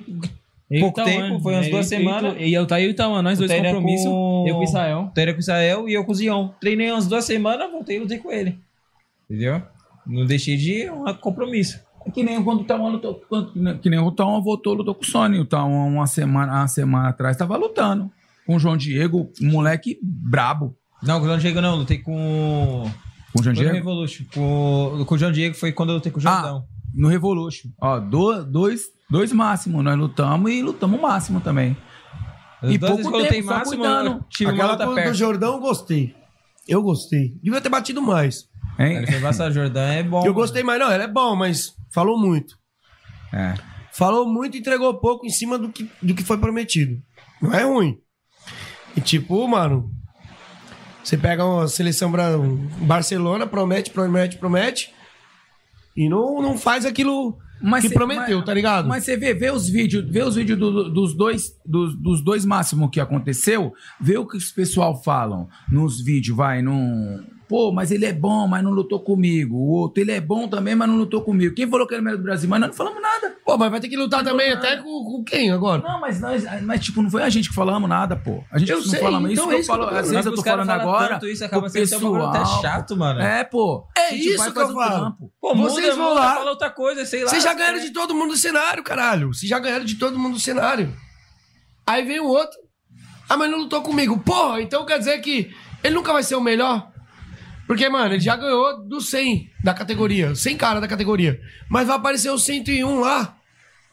Speaker 12: pouco
Speaker 11: Então,
Speaker 12: tempo, foi umas
Speaker 11: é,
Speaker 12: duas semanas.
Speaker 11: E eu tá aí, então, nós
Speaker 12: O
Speaker 11: dois compromisso.
Speaker 12: com-
Speaker 11: Eu com o Israel.
Speaker 12: Treino com o Israel e eu com o Zion. Treinei umas duas semanas, voltei e lutei com ele. Entendeu? Não deixei de ir, um compromisso.
Speaker 10: Que nem quando o Tauan lutou. quando- Que nem o Tauan voltou, lutou com o Sony. O Tauan, uma semana, uma semana atrás, tava lutando. Com o João Diego, um moleque brabo.
Speaker 12: Não, com o João Diego não, lutei com.
Speaker 10: Com o João Diego?
Speaker 12: Revolution. Com, com o João Diego foi quando eu lutei com o Jordão.
Speaker 10: No Revolution. Ó, do- dois, dois máximos. Nós lutamos e lutamos o máximo também.
Speaker 11: As
Speaker 9: E pouco
Speaker 11: eu lutei
Speaker 9: tempo, só
Speaker 11: máximo,
Speaker 9: cuidando.
Speaker 11: eu tive
Speaker 9: Aquela
Speaker 11: luta
Speaker 9: do. Jordão eu gostei. Eu gostei. Devia ter batido mais.
Speaker 10: Hein?
Speaker 11: Essa Jordão é bom.
Speaker 9: Eu gostei mais, não. Ela é bom, mas falou muito.
Speaker 10: É.
Speaker 9: Falou muito e entregou pouco em cima do que, do que foi prometido. Não é ruim. E tipo, mano, você pega uma seleção bra- Barcelona, promete, promete, promete. E não, não faz aquilo que
Speaker 10: cê-
Speaker 9: prometeu,
Speaker 10: mas-
Speaker 9: tá ligado?
Speaker 10: Mas você vê, vê os vídeos, vê os vídeos do- dos dois, dos, dos dois máximos que aconteceu, vê o que os pessoal falam nos vídeos, vai, num. Pô, mas ele é bom, mas não lutou comigo. O outro, ele é bom também, mas não lutou comigo. Quem falou que ele é o melhor do Brasil? Mas nós não falamos nada.
Speaker 9: Pô, mas vai ter que lutar também até com, com quem agora?
Speaker 10: Não, mas nós, mas tipo, não foi a gente que falamos nada, pô. A gente
Speaker 9: Eu
Speaker 10: não
Speaker 9: sei,
Speaker 10: falamos
Speaker 9: então
Speaker 10: isso,
Speaker 9: é isso que eu
Speaker 10: falo, às vezes eu tô falando agora.
Speaker 11: tanto isso, acaba sendo bagulho até
Speaker 10: pessoal.
Speaker 11: chato, mano.
Speaker 10: É, pô.
Speaker 9: É isso que eu falo.
Speaker 11: Pô,
Speaker 9: Vocês vão lá.
Speaker 11: fala outra coisa, sei lá.
Speaker 9: Vocês já ganharam de todo mundo do cenário, caralho. Vocês já ganharam de todo mundo do cenário. Aí vem o outro. Ah, mas não lutou comigo. Porra, então quer dizer que ele nunca vai ser o melhor? Porque, mano, ele já ganhou do 100 da categoria. 100 cara da categoria. Mas vai aparecer o 101 lá,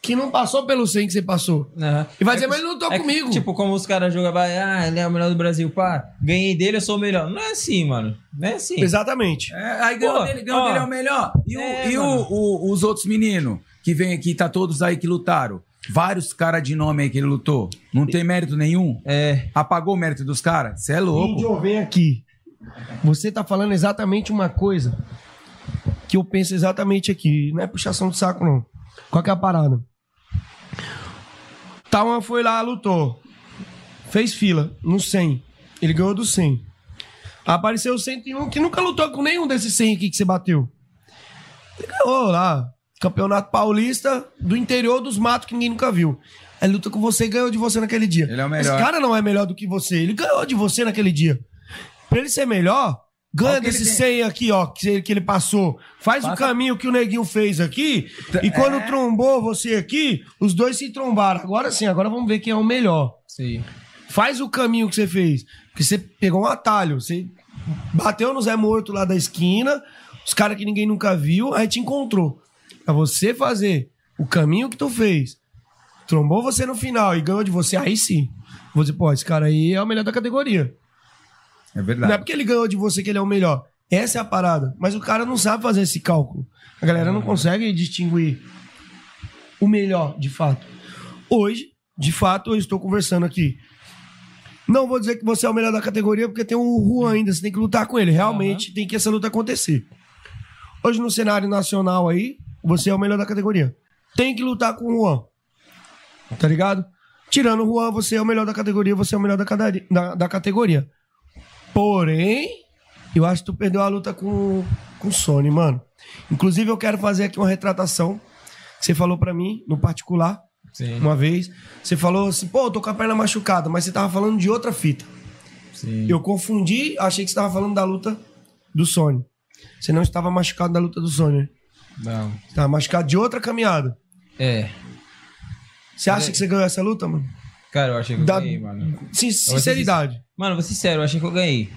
Speaker 9: que não passou pelo 100 que você passou.
Speaker 11: Aham.
Speaker 9: E vai
Speaker 11: É
Speaker 9: dizer,
Speaker 11: que-
Speaker 9: mas ele não lutou
Speaker 11: é que,
Speaker 9: comigo.
Speaker 11: Tipo, como os caras jogam, vai, ah, ele é o melhor do Brasil, pá, ganhei dele, eu sou o melhor. Não é assim, mano. Não é assim.
Speaker 9: Exatamente.
Speaker 10: É, aí ganhou dele, ganhou dele é o melhor. E, o-
Speaker 11: É,
Speaker 10: e o- o- os outros meninos que vem aqui, tá todos aí que lutaram. Vários caras de nome aí que ele lutou. Não tem mérito nenhum?
Speaker 11: É.
Speaker 10: Apagou o mérito dos caras? Você é louco.
Speaker 9: Índio, vem aqui. Você tá falando exatamente uma coisa que eu penso exatamente aqui. Não é puxação de saco, não. Qual que é a parada? Talma foi lá, lutou. Fez fila no 100. Ele ganhou do 100. Apareceu o 101, que nunca lutou com nenhum desses 100 aqui que você bateu. Ele ganhou lá. Campeonato Paulista do interior dos matos que ninguém nunca viu. Ele luta com você e ganhou de você naquele dia.
Speaker 10: Ele é o
Speaker 9: Esse
Speaker 10: melhor.
Speaker 9: cara não é melhor do que você. Ele ganhou de você naquele dia. Pra ele ser melhor, ganha
Speaker 10: o
Speaker 9: desse
Speaker 10: ele tem.
Speaker 9: 100 aqui, ó, que ele, que ele passou. Faz o
Speaker 10: Passa-
Speaker 9: caminho que o neguinho fez aqui. E quando
Speaker 10: É.
Speaker 9: trombou você aqui, os dois se trombaram. Agora sim, agora vamos ver quem é o melhor.
Speaker 11: Sim.
Speaker 9: Faz o caminho que você fez. Porque você pegou um atalho. Você bateu no Zé Morto lá da esquina, os caras que ninguém nunca viu, aí te encontrou. Pra você fazer o caminho que tu fez, trombou você no final e ganhou de você, aí sim. Você, pô, esse cara aí é o melhor da categoria.
Speaker 10: É
Speaker 9: Não
Speaker 10: verdade.
Speaker 9: é porque ele ganhou de você que ele é o melhor. Essa é a parada. Mas o cara não sabe fazer esse cálculo. A galera não consegue distinguir o melhor, de fato. Hoje, de fato, eu estou conversando aqui. Não vou dizer que você é o melhor da categoria, porque tem o Juan ainda, você tem que lutar com ele. Realmente tem que essa luta acontecer. Hoje, no cenário nacional aí, você é o melhor da categoria. Tem que lutar com o Juan. Tá ligado? Tirando o Juan, você é o melhor da categoria, você é o melhor da, da, da categoria. Porém, eu acho que tu perdeu a luta com, com o Sony, mano. Inclusive, eu quero fazer aqui uma retratação. Você falou pra mim, no particular,
Speaker 11: Sim.
Speaker 9: uma vez. Você falou assim, pô, eu tô com a perna machucada, mas você tava falando de outra fita.
Speaker 11: Sim.
Speaker 9: Eu confundi, achei que você tava falando da luta do Sony. Você não estava machucado da luta do Sony. né?
Speaker 11: Não.
Speaker 9: Você tava machucado de outra caminhada.
Speaker 11: É.
Speaker 9: Você acha que você ganhou essa luta, mano?
Speaker 11: Cara, eu achei que eu
Speaker 9: Da-
Speaker 11: ganhei, mano.
Speaker 9: Sin- sinceridade.
Speaker 11: Mano, vou sério, eu achei que eu ganhei.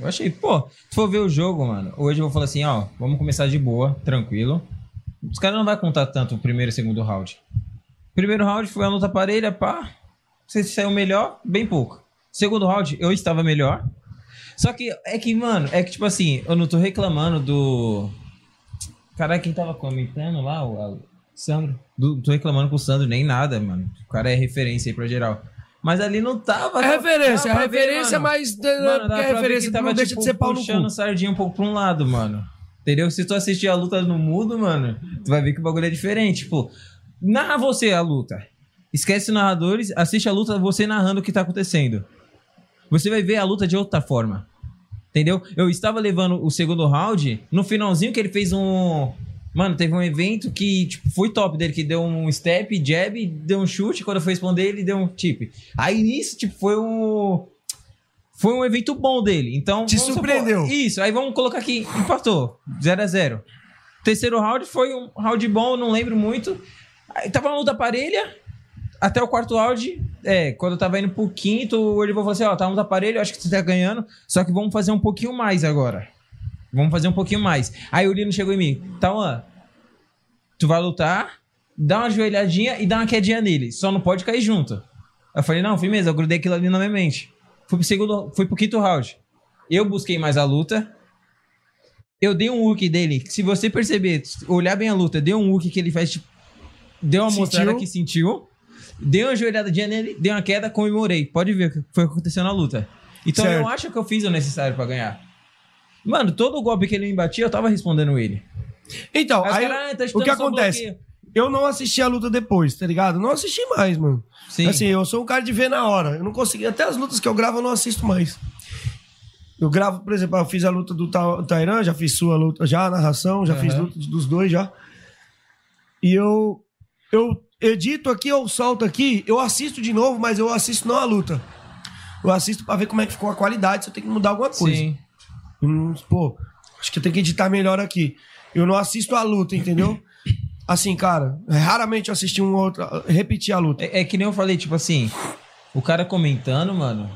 Speaker 11: Eu achei, pô, se for ver o jogo, mano, hoje eu vou falar assim, ó, vamos começar de boa, tranquilo. Os caras não vai contar tanto o primeiro e o segundo round. Primeiro round foi uma luta parelha, pá. Você saiu melhor, bem pouco. Segundo round, eu estava melhor. Só que é que, mano, é que tipo assim, eu não tô reclamando do. Caralho, quem tava comentando lá, o o Sandro. Não tô reclamando com o Sandro nem nada, mano. O cara é referência aí pra geral. Mas ali não tava.
Speaker 9: É referência, é
Speaker 11: ver,
Speaker 9: referência,
Speaker 11: mano.
Speaker 9: mas
Speaker 11: Mano, dá
Speaker 9: é
Speaker 11: pra ver
Speaker 9: referência
Speaker 11: que tava,
Speaker 9: não deixa
Speaker 11: tipo,
Speaker 9: de ser pau
Speaker 11: puxando
Speaker 9: cu.
Speaker 11: sardinha um pouco pra um lado, mano. Entendeu? Se tu assistir a luta no mudo, mano, tu vai ver que o bagulho é diferente. Tipo, narra você a luta. Esquece os narradores, assiste a luta você narrando o que tá acontecendo. Você vai ver a luta de outra forma. Entendeu? Eu estava levando o segundo round, no finalzinho que ele fez um. Mano, teve um evento que tipo, foi top dele, que deu um step, jab, deu um chute. Quando eu fui responder, ele deu um tip. Aí nisso, tipo, foi um. Foi um evento bom dele. Então.
Speaker 9: Te surpreendeu.
Speaker 11: supor- isso, aí vamos colocar aqui. Empatou. 0 a 0 Terceiro round foi um round bom, não lembro muito. Aí tava uma luta parelha. Até o quarto round, é, quando eu tava indo pro quinto, o Oliver falou assim: ó, tá um aparelho, acho que você tá ganhando, só que vamos fazer um pouquinho mais agora. Vamos fazer um pouquinho mais. Aí o Lino chegou em mim: Tauan, tu vai lutar, dá uma joelhadinha e dá uma quedinha nele, só não pode cair junto. Eu falei, não, firmeza, eu grudei aquilo ali na minha mente. Fui pro segundo, fui pro quinto round. Eu busquei mais a luta. Eu dei um hook dele. Se você perceber, olhar bem a luta, deu um hook que ele faz, tipo, deu uma
Speaker 9: Sentiu?
Speaker 11: mostrada que sentiu. Dei uma joelhadinha nele, dei uma queda, comemorei. Pode ver o que foi o que aconteceu na luta. Então
Speaker 9: Certo.
Speaker 11: eu acho que eu fiz o necessário pra ganhar. Mano, todo golpe que ele me batia, eu tava respondendo ele.
Speaker 9: Então,
Speaker 11: Aí
Speaker 9: aí,
Speaker 11: caras, "Ah, tá
Speaker 9: o que acontece?
Speaker 11: bloqueio."
Speaker 9: Eu não assisti a luta depois, tá ligado? Não assisti mais, mano.
Speaker 11: Sim.
Speaker 9: Assim, eu sou um cara de ver na hora. Eu não consegui. Até as lutas que eu gravo, eu não assisto mais. Eu gravo, por exemplo, eu fiz a luta do Ta- Tairan, já fiz sua luta, já a narração, já fiz
Speaker 11: Aham.
Speaker 9: luta dos dois já. E eu. Eu edito aqui, eu solto aqui, eu assisto de novo, mas eu assisto não a luta. Eu assisto pra ver como é que ficou a qualidade, se eu tenho que mudar alguma coisa.
Speaker 11: Sim.
Speaker 9: Hum, pô, acho que tenho que editar melhor aqui. Eu não assisto a luta, entendeu? Assim, cara, raramente eu assisti um outro, repetir a luta.
Speaker 11: É, é que nem eu falei, tipo assim, o cara comentando, mano,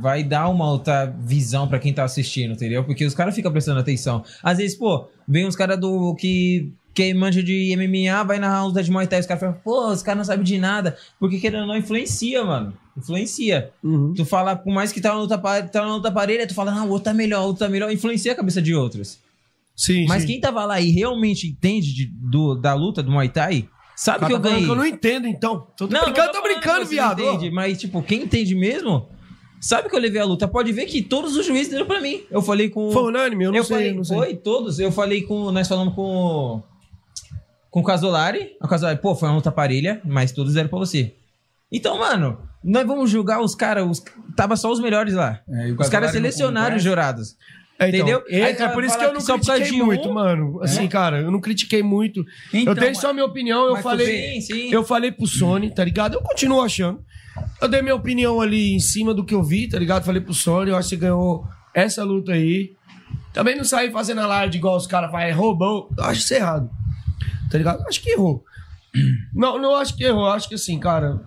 Speaker 11: vai dar uma outra visão pra quem tá assistindo, entendeu? Porque os caras ficam prestando atenção. Às vezes, pô, vem uns caras do que que manja de MMA, vai narrar uns de Muay Thai, os caras falam, pô, os caras não sabem de nada. Porque querendo não, influencia, mano. Influencia. Tu fala, por mais que tá na luta, pa- tá na luta parelha, tu fala, não, o outro tá melhor, o outro tá melhor. Influencia a cabeça de outros.
Speaker 9: Sim,
Speaker 11: Mas
Speaker 9: sim.
Speaker 11: quem tava lá e realmente entende de- do, da luta do Muay Thai, sabe
Speaker 9: Cara,
Speaker 11: que eu
Speaker 9: tá
Speaker 11: ganhei.
Speaker 9: que eu não entendo, então. Tô
Speaker 11: Não,
Speaker 9: brincando,
Speaker 11: não
Speaker 9: tô brincando, viado.
Speaker 11: Entende, mas, tipo, quem entende mesmo, sabe que eu levei a luta. Pode ver que todos os juízes deram pra mim. Eu falei com.
Speaker 9: Foi unânime? Eu não sei,
Speaker 11: falei,
Speaker 9: eu não sei.
Speaker 11: Foi, todos. Eu falei com. Nós falamos com. Com o Casolari. O Casolari, pô, foi uma luta parelha, mas todos deram pra você. Então, mano, nós vamos julgar os caras. Os... Tava só os melhores lá.
Speaker 10: É,
Speaker 11: os caras selecionaram os jurados.
Speaker 9: É, então,
Speaker 11: Entendeu?
Speaker 9: É, é por isso que eu não critiquei
Speaker 11: de um-
Speaker 9: muito, mano. Assim,
Speaker 11: É.
Speaker 9: cara, eu não critiquei muito.
Speaker 10: Então,
Speaker 9: eu dei
Speaker 10: mas-
Speaker 9: só a minha opinião, eu falei.
Speaker 11: Sim, sim.
Speaker 9: Eu falei pro Sony, tá ligado? Eu continuo achando. Eu dei minha opinião ali em cima do que eu vi, tá ligado? Falei pro Sony, eu acho que você ganhou essa luta aí. Também não saí fazendo alarde igual os caras fazem, roubou. Eu acho isso errado. Tá ligado? Acho que errou. Não, não acho que errou. Acho que assim, cara,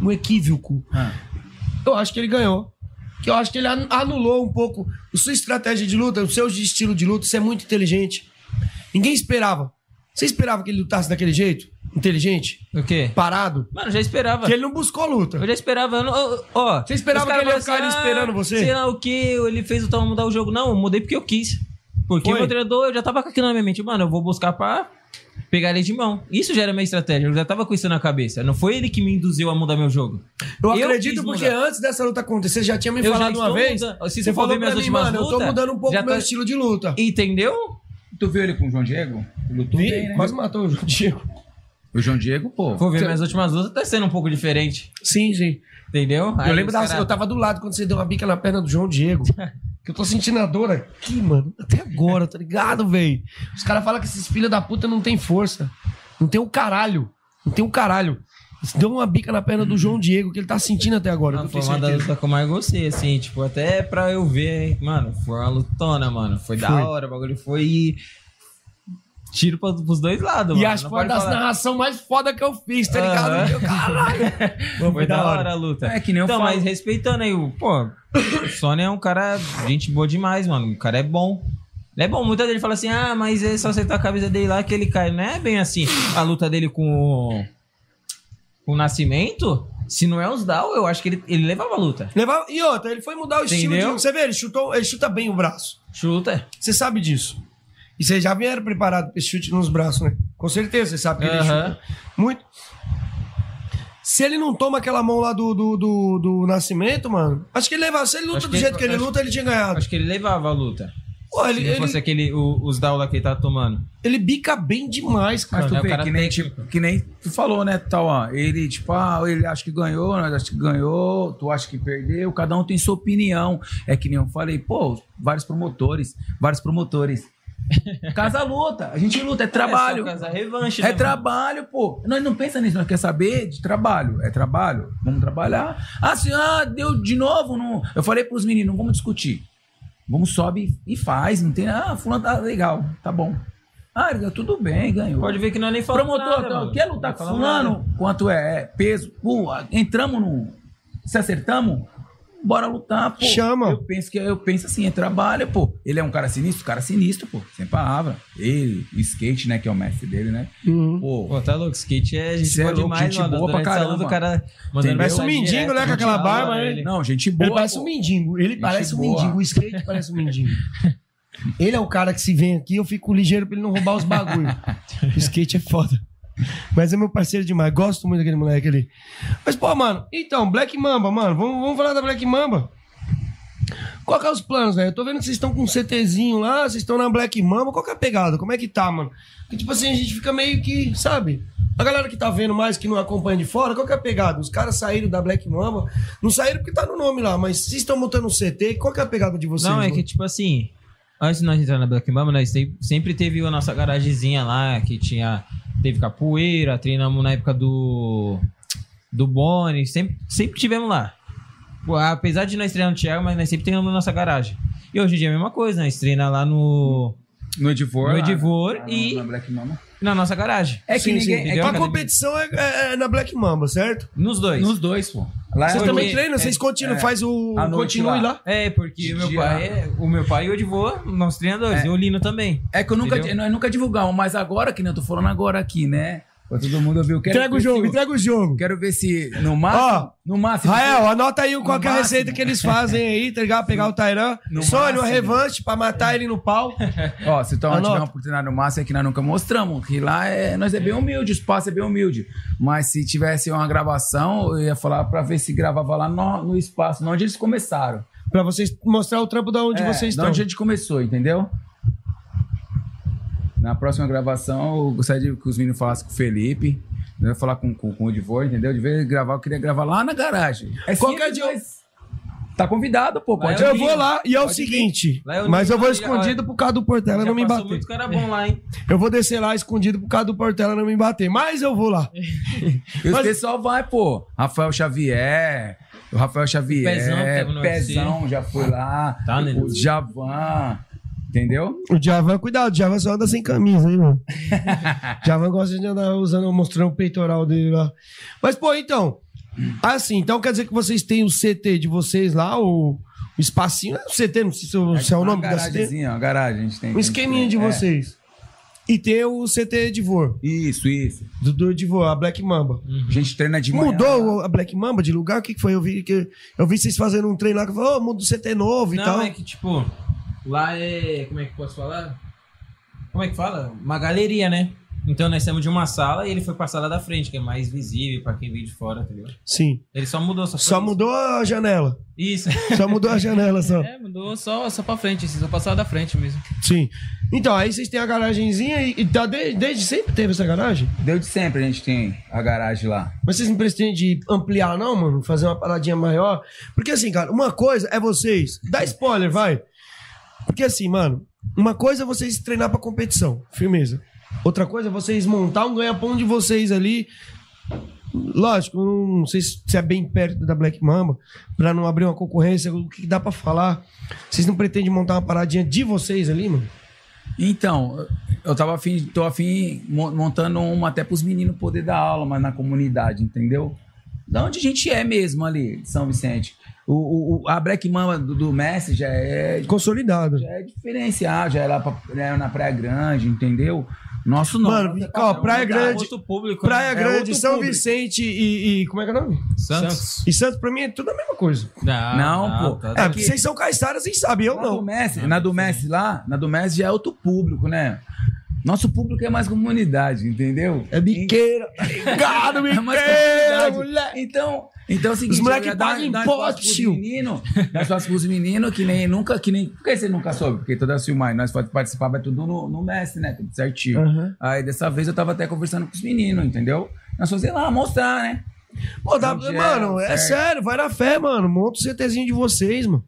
Speaker 9: um equívoco. Eu acho que ele ganhou. Que eu acho que ele anu- anulou um pouco a sua estratégia de luta, o seu estilo de luta. Você é muito inteligente. Ninguém esperava. Você esperava que ele lutasse daquele jeito? Inteligente?
Speaker 11: O quê?
Speaker 9: Parado?
Speaker 11: Mano, eu já esperava.
Speaker 9: Que ele não buscou luta.
Speaker 11: Eu já esperava. Eu não, eu- ó,
Speaker 9: Você esperava que ele ia ficar ali esperando você?
Speaker 11: Sei lá o que, ele fez o tal mudar o jogo. Não, eu mudei porque eu quis. Porque
Speaker 9: Foi.
Speaker 11: meu treinador, eu já tava com aquilo na minha mente. Mano, eu vou buscar pra pegar ele de mão. Isso já era minha estratégia. Eu já tava com isso na cabeça. Não foi ele que me induziu a mudar meu jogo.
Speaker 9: Eu,
Speaker 11: quis
Speaker 9: acredito porque
Speaker 11: mudar.
Speaker 9: antes dessa luta acontecer, você já tinha me
Speaker 11: Eu
Speaker 9: falado uma vez.
Speaker 11: mudando. Se
Speaker 9: você falou
Speaker 11: ver
Speaker 9: pra
Speaker 11: minhas
Speaker 9: mim, mano, eu tô mudando um pouco meu
Speaker 11: tá-
Speaker 9: estilo de luta.
Speaker 11: Entendeu?
Speaker 10: Tu viu ele com o João Diego? Lutou
Speaker 9: Vi,
Speaker 10: bem, né?
Speaker 9: quase matou o João Diego.
Speaker 10: O João Diego, pô.
Speaker 11: For ver
Speaker 9: Você-
Speaker 11: minhas últimas lutas, tá sendo um pouco diferente.
Speaker 9: Sim, sim.
Speaker 11: Entendeu? Aí
Speaker 9: eu lembro
Speaker 11: os
Speaker 9: da.
Speaker 11: cara-
Speaker 9: Eu tava do lado quando você deu uma bica na perna do João Diego. que eu tô sentindo a dor aqui, mano. Até agora, tá ligado, velho? Os caras falam que esses filhos da puta não tem força. Não tem o caralho. Não tem o caralho. Você deu uma bica na perna do João Diego, que ele tá sentindo até agora. eu
Speaker 11: Foi uma das lutas que eu mais gostei, assim, tipo, até pra eu ver, mano, foi uma lutona, mano. Foi, da
Speaker 9: Foi.
Speaker 11: hora, o bagulho foi tiro pra, pros dois lados,
Speaker 9: E
Speaker 11: mano.
Speaker 9: acho que foi uma das narrações mais foda que eu fiz, tá ligado? Eu, Caralho.
Speaker 11: Foi da hora a luta.
Speaker 10: É que nem eu
Speaker 11: Então,
Speaker 10: falo.
Speaker 11: mas respeitando aí, o, pô, o Sony é um cara, gente boa demais, mano. O cara é bom. Ele é bom, muita gente fala assim, ah, mas é só acertar a camisa dele lá que ele cai. Não é bem assim. A luta dele com o, com o Nascimento, se não é os Down, eu acho que ele, ele levava a luta.
Speaker 9: Levava- E outra, ele foi mudar o estilo
Speaker 11: Entendeu?
Speaker 9: de. Você vê, ele chutou, ele chuta bem o braço.
Speaker 11: Chuta.
Speaker 9: Você sabe disso. E vocês já vieram preparados pra esse chute nos braços, né? Com certeza, você sabe que ele chuta muito. Se ele não toma aquela mão lá do, do, do, do Nascimento, mano, acho que ele levava. Se ele luta do
Speaker 11: que-
Speaker 9: jeito que ele
Speaker 11: acho-
Speaker 9: luta, ele tinha ganhado.
Speaker 11: Acho que ele levava a luta.
Speaker 9: Pô, ele,
Speaker 11: se não
Speaker 9: ele,
Speaker 11: fosse aquele, o- os Down lá que ele tá tomando.
Speaker 9: ele bica bem demais, cara.
Speaker 10: Mas tu
Speaker 11: É,
Speaker 10: vê,
Speaker 11: cara
Speaker 10: que nem, tipo, que nem tu falou, né, tal, ó. Ele, tipo, ah, ele acha que ganhou, nós acha que ganhou, tu acha que perdeu, cada um tem sua opinião. É que nem eu falei, pô, vários promotores, vários promotores. Casa luta, a gente luta, é trabalho.
Speaker 11: É, só casar revanche,
Speaker 10: É
Speaker 11: né, mano?
Speaker 10: trabalho, pô. Nós não pensa nisso, nós quer saber de trabalho. É trabalho, vamos trabalhar. Ah, assim, ah, deu de novo. Não... Eu falei pros meninos, vamos discutir. Vamos, sobe e faz. Não tem. Ah, fulano tá legal, tá bom. Ah, tudo bem, ganhou.
Speaker 11: Pode ver que não é nem falando
Speaker 10: Promotor,
Speaker 11: nada,
Speaker 10: então,
Speaker 11: mano.
Speaker 10: quer lutar com fulano?
Speaker 11: nada.
Speaker 10: Quanto é? É peso? Pô, entramos no. Se acertamos? Bora lutar, pô.
Speaker 9: Chama.
Speaker 10: Eu penso que eu penso assim, é trabalho, pô. Ele é um cara sinistro, cara sinistro, pô. Sem palavra. Ele, o skate, né, que é o mestre dele, né?
Speaker 9: Uhum.
Speaker 10: Pô,
Speaker 11: Pô, tá louco, skate é gente
Speaker 10: Cê é
Speaker 11: boa
Speaker 10: louco,
Speaker 11: demais,
Speaker 10: gente
Speaker 11: mano.
Speaker 10: boa pra caramba.
Speaker 11: luta, o cara mandando
Speaker 9: Parece um mendigo, né? Com aquela
Speaker 11: gente
Speaker 9: barba, né?
Speaker 11: ele.
Speaker 10: não, gente boa.
Speaker 9: Ele parece
Speaker 10: pô.
Speaker 9: um mendigo. Ele parece um
Speaker 10: boa.
Speaker 9: mendigo. O skate parece um mendigo. Ele é o cara que se vem aqui, eu fico ligeiro pra ele não roubar os bagulhos. o skate é foda. Mas é meu parceiro demais. Gosto muito daquele moleque ali. Mas, pô, mano, então, Black Mamba, mano. Vamos, vamos falar da Black Mamba. Qual que é os planos, né? Eu tô vendo que vocês estão com um CTzinho lá, vocês estão na Black Mamba. Qual que é a pegada? Como é que tá, mano? Porque, tipo assim, a gente fica meio que, sabe? A galera que tá vendo mais, que não acompanha de fora, qual que é a pegada? Os caras saíram da Black Mamba. Não saíram porque tá no nome lá, mas vocês estão montando um CT. Qual que é a pegada de vocês?
Speaker 11: Não, é
Speaker 9: mano?
Speaker 11: que tipo assim, antes de nós entrar na Black Mamba, nós sempre teve a nossa garagezinha lá, que tinha. Teve capoeira, treinamos na época do. Do Boni, sempre, sempre tivemos lá. Apesar de nós treinar no Thiago, mas nós sempre treinamos na nossa garagem. E hoje em dia é a mesma coisa, nós treinamos lá no.
Speaker 10: No Edivor.
Speaker 11: No Edivor
Speaker 10: lá
Speaker 11: e
Speaker 10: Na Black Mama.
Speaker 11: na nossa garagem.
Speaker 10: É que
Speaker 9: Sim, sim.
Speaker 10: ninguém. é que-
Speaker 9: A competição é, é- é na Black Mamba, certo?
Speaker 11: Nos dois.
Speaker 10: Nos dois, pô. Lá
Speaker 9: Vocês
Speaker 10: é-
Speaker 9: também treinam? Vocês
Speaker 11: é-
Speaker 9: continuam,
Speaker 10: é.
Speaker 9: faz o. Continue
Speaker 10: lá.
Speaker 9: lá.
Speaker 11: É, porque
Speaker 10: De
Speaker 11: o meu pai é. O meu pai e o Edivô, nós treinadores,
Speaker 10: É.
Speaker 11: e o Lino também.
Speaker 10: É que eu nunca, nós nunca divulgamos, mas agora que nem eu tô falando agora aqui, né? Pra todo mundo ouvir. Eu quero
Speaker 9: Entrega o jogo,
Speaker 10: se-
Speaker 9: entrega o jogo.
Speaker 10: Quero ver se no máximo.
Speaker 9: Ó,
Speaker 10: no máximo.
Speaker 9: Rael, anota aí qual é a receita que eles fazem aí, tá ligado? Pegar o Tairan.
Speaker 10: No
Speaker 9: Sônia, uma revanche pra matar ele no pau.
Speaker 10: Ó, se então tiver uma oportunidade no máximo é que nós nunca mostramos. Que lá é, nós é bem humilde, o espaço é bem humilde. Mas se tivesse uma gravação, eu ia falar pra ver se gravava lá no, no espaço, onde eles começaram.
Speaker 9: Pra vocês mostrar o trampo da onde
Speaker 10: É,
Speaker 9: vocês
Speaker 10: de
Speaker 9: estão.
Speaker 10: onde a gente começou, entendeu? Na próxima gravação, eu gostaria de que os meninos falassem com o Felipe. Eu ia falar com, com, com o Divor, entendeu? De vez gravar, eu queria gravar lá na garagem. É
Speaker 9: Qualquer dia-
Speaker 10: mas Tá convidado, pô. Pode
Speaker 9: eu vou lá e é o seguinte.
Speaker 11: Eu
Speaker 9: Mas
Speaker 11: não-
Speaker 9: eu vou
Speaker 11: já-
Speaker 9: escondido pro causa do Portela não me bater.
Speaker 11: muito cara bom lá, hein?
Speaker 9: Eu vou descer lá escondido por causa do Portela não me bater. Mas eu vou lá.
Speaker 10: E os
Speaker 9: Mas-
Speaker 10: pessoal vai, pô. Rafael Xavier. O Rafael Xavier.
Speaker 11: Pezão, que tava no
Speaker 10: Pezão já foi lá.
Speaker 11: Tá, né?
Speaker 10: O Javan. Entendeu?
Speaker 9: O Javan, cuidado, o Javan só anda sem camisa, hein, mano? Javan gosta de andar usando, mostrando o peitoral dele lá. Mas, pô, então. Assim, então quer dizer que vocês têm o CT de vocês lá, o, o espacinho. É o CT, não sei se, o- se é o nome da CT.
Speaker 10: uma garagem. A gente tem,
Speaker 9: Um esqueminha de
Speaker 10: é.
Speaker 9: vocês. E tem o CT Edivor.
Speaker 10: Isso, isso.
Speaker 9: Do, do Edivor, a Black Mamba.
Speaker 10: A gente treina de manhã.
Speaker 9: Mudou a Black Mamba de lugar? O que, que foi? Eu vi, que, eu vi vocês fazendo um treino lá que falou, oh, muda o CT novo e
Speaker 11: Não,
Speaker 9: tal.
Speaker 11: é que, tipo, lá é. Como é que eu posso falar? Como é que fala? Uma galeria, né? Então nós saímos de uma sala e ele foi pra sala da frente, que é mais visível pra quem veio de fora, entendeu?
Speaker 9: Sim.
Speaker 11: Ele só mudou, só
Speaker 9: Só
Speaker 11: isso.
Speaker 9: mudou a janela.
Speaker 11: Isso.
Speaker 9: Só mudou a janela, só.
Speaker 12: É, mudou só, só pra frente, assim, só passar da frente mesmo.
Speaker 9: Sim. Então, aí vocês têm a garagenzinha e, e tá de- desde sempre teve essa garagem?
Speaker 10: Deu de sempre a gente tem a garagem lá.
Speaker 9: Mas vocês não pretendem ampliar, não, mano? Fazer uma paradinha maior? Porque assim, cara, uma coisa é vocês. Dá spoiler, vai. Porque assim, mano, uma coisa é vocês treinar pra competição, firmeza. Outra coisa é vocês montar um ganha-pão de vocês ali. Lógico, não sei se é bem perto da Black Mamba, pra não abrir uma concorrência, o que dá pra falar. Vocês não pretendem montar uma paradinha de vocês ali, mano?
Speaker 10: Então, eu tava afim, tô afim mo- montando uma até pros meninos poder dar aula, mas na comunidade, entendeu? Da onde a gente é mesmo ali, de São Vicente. O, o- a Black Mama do, do Messi já é.
Speaker 9: Consolidado.
Speaker 10: Já é diferenciado, já é lá pra, né, na Praia Grande, entendeu? Nosso nome.
Speaker 9: Mano, ó, Praia Grande.
Speaker 11: outro público,
Speaker 9: Praia
Speaker 11: né? É
Speaker 9: Grande,
Speaker 11: outro
Speaker 9: São
Speaker 11: público.
Speaker 9: Vicente e, e- Como é que é o nome?
Speaker 11: Santos.
Speaker 9: E Santos, pra mim, é tudo a mesma coisa.
Speaker 11: Não,
Speaker 10: Não, pô.
Speaker 11: tá-
Speaker 9: É, porque vocês são caiçaras, vocês sabem, eu
Speaker 10: Na do
Speaker 9: não.
Speaker 10: Messi, na do Messi lá, na do Messi já é outro público, né? Nosso público é mais comunidade, entendeu?
Speaker 9: É biqueira, tá
Speaker 10: É mais
Speaker 9: biqueira,
Speaker 10: comunidade.
Speaker 9: moleque.
Speaker 10: Então, então é o seguinte,
Speaker 9: Os moleque
Speaker 10: eu ia dar-
Speaker 9: pagam
Speaker 10: dar
Speaker 9: tio.
Speaker 10: meninos, dar espaço pros meninos que nem nunca, que nem. Por que você nunca soube? Porque toda a filmagem, nós participava tudo no, no Messi, né? Tudo certinho.
Speaker 9: Aham.
Speaker 10: Aí dessa vez eu tava até conversando com os meninos, entendeu? Nós fazia lá, mostrar, né?
Speaker 9: Pô,
Speaker 10: Onde é,
Speaker 9: mano, é
Speaker 10: certo.
Speaker 9: sério, vai na fé, mano. Monta o CTzinho de vocês, mano.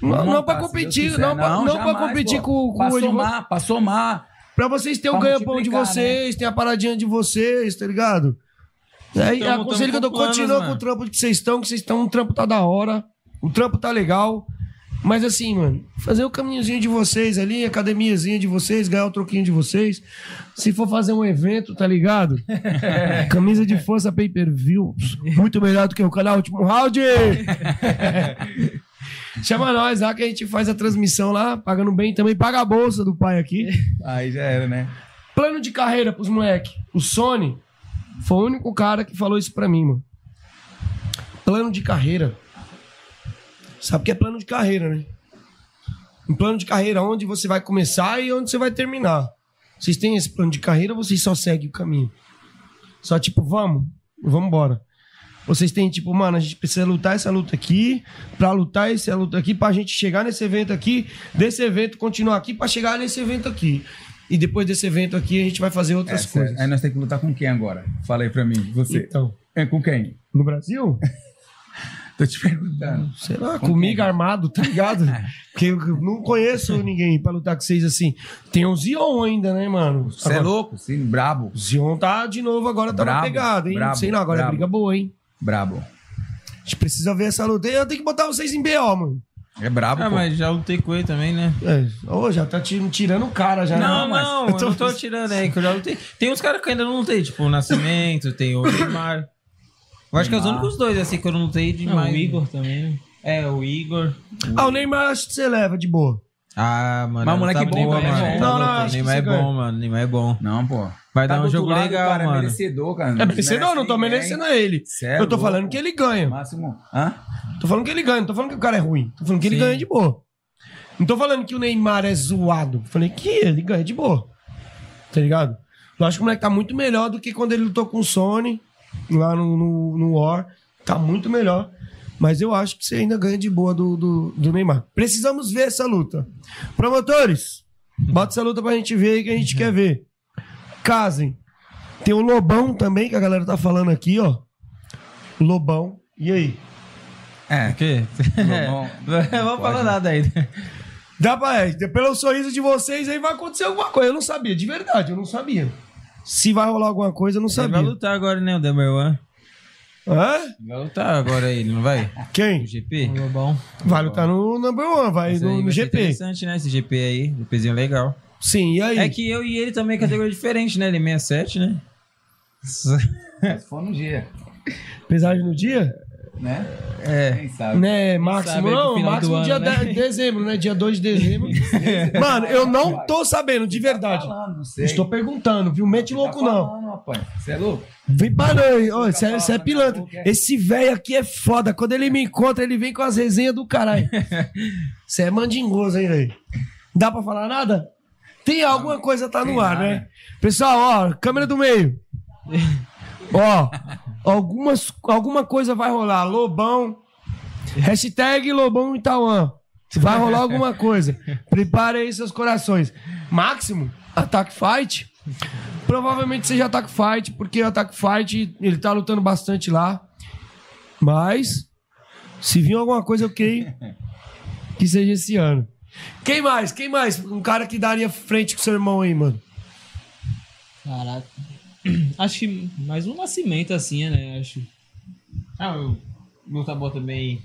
Speaker 9: Não, não
Speaker 10: montar,
Speaker 9: pra competir,
Speaker 10: quiser.
Speaker 9: não, pra, não pra
Speaker 10: jamais,
Speaker 9: competir
Speaker 10: pô.
Speaker 9: com, com
Speaker 10: Pra
Speaker 9: o
Speaker 10: somar, pra somar.
Speaker 9: Pra vocês terem o
Speaker 10: Pra
Speaker 9: ganha-pão de
Speaker 10: multiplicar,
Speaker 9: vocês, tem a paradinha de vocês, tá ligado?
Speaker 11: Tamo-
Speaker 9: aconselho que eu dou,
Speaker 11: planos,
Speaker 9: continua
Speaker 11: mano.
Speaker 9: com o trampo que vocês estão, que vocês estão, o trampo tá da hora, o trampo tá legal. Mas assim, mano, fazer o caminhozinho de vocês ali, academiazinha de vocês, ganhar o troquinho de vocês. Se for fazer um evento, tá ligado? Camisa de força pay per view. Muito melhor do que o canal Último Round. Chama nós lá que a gente faz a transmissão lá, pagando bem também. Paga a bolsa do pai aqui.
Speaker 10: Aí já era, né?
Speaker 9: Plano de carreira pros moleque. O Sony foi o único cara que falou isso pra mim, mano. Plano de carreira. Sabe o que é plano de carreira, né? Um plano de carreira onde você vai começar e onde você vai terminar. Vocês têm esse plano de carreira ou vocês só seguem o caminho? Só tipo, vamos, vamos embora. Vocês têm tipo, mano, a gente precisa lutar essa luta aqui, pra lutar essa luta aqui, pra gente chegar nesse evento aqui, desse evento continuar aqui, pra chegar nesse evento aqui. E depois desse evento aqui, a gente vai fazer outras
Speaker 10: É,
Speaker 9: coisas.
Speaker 10: Aí nós temos que lutar com quem agora? Fala aí pra mim, você.
Speaker 9: Então.
Speaker 10: É, com quem?
Speaker 9: No Brasil?
Speaker 10: Tô te perguntando.
Speaker 9: Sei lá,
Speaker 10: Com
Speaker 9: comigo
Speaker 10: quem?
Speaker 9: armado, tá ligado? Porque eu não conheço ninguém pra lutar com vocês assim. Tem o Zion ainda, né, mano?
Speaker 10: Você é louco? Sim, brabo.
Speaker 9: O Zion tá de novo agora, tá na
Speaker 10: Brabo,
Speaker 9: pegada, hein?
Speaker 10: brabo,
Speaker 9: Sei não, agora
Speaker 10: brabo.
Speaker 9: é briga boa, hein?
Speaker 10: Brabo.
Speaker 9: A gente precisa ver essa luta. Eu tenho que botar vocês em BO, mano.
Speaker 10: É brabo,
Speaker 11: Ah,
Speaker 10: pô.
Speaker 11: mas já lutei com ele também, né?
Speaker 9: É, ô, já tá ti- tirando o cara já.
Speaker 11: Não,
Speaker 9: né?
Speaker 11: não, eu não tô tirando aí, que eu já lutei. Tem uns caras que eu ainda não lutei, tipo o Nascimento, tem o Neymar. Eu acho que é os únicos dois, assim, que eu não lutei de
Speaker 12: Não, o Igor também, né?
Speaker 11: É, o Igor.
Speaker 9: Ah, o Neymar acho que você leva de boa.
Speaker 11: Ah, mano.
Speaker 10: Mas moleque
Speaker 11: tava-
Speaker 10: bom também,
Speaker 11: mano, tá
Speaker 9: Não, não,
Speaker 11: Neymar é bom, mano. Neymar é bom.
Speaker 10: Não, pô.
Speaker 11: Vai
Speaker 10: Tá
Speaker 11: dar um jogo
Speaker 10: lado,
Speaker 11: legal,
Speaker 10: cara, é
Speaker 11: mano.
Speaker 10: merecedor, cara.
Speaker 9: É merecedor, não tô
Speaker 10: merece
Speaker 9: merecendo
Speaker 10: ninguém.
Speaker 9: ele.
Speaker 10: Cê é
Speaker 9: eu tô falando que ele ganha.
Speaker 10: Máximo. Hã?
Speaker 9: Tô falando que ele ganha, não tô falando que o cara é ruim. Tô falando que ele
Speaker 11: Sim.
Speaker 9: ganha de boa. Não tô falando que o Neymar é zoado. Falei que ele ganha de boa. Tá ligado? Eu acho que o moleque tá muito melhor do que quando ele lutou com o Sony lá no, no, no War. Tá muito melhor. Mas eu acho que você ainda ganha de boa do, do, do Neymar. Precisamos ver essa luta. Promotores, bota essa luta pra gente ver aí que a gente quer ver. Casem. Tem o Lobão também, que a galera tá falando aqui, ó. Lobão. E aí?
Speaker 10: É.
Speaker 11: O quê?
Speaker 10: Lobão.
Speaker 11: Eu vou falar nada aí.
Speaker 9: Dá pra. É, pelo sorriso de vocês aí vai acontecer alguma coisa. Eu não sabia, de verdade, eu não sabia. Se vai rolar alguma coisa, eu não
Speaker 11: Ele
Speaker 9: sabia.
Speaker 11: vai lutar agora, né, o Demerwan?
Speaker 9: Hã?
Speaker 11: Vai lutar agora ele, não vai?
Speaker 9: Quem?
Speaker 11: O GP?
Speaker 12: O Lobão.
Speaker 9: Vai lutar no number one, vai
Speaker 11: aí
Speaker 9: no, no
Speaker 11: vai ser
Speaker 9: GP.
Speaker 11: interessante, né? Esse GP aí, GPzinho legal.
Speaker 9: Sim, e aí?
Speaker 11: É que eu e ele também é categoria diferente, né? Ele é 67, né?
Speaker 10: Se for no dia,
Speaker 9: Pesagem no dia?
Speaker 10: Né?
Speaker 11: É.
Speaker 10: Quem sabe?
Speaker 9: Né, Máximo?
Speaker 12: sabe
Speaker 9: Não, Máximo
Speaker 12: do
Speaker 9: dia
Speaker 12: ano, né?
Speaker 9: de dezembro, né? Dia 2 de dezembro. Mano, eu não tô sabendo, de verdade.
Speaker 10: Falando, não sei.
Speaker 9: Estou perguntando, viu? Mete louco
Speaker 10: Tá
Speaker 9: não.
Speaker 10: falando, rapaz. Você é louco?
Speaker 9: Vem para não, Ô, você é- você é
Speaker 10: falando,
Speaker 9: pilantra.
Speaker 10: daqui a pouco é.
Speaker 9: Esse velho aqui é foda. Quando ele me encontra, ele vem com as resenhas do caralho. Você é mandingoso, hein, velho? Dá pra falar nada? Tem alguma coisa tá no ar, né? Pessoal, ó, câmera do meio. Ó, algumas, alguma coisa vai rolar. Lobão. Hashtag Lobão Itauã. Vai rolar alguma coisa. Prepare aí seus corações. Máximo, Attack Fight. Provavelmente seja Attack Fight, porque o Attack Fight ele tá lutando bastante lá. Mas, se vir alguma coisa, eu creio que seja esse ano. Quem mais? Quem mais? Um cara que daria frente com seu irmão aí, mano.
Speaker 12: Caraca. Acho que mais um nascimento assim, né? Acho.
Speaker 11: Ah, o luta boa também.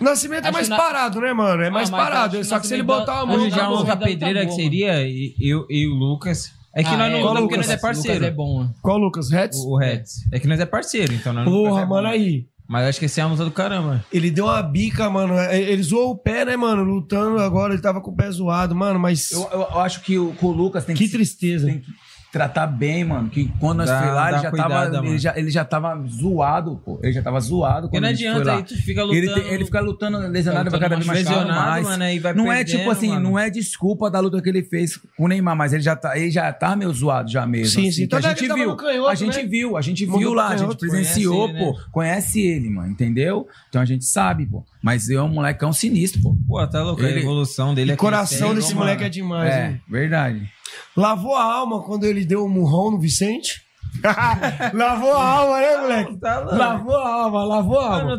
Speaker 9: O Nascimento é
Speaker 12: Acho
Speaker 9: mais
Speaker 12: na-
Speaker 9: parado, né, mano? É mais
Speaker 12: mas
Speaker 9: parado. Só que se ele botar a
Speaker 12: dá-
Speaker 9: mão.
Speaker 11: Já
Speaker 12: tá
Speaker 11: uma
Speaker 12: bom, tá bom,
Speaker 11: pedreira que
Speaker 12: bom,
Speaker 11: seria e- eu e o Lucas. É que
Speaker 12: Ah,
Speaker 11: nós não
Speaker 12: é,
Speaker 11: lutamos porque
Speaker 9: Lucas,
Speaker 11: nós é parceiro.
Speaker 12: Lucas é bom, né?
Speaker 9: Qual Lucas? Reds?
Speaker 11: O, o Reds. É que nós é parceiro, então nós não
Speaker 9: Porra,
Speaker 11: é bom.
Speaker 9: mano, aí.
Speaker 11: Mas acho que esse é uma luta do caramba.
Speaker 9: Ele deu uma bica, mano. É, Ele zoou o pé, né, mano? Lutando agora, ele tava com o pé zoado, mano. Mas.
Speaker 10: Eu, eu- eu acho que o, com o Lucas tem que,
Speaker 9: Que tristeza.
Speaker 10: tem que tratar bem, mano. Que quando nós
Speaker 11: Dá-
Speaker 10: fomos lá, ele já,
Speaker 11: cuidado,
Speaker 10: tava,
Speaker 11: mano.
Speaker 10: ele, já, ele já tava zoado, pô. Ele já tava zoado quando
Speaker 11: não
Speaker 10: a gente
Speaker 11: adianta
Speaker 10: foi lá.
Speaker 11: aí, tu fica
Speaker 10: Ele,
Speaker 11: lutando.
Speaker 10: tem- ele fica lutando lesionado, vai cada vez mais mais.
Speaker 11: mano, aí vai
Speaker 10: não é
Speaker 11: perdendo,
Speaker 10: tipo assim,
Speaker 11: mano.
Speaker 10: não é desculpa da luta que ele fez com o Neymar, mas ele já tá, ele já tá meio zoado já mesmo.
Speaker 9: Sim,
Speaker 10: assim,
Speaker 9: sim.
Speaker 10: que a
Speaker 9: é
Speaker 10: gente
Speaker 9: ele
Speaker 10: viu.
Speaker 9: canhoto,
Speaker 10: a gente
Speaker 9: né?
Speaker 10: viu, a gente viu
Speaker 9: pro
Speaker 10: lá, a gente presenciou,
Speaker 11: conhece ele,
Speaker 10: pô. Conhece ele, mano, entendeu? Então a gente sabe, pô. Mas é um molecão sinistro, pô.
Speaker 11: Pô, tá louco. A
Speaker 10: Ele-
Speaker 11: evolução dele é
Speaker 9: O coração desse
Speaker 11: mano.
Speaker 9: moleque é demais,
Speaker 10: É,
Speaker 9: hein?
Speaker 10: verdade.
Speaker 9: Lavou a alma quando ele deu o murrão no Vicente. lavou a alma, né, moleque?
Speaker 11: Tá.
Speaker 9: Lavou a alma, lavou a alma.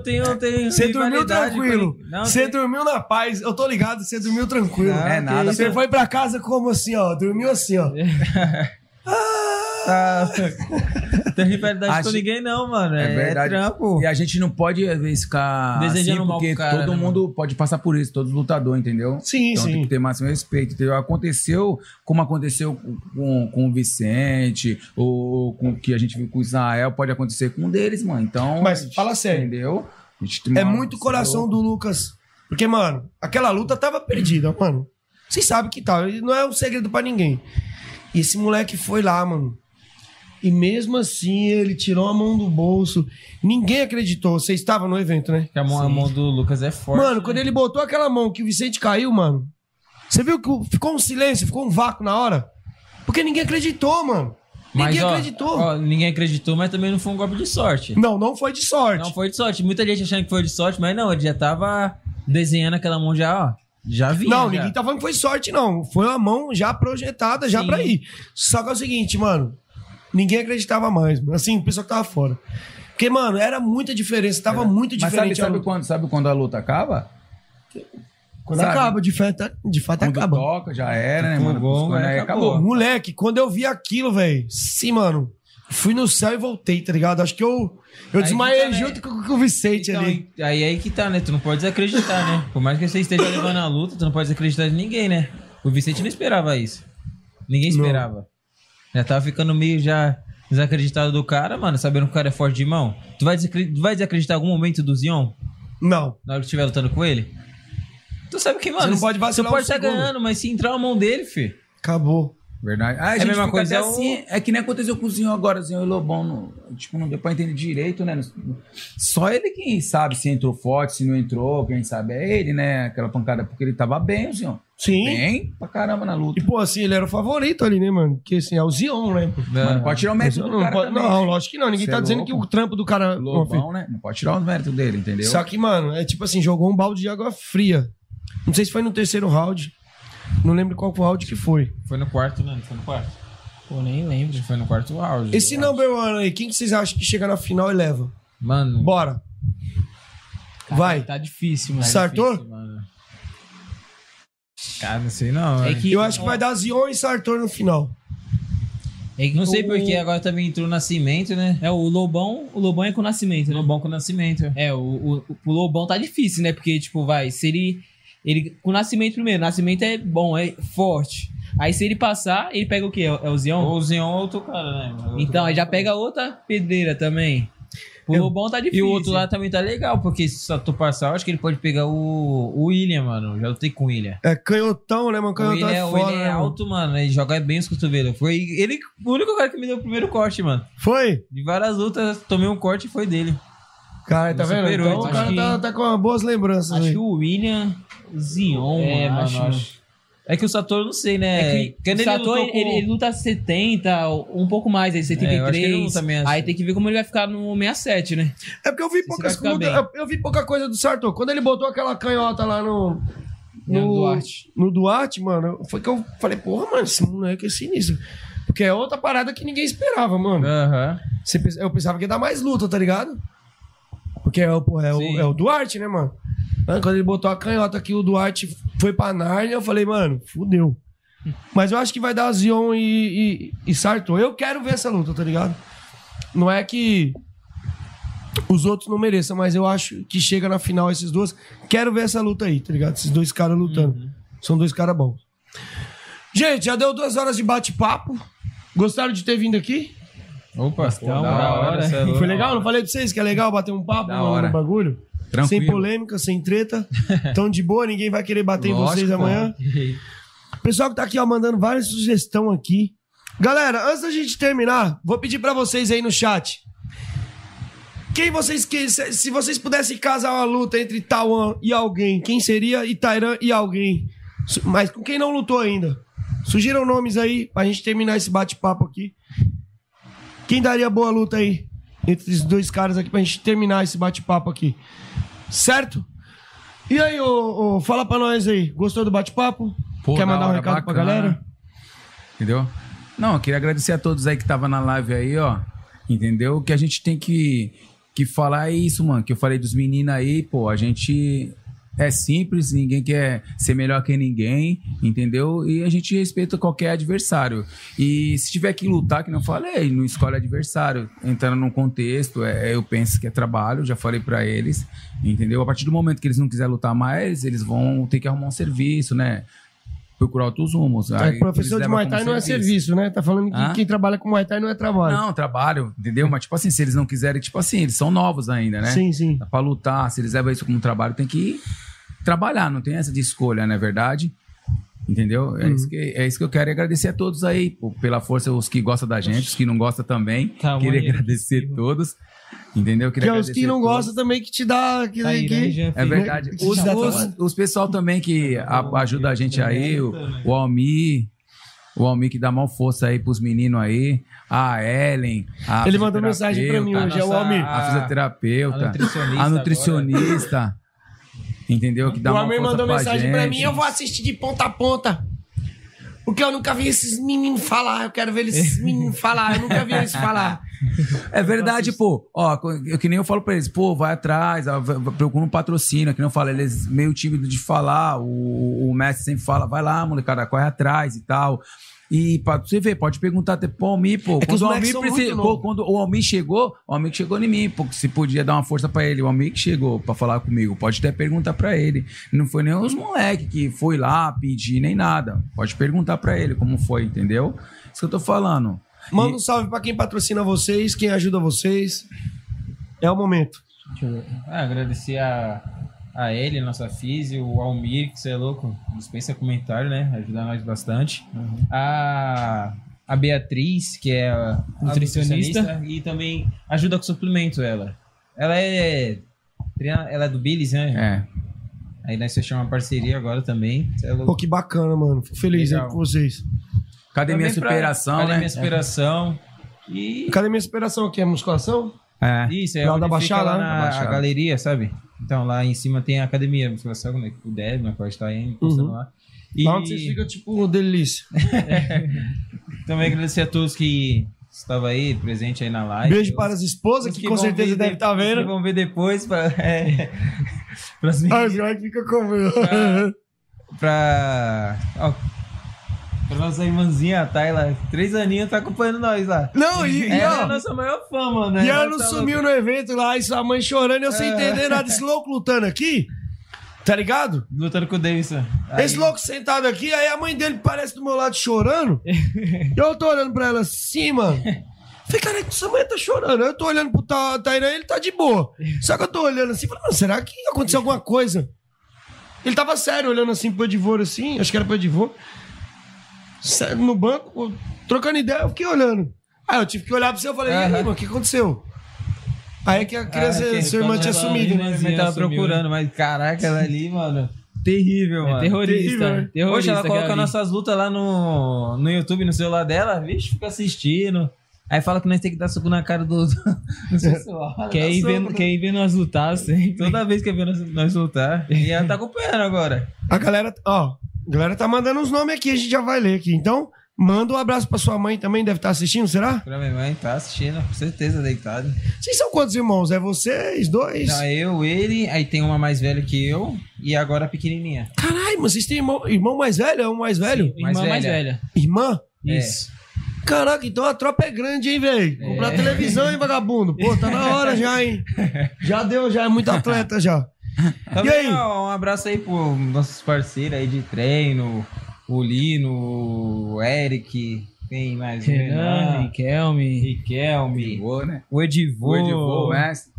Speaker 9: Você dormiu tranquilo. Você
Speaker 11: tem-
Speaker 9: dormiu na paz. Eu tô ligado, você dormiu tranquilo.
Speaker 11: Não,
Speaker 10: É nada.
Speaker 9: Você foi pra casa como assim, ó? Dormiu assim, ó.
Speaker 11: Tá, tem rivalidade
Speaker 10: A
Speaker 11: com
Speaker 10: gente-
Speaker 11: ninguém, não, mano.
Speaker 10: É
Speaker 11: É,
Speaker 10: verdade.
Speaker 11: trampo.
Speaker 10: E a gente não pode, às vezes, ficar
Speaker 11: Desejando
Speaker 10: assim,
Speaker 11: mal
Speaker 10: porque
Speaker 11: cara,
Speaker 10: todo
Speaker 11: né,
Speaker 10: mundo pode passar por isso, todo lutador, entendeu?
Speaker 9: Sim,
Speaker 10: então
Speaker 9: sim.
Speaker 10: tem que ter máximo respeito, entendeu? Aconteceu como aconteceu com, com, o Vicente, ou com o que a gente viu com o Israel, pode acontecer com um deles, mano. Então,
Speaker 9: Mas fala sério.
Speaker 10: entendeu? A gente
Speaker 9: É
Speaker 10: mano,
Speaker 9: muito coração do Lucas. Porque, mano, aquela luta tava perdida, mano. Vocês sabem que tá. Não é um segredo pra ninguém. E esse moleque foi lá, mano. E mesmo assim, ele tirou a mão do bolso. Ninguém acreditou. Vocês estavam no evento, né?
Speaker 11: Que a mão, a mão do Lucas é forte.
Speaker 9: Mano, quando ele botou aquela mão que o Vicente caiu, mano. Você viu que ficou um silêncio, ficou um vácuo na hora? Porque ninguém acreditou, mano.
Speaker 11: Mas,
Speaker 9: ninguém
Speaker 11: ó,
Speaker 9: acreditou.
Speaker 11: ó, ninguém acreditou, mas também não foi um golpe de sorte.
Speaker 9: Não, não foi de sorte.
Speaker 11: Não foi de sorte. Muita gente achando que foi de sorte, mas não, ele já tava desenhando aquela mão já, ó. Já vinha.
Speaker 9: Não,
Speaker 11: já.
Speaker 9: ninguém tá falando que foi sorte, não. Foi uma mão já projetada, já
Speaker 11: Sim.
Speaker 9: pra ir. Só que é o seguinte, mano. Ninguém acreditava mais, mano. Assim, o pessoal que tava fora. Porque, mano, era muita diferença. Tava muito
Speaker 10: Mas sabe,
Speaker 9: diferente.
Speaker 10: sabe,
Speaker 9: luta.
Speaker 10: quando, sabe quando a luta acaba?
Speaker 9: Quando
Speaker 10: sabe?
Speaker 9: acaba, de fato, de fato
Speaker 10: Quando
Speaker 9: acaba.
Speaker 10: toca, já era, né, mano?
Speaker 11: aí
Speaker 10: aí
Speaker 11: acabou.
Speaker 10: acabou.
Speaker 9: Moleque, quando eu vi aquilo, velho. Sim, mano. Fui no céu e voltei, tá ligado? Acho que eu, eu
Speaker 11: Aí
Speaker 9: desmaiei
Speaker 11: que tá, né?
Speaker 9: junto com, com o Vicente
Speaker 11: Então,
Speaker 9: ali.
Speaker 11: aí aí que tá, né? Tu não pode desacreditar, né? Por mais que você esteja levando a luta, tu não pode desacreditar de ninguém, né? O Vicente não esperava isso. Ninguém
Speaker 9: Não.
Speaker 11: Já tava ficando meio já desacreditado do cara, mano, sabendo que o cara é forte de mão. Tu vai, desacre- tu vai desacreditar em algum momento do Zion?
Speaker 9: Não.
Speaker 11: Na hora que estiver lutando com ele? Tu sabe que, mano,
Speaker 9: Você não pode vacilar
Speaker 11: pode
Speaker 9: um
Speaker 11: estar
Speaker 9: segundo.
Speaker 11: ganhando, mas se entrar na mão dele, fi.
Speaker 9: Acabou.
Speaker 10: Verdade. Ah, a
Speaker 11: É a mesma coisa, é o-
Speaker 10: assim. É que nem aconteceu com o Zinho agora, Zinho e Lobão. Não, tipo, não deu pra entender direito, né? Só ele quem sabe se entrou forte, se não entrou, quem sabe é ele, né? Aquela pancada, porque ele tava bem, o Zinho.
Speaker 9: Sim.
Speaker 10: Bem pra caramba na luta.
Speaker 9: E, pô, assim, ele era o favorito ali, né, mano? Porque, assim, é o Zion, né?
Speaker 10: Mas não pode tirar o mérito do
Speaker 9: não,
Speaker 10: cara
Speaker 9: pode-
Speaker 10: também,
Speaker 9: não,
Speaker 10: né?
Speaker 9: lógico que não. Ninguém
Speaker 10: Cê
Speaker 9: tá
Speaker 10: é
Speaker 9: dizendo
Speaker 10: louco.
Speaker 9: que o trampo do cara.
Speaker 10: Lobão, né? Não pode tirar os méritos dele, entendeu?
Speaker 9: Só que, mano, é tipo assim, jogou um balde de água fria. Não sei se foi no terceiro round. Não lembro qual round que foi.
Speaker 11: Foi no quarto, né? Foi no quarto.
Speaker 12: Pô, nem lembro.
Speaker 11: Foi no quarto round.
Speaker 9: Esse number one aí, quem que vocês acham que chega na final e leva?
Speaker 11: Mano.
Speaker 9: Bora. Vai.
Speaker 12: Tá difícil, mano.
Speaker 9: Sartor?
Speaker 11: difícil, mano. Cara, não sei não.
Speaker 12: É
Speaker 11: velho.
Speaker 12: que-
Speaker 9: Eu acho que vai dar Zion e Sartor no final.
Speaker 12: É que
Speaker 11: Não sei
Speaker 12: o-
Speaker 11: porque agora também entrou o Nascimento, né?
Speaker 12: É, o Lobão, o Lobão é com o Nascimento, né?
Speaker 11: Lobão com o Nascimento.
Speaker 12: É, o, o, o Lobão tá difícil, né? Porque, tipo, vai, se ele. ele com o Nascimento primeiro, o Nascimento é bom, é forte. Aí se ele passar, ele pega o quê? É, é o Zion?
Speaker 11: Ou o Zion ou outro cara, né? Outro
Speaker 12: Então, aí já pega outra pedreira também. O Lobão tá
Speaker 11: E
Speaker 12: difícil.
Speaker 11: o outro lá também tá legal, porque se só tu passar, eu acho que ele pode pegar o, o William, mano. Já lutei com o William.
Speaker 9: É canhotão, né, mano?
Speaker 11: O
Speaker 9: Canhotão
Speaker 11: William,
Speaker 9: é
Speaker 11: o
Speaker 9: foda,
Speaker 11: William é
Speaker 9: né, mano?
Speaker 11: alto, mano. Ele joga bem os cotovelos. Foi ele, o único cara que me deu o primeiro corte, mano.
Speaker 9: Foi?
Speaker 11: De várias lutas, tomei um corte e foi dele.
Speaker 9: Cara, tá vendo? Então o cara
Speaker 12: acho
Speaker 9: tá,
Speaker 12: que-
Speaker 9: tá com boas lembranças
Speaker 12: Acho
Speaker 9: aí.
Speaker 12: que o William Zion,
Speaker 11: É,
Speaker 12: mano,
Speaker 11: mano,
Speaker 12: acho.
Speaker 11: É que o Satoru, não sei, né?
Speaker 12: É que o Sator, ele,
Speaker 11: com-
Speaker 12: ele- ele luta 70, um pouco mais, aí
Speaker 11: É, eu acho que ele
Speaker 12: 73.
Speaker 11: não luta 67.
Speaker 12: aí tem que ver como ele vai ficar no 67, né?
Speaker 9: É porque eu vi poucas. Eu, eu vi pouca coisa do Sartor. Quando ele botou aquela canhota lá no.
Speaker 12: No Duarte.
Speaker 9: No Duarte, mano, foi que eu falei, porra, mano, esse moleque é sinistro. Porque é outra parada que ninguém esperava, mano. Você pensa- Eu pensava que ia dar mais luta, tá ligado? Porque é, o- porra, é, o, é o Duarte, né, mano? Mano, Quando ele botou a canhota aqui, o Duarte foi pra Narnia, eu falei, mano, fudeu. Mas eu acho que vai dar Zion e, e, e Sartor. Eu quero ver essa luta, tá ligado? Não é que os outros não mereçam, mas eu acho que chega na final esses dois. Quero ver essa luta aí, tá ligado? Esses dois caras lutando. São dois caras bons. Gente, já deu duas horas de bate-papo. Gostaram de ter vindo aqui?
Speaker 11: Opa,
Speaker 12: Então,
Speaker 11: da
Speaker 12: da
Speaker 11: hora.
Speaker 12: hora.
Speaker 11: é.
Speaker 9: Foi legal? Não falei pra vocês que é legal bater um papo
Speaker 10: Da
Speaker 9: no,
Speaker 10: hora.
Speaker 9: no bagulho?
Speaker 10: Tranquilo.
Speaker 9: Sem polêmica, sem treta. Tão de boa, ninguém vai querer bater em
Speaker 10: Lógico,
Speaker 9: vocês
Speaker 10: pô.
Speaker 9: amanhã. Pessoal que tá aqui, ó, mandando várias sugestões aqui. Galera, antes da gente terminar, vou pedir pra vocês aí no chat. Quem vocês que se vocês pudessem casar uma luta entre Taiwan e alguém, quem seria? E Tairan e alguém. Mas com quem não lutou ainda? Sugiram nomes aí pra gente terminar esse bate-papo aqui. Quem daria boa luta aí entre esses dois caras aqui pra gente terminar esse bate-papo aqui? Certo? E aí, ô, ô, fala pra nós aí. Gostou do bate-papo? Quer
Speaker 10: da
Speaker 9: mandar um recado pra
Speaker 10: bacana.
Speaker 9: galera?
Speaker 10: Entendeu? Não, eu queria agradecer a todos aí que estavam na live aí, ó. Entendeu? Que a gente tem que, que falar é isso, mano. Que eu falei dos meninos aí, pô, a gente é simples, ninguém quer ser melhor que ninguém, entendeu? E a gente respeita qualquer adversário. E se tiver que lutar, que não falei, não escolhe adversário. Entrando num contexto, é, eu penso que é trabalho, já falei pra eles, entendeu? A partir do momento que eles não quiserem lutar mais, eles vão ter que arrumar um serviço, né? Procurar outros rumos.
Speaker 9: É, professor de Muay Thai não é serviço, né? Tá falando que
Speaker 10: Hã?
Speaker 9: quem trabalha com Muay Thai não é trabalho.
Speaker 10: Não, trabalho, entendeu? Mas, tipo assim, se eles não quiserem, tipo assim, eles são novos ainda, né?
Speaker 9: Sim, sim.
Speaker 10: Dá pra lutar, se eles levam isso como trabalho, tem que trabalhar, não tem essa de escolha, não é verdade? Entendeu? É,
Speaker 9: Uhum.
Speaker 10: isso que, é isso que eu quero agradecer a todos aí, pô, pela força, os que gostam da gente, os que não gostam também.
Speaker 9: Tamanho
Speaker 10: Queria agradecer todos. Entendeu?
Speaker 9: Que
Speaker 10: Queria
Speaker 9: é os que não
Speaker 10: todos.
Speaker 9: gostam também que te dá. Que,
Speaker 11: Tá aí,
Speaker 9: que,
Speaker 11: né?
Speaker 10: É verdade.
Speaker 9: que
Speaker 10: Os, os, os pessoal também que a- ajuda a gente aí, o, o Almir, o Almir que dá mal força aí pros meninos aí, a Ellen, a
Speaker 9: Ele mandou mensagem pra mim hoje, é o Almir.
Speaker 10: A fisioterapeuta,
Speaker 11: a nutricionista
Speaker 10: a nutricionista, entendeu? Que dá
Speaker 9: o Amir
Speaker 10: força
Speaker 9: mandou
Speaker 10: pra
Speaker 9: mensagem pra
Speaker 10: gente.
Speaker 9: mim, eu vou assistir de ponta a ponta. Porque eu nunca vi esses meninos falar. Eu quero ver esses meninos falar. Eu nunca vi eles falar.
Speaker 10: É verdade, pô. Ó, eu, que nem eu falo pra eles, pô, vai atrás, procura um patrocínio, que eu falo, eles meio tímido de falar, o, o mestre sempre fala, vai lá, molecada, corre atrás e tal. E pra você ver, pode perguntar até pro Almir, pô.
Speaker 9: É
Speaker 10: quando, o
Speaker 9: moleques
Speaker 10: Almir
Speaker 9: são
Speaker 10: preci-
Speaker 9: muito
Speaker 10: pô, quando o Almir chegou, o Almir que chegou em mim, pô, se podia dar uma força pra ele. O Almir que chegou pra falar comigo, pode até perguntar pra ele. Não foi nem os moleques que foi lá pedir, nem nada. Pode perguntar pra ele como foi, entendeu? Isso que eu tô falando.
Speaker 9: Manda um salve pra quem patrocina vocês, quem ajuda vocês. É o momento.
Speaker 11: Deixa eu ver. Ah, agradecer a, a ele, nossa físio, o Almir, que você é louco, dispensa comentário, né? Ajuda nós bastante. A, a Beatriz, que é a a
Speaker 12: Nutricionista.
Speaker 11: nutricionista, e também ajuda com suplemento ela. Ela é ela é do Billis, né?
Speaker 10: É.
Speaker 11: Aí nós fechamos uma parceria agora também. É.
Speaker 9: Pô, que bacana, mano. Fico feliz aí com vocês.
Speaker 10: Academia
Speaker 11: Também pra-
Speaker 10: Superação, né?
Speaker 11: Academia Superação. E
Speaker 9: Academia Superação aqui é musculação?
Speaker 10: É.
Speaker 11: Isso, é
Speaker 9: Lá
Speaker 11: onde
Speaker 9: da
Speaker 11: fica
Speaker 9: Baixada,
Speaker 11: lá
Speaker 9: né?
Speaker 11: na
Speaker 9: Da Baixada.
Speaker 11: galeria, sabe? Então, lá em cima tem a academia, musculação, né? O Deb, né? Pode estar aí, postando
Speaker 9: Uhum.
Speaker 11: lá.
Speaker 9: Lá onde vocês ficam, tipo, delícia.
Speaker 11: Também agradecer a todos que estavam aí, presente aí na live.
Speaker 9: Beijo para as esposas,
Speaker 11: os
Speaker 9: que com certeza devem
Speaker 11: de-
Speaker 9: estar vendo.
Speaker 11: Que vão ver depois. Pra, é, pras
Speaker 9: Ah, os moleques ficam com...
Speaker 11: pra, ó, pra nossa irmãzinha, a Tayla, três aninhos, tá acompanhando nós lá.
Speaker 9: Não, e- e,
Speaker 11: ela
Speaker 9: ó,
Speaker 11: é a nossa maior fama, né?
Speaker 9: E ela
Speaker 11: Ela
Speaker 9: não
Speaker 11: tá
Speaker 9: sumiu
Speaker 11: louca.
Speaker 9: no evento lá, e sua mãe chorando, eu sem
Speaker 11: É.
Speaker 9: entender nada. Esse louco lutando aqui, tá ligado?
Speaker 11: Lutando com o Davidson.
Speaker 9: Esse louco sentado aqui, aí a mãe dele parece do meu lado chorando. eu tô olhando pra ela assim, mano. Falei, cara, que sua mãe tá chorando. Eu tô olhando pro Ta- Tainan, ele tá de boa. Só que eu tô olhando assim, falei, mano, será que aconteceu alguma coisa? Ele tava sério, olhando assim pro Edivor, assim, acho que era pro Edivor. Sério, no banco, trocando ideia, eu fiquei olhando. Aí eu tive que olhar pra você, eu falei, e aí, mano, o que aconteceu? Aí é que a criança,
Speaker 11: Ah,
Speaker 9: sua irmã tinha sumido.
Speaker 11: a irmãzinha tava
Speaker 12: sumiu,
Speaker 11: procurando, mas caraca, ela ali, mano. Terrível,
Speaker 12: É
Speaker 11: mano.
Speaker 12: terrorista,
Speaker 11: Terrível, né?
Speaker 12: terrorista
Speaker 11: Poxa, ela
Speaker 12: que
Speaker 11: coloca nossas lutas lá no, no YouTube, no celular dela, vixe, fica assistindo. Aí fala que nós tem que dar soco na cara do, do, pessoal.
Speaker 12: Quer ir, vendo, quer ir nós lutar sempre.
Speaker 11: Toda vez que vê nós, nós lutar. E ela tá acompanhando agora.
Speaker 9: A galera, ó, a galera tá mandando os nomes aqui, a gente já vai ler aqui. Então, manda um abraço pra sua mãe também, deve estar assistindo, será?
Speaker 11: Pra minha mãe, tá assistindo, com certeza, deitado.
Speaker 9: Vocês são quantos irmãos? É vocês dois?
Speaker 11: Então, eu, ele, aí tem uma mais velha que eu e agora a pequenininha.
Speaker 9: Caralho, mas vocês têm irmão, irmão mais velho? É o mais velho?
Speaker 11: mais
Speaker 12: Irmã mais
Speaker 11: velha.
Speaker 12: velha.
Speaker 9: Irmã?
Speaker 12: Isso.
Speaker 9: Caraca, então a tropa é grande, hein, velho? Comprar televisão, hein, vagabundo? Pô, tá na hora já, hein? Já deu, já é muito atleta já.
Speaker 11: Também,
Speaker 9: E aí?
Speaker 11: ó, um abraço aí pro nossos parceiros aí de treino, o Lino, o Eric, quem mais? O
Speaker 12: Renan, Riquelme.
Speaker 11: Riquelme,
Speaker 10: Boa, né?
Speaker 11: o Edivô,
Speaker 10: O Edivô, o mestre.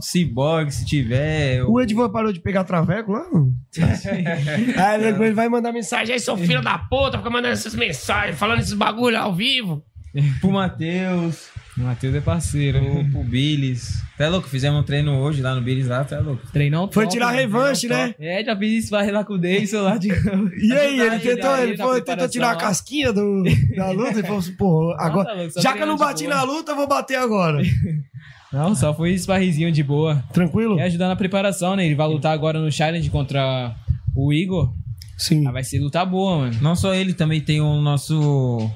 Speaker 11: Cyborg, se tiver.
Speaker 9: O Edvan parou de pegar traveco lá? aí depois ele vai mandar mensagem. Aí, seu filho da puta, fica mandando essas mensagens, falando esses bagulho ao vivo.
Speaker 11: Pro Matheus,
Speaker 12: O Matheus é parceiro.
Speaker 11: pro, pro Billis. Tá louco? Fizemos um treino hoje lá no Billis lá, tá louco?
Speaker 12: Treinão
Speaker 9: Foi
Speaker 12: top,
Speaker 9: tirar
Speaker 12: né?
Speaker 9: revanche, né?
Speaker 12: É, já fiz isso, vai lá com o Davidson lá de...
Speaker 9: E aí, ele tentou, ele
Speaker 12: na
Speaker 9: foi, tentou tirar a casquinha do, da luta e falou assim, pô, agora,
Speaker 12: tá louco,
Speaker 9: já que eu não bati
Speaker 12: boa.
Speaker 9: na luta, eu vou bater agora.
Speaker 12: Não, só foi esparrizinho de boa.
Speaker 9: Tranquilo?
Speaker 12: E ajudar na preparação, né? Ele vai lutar agora no challenge contra o Igor.
Speaker 9: Sim.
Speaker 12: Ah, vai ser luta boa, mano.
Speaker 11: Não só ele, também tem o nosso.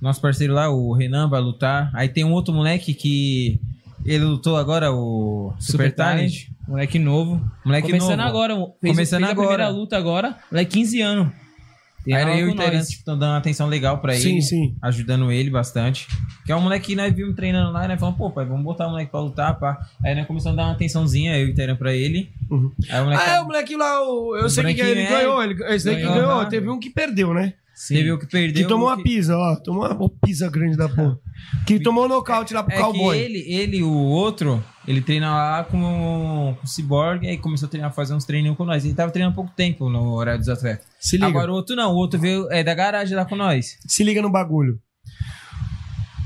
Speaker 11: Nosso parceiro lá, o Renan, vai lutar. Aí tem um outro moleque que. Ele lutou agora, o Super,
Speaker 12: Super
Speaker 11: Talent.
Speaker 12: Talent. Moleque novo.
Speaker 11: Moleque
Speaker 12: Começando
Speaker 11: novo.
Speaker 12: agora. Fez,
Speaker 11: Começando
Speaker 12: fez a primeira
Speaker 11: agora.
Speaker 12: luta agora. Moleque 15 anos. Tem
Speaker 11: Aí eu e o. Terence estão dando uma atenção legal pra
Speaker 9: Sim,
Speaker 11: ele.
Speaker 9: sim.
Speaker 11: Ajudando ele bastante. Que é um moleque que nós vimos treinando lá, e nós falamos, pô, pai, vamos botar o moleque pra lutar, pá. Aí nós começamos a dar uma atençãozinha, eu e o Terence pra ele. Aí o moleque.
Speaker 9: Ah, é, o moleque lá, o- eu
Speaker 11: O
Speaker 9: sei que ele
Speaker 11: é.
Speaker 9: ganhou. Ele, esse daí que
Speaker 11: Ganhou,
Speaker 9: ganhou. Teve um que perdeu, né?
Speaker 11: Teve o que perdeu.
Speaker 9: Que tomou
Speaker 11: o
Speaker 9: uma pisa, ó. Tomou uma pisa grande da porra. Que tomou nocaute lá pro
Speaker 11: É
Speaker 9: cowboy.
Speaker 11: que ele, ele o outro, ele treina lá com o Cyborg, aí começou a treinar, fazer uns treininhos com nós. Ele tava treinando há pouco tempo no horário dos atletas.
Speaker 9: Se liga.
Speaker 11: Agora o outro não, o outro veio é da garagem lá com nós.
Speaker 9: Se liga no bagulho.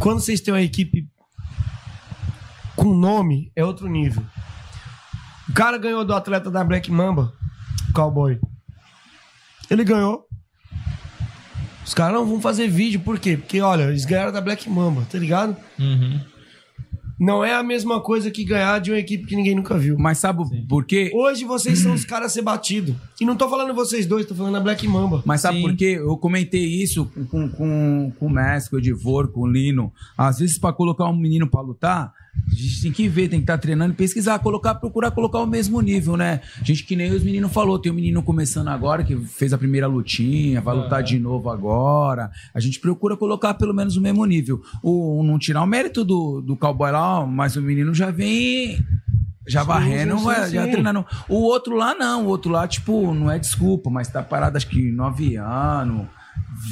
Speaker 9: Quando vocês têm uma equipe com nome, é outro nível. O cara ganhou do atleta da Black Mamba, cowboy. Ele ganhou. Os caras não vão fazer vídeo, por quê? Porque, olha, eles ganharam da Black Mamba, tá ligado?
Speaker 11: Uhum.
Speaker 9: Não é a mesma coisa que ganhar de uma equipe que ninguém nunca viu.
Speaker 10: Mas sabe por quê?
Speaker 9: Hoje vocês são os caras a ser batido. E não tô falando vocês dois, tô falando a Black Mamba.
Speaker 10: Mas sabe por quê? Eu comentei isso com, com, com o Messi, com o Edivor, com o Lino. Às vezes, pra colocar um menino pra lutar, a gente tem que ver, tem que estar treinando e pesquisar, colocar, procurar colocar o mesmo nível, né? Gente, que nem os meninos falou, tem um menino começando agora, que fez a primeira lutinha, vai lutar de novo agora. A gente procura colocar pelo menos o mesmo nível. O, não tirar o mérito do, do cowboy lá, mas o menino já vem. Já
Speaker 9: Sim,
Speaker 10: varrendo,
Speaker 9: sim,
Speaker 10: vai-
Speaker 9: sim,
Speaker 10: já treinando. O outro lá não, o outro lá, tipo, não é desculpa, mas tá parado acho que nove anos,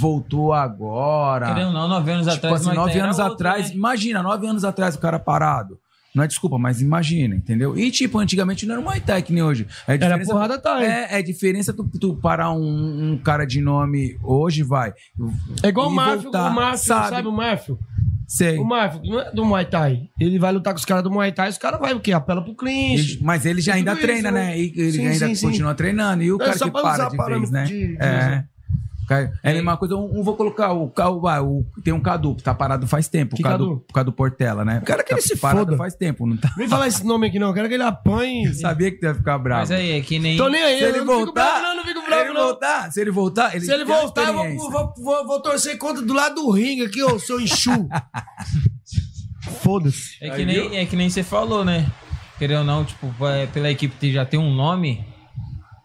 Speaker 10: voltou agora.
Speaker 11: Querendo ou não, nove anos
Speaker 10: tipo
Speaker 11: atrás,
Speaker 10: Assim, nove anos
Speaker 11: outro,
Speaker 10: atrás,
Speaker 11: né?
Speaker 10: imagina, nove anos atrás o cara parado. Não é desculpa, mas imagina, entendeu? E tipo, antigamente não era Muay Thai que nem hoje. É
Speaker 9: Era
Speaker 10: diferença-
Speaker 9: porrada Thai.
Speaker 10: É, é diferença tu, tu parar um, um cara de nome hoje, vai.
Speaker 9: É igual o Mafio,
Speaker 10: voltar,
Speaker 9: o Mafio, sabe? o Mafio?
Speaker 10: Sei.
Speaker 9: O Mafio não é do Muay Thai. Ele vai lutar com os caras do Muay Thai, os caras vai o quê? Apela pro clinch.
Speaker 10: Ele- Mas ele já ainda
Speaker 9: isso,
Speaker 10: treina, né? E ele
Speaker 9: Sim,
Speaker 10: ainda
Speaker 9: sim, sim.
Speaker 10: continua treinando. E o
Speaker 9: É
Speaker 10: cara
Speaker 9: só
Speaker 10: que para de vez, né?
Speaker 9: de- de
Speaker 10: é. Cara, É a mesma coisa, um, um vou colocar o, Ca- o, ah, o- tem um Cadu, que tá parado faz tempo,
Speaker 9: Que
Speaker 10: o Cadu,
Speaker 9: Cadu?
Speaker 10: o Cadu Portela, né?
Speaker 9: Quero que
Speaker 10: tá
Speaker 9: ele se
Speaker 10: parado
Speaker 9: foda.
Speaker 10: faz tempo, não tá?
Speaker 9: Vem falar esse nome aqui não, eu quero que ele apanhe.
Speaker 10: Sabia que tu ia ficar bravo.
Speaker 11: Mas aí, é que nem.
Speaker 9: Tô nem aí,
Speaker 10: Se
Speaker 9: eu
Speaker 10: ele
Speaker 9: não fico
Speaker 10: voltar,
Speaker 9: bravo não, não fico bravo
Speaker 10: se ele
Speaker 9: não.
Speaker 10: voltar, se ele voltar, ele
Speaker 9: Se ele voltar, eu vou, vou, vou, vou torcer contra do lado do ringue aqui, ô seu enxu. Foda-se.
Speaker 11: É que, nem, é que nem você falou, né? Querendo ou não, tipo, pela equipe já tem um nome.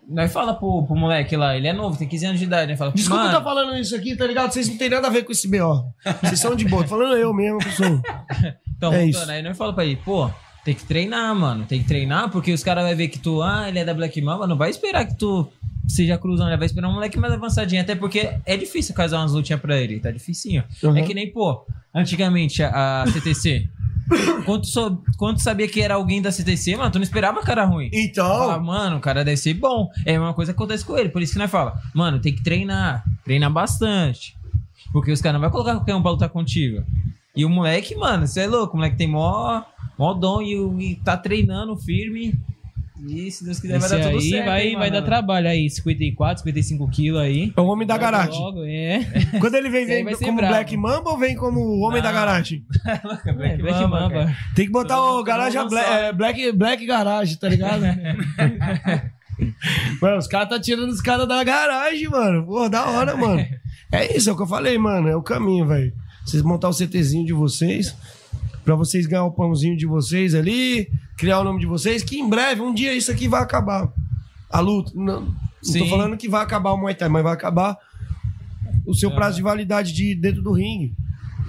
Speaker 11: Nós fala pro, pro moleque lá, ele é novo, tem 15 anos de idade, né? Fala,
Speaker 9: Desculpa eu estar falando isso aqui, tá ligado? Vocês não tem nada a ver com esse B.O. Vocês são de boa. Tô falando eu mesmo, que sou.
Speaker 11: Então,
Speaker 9: É
Speaker 11: voltando,
Speaker 9: isso.
Speaker 11: aí nós fala pra ele, pô, tem que treinar, mano. Tem que treinar, porque os caras vão ver que tu, ah, ele é da Black Mamba, não vai esperar que tu seja cruzão, ele vai esperar um moleque mais avançadinho. Até porque é difícil casar umas lutinhas pra ele, tá dificinho.
Speaker 9: Uhum.
Speaker 11: É que nem, pô, antigamente a, a CTC. Quando tu, sou- quando tu sabia que era alguém da CTC, mano, tu não esperava cara ruim.
Speaker 9: Então.
Speaker 11: Fala, mano, o cara deve ser bom. É a mesma coisa que acontece com ele. Por isso que nós fala, mano, tem que treinar. Treinar bastante. Porque os caras não vão colocar qualquer um pra lutar contigo. E o moleque, mano, você é louco. O moleque tem mó, mó dom e, e tá treinando firme. E se Deus quiser, vai
Speaker 12: Esse
Speaker 11: dar tudo
Speaker 12: aí
Speaker 11: certo.
Speaker 12: vai,
Speaker 11: hein,
Speaker 12: vai dar trabalho aí, 54, 55 quilos aí.
Speaker 9: É o homem da garagem.
Speaker 12: Logo, é.
Speaker 9: Quando ele vem, vem
Speaker 12: vai
Speaker 9: como
Speaker 12: brabo.
Speaker 9: Black Mamba ou vem como o homem da
Speaker 11: Não.
Speaker 9: garagem?
Speaker 11: Black,
Speaker 12: É, Black
Speaker 11: Mamba,
Speaker 12: Mamba.
Speaker 9: Tem que botar o garagem
Speaker 11: mundo
Speaker 9: Black, é, Black, Black Garage, tá ligado? mano, os caras tá tirando os caras da garagem, mano. Pô, da hora, mano. É isso, é o que eu falei, mano. É o caminho, velho. Vocês montar o CTzinho de vocês, pra vocês ganhar o pãozinho de vocês ali, criar o nome de vocês, que em breve, um dia isso aqui vai acabar. A luta. Não, não tô falando que vai acabar o Muay Thai, mas vai acabar o seu
Speaker 11: É.
Speaker 9: prazo de validade de dentro do ringue.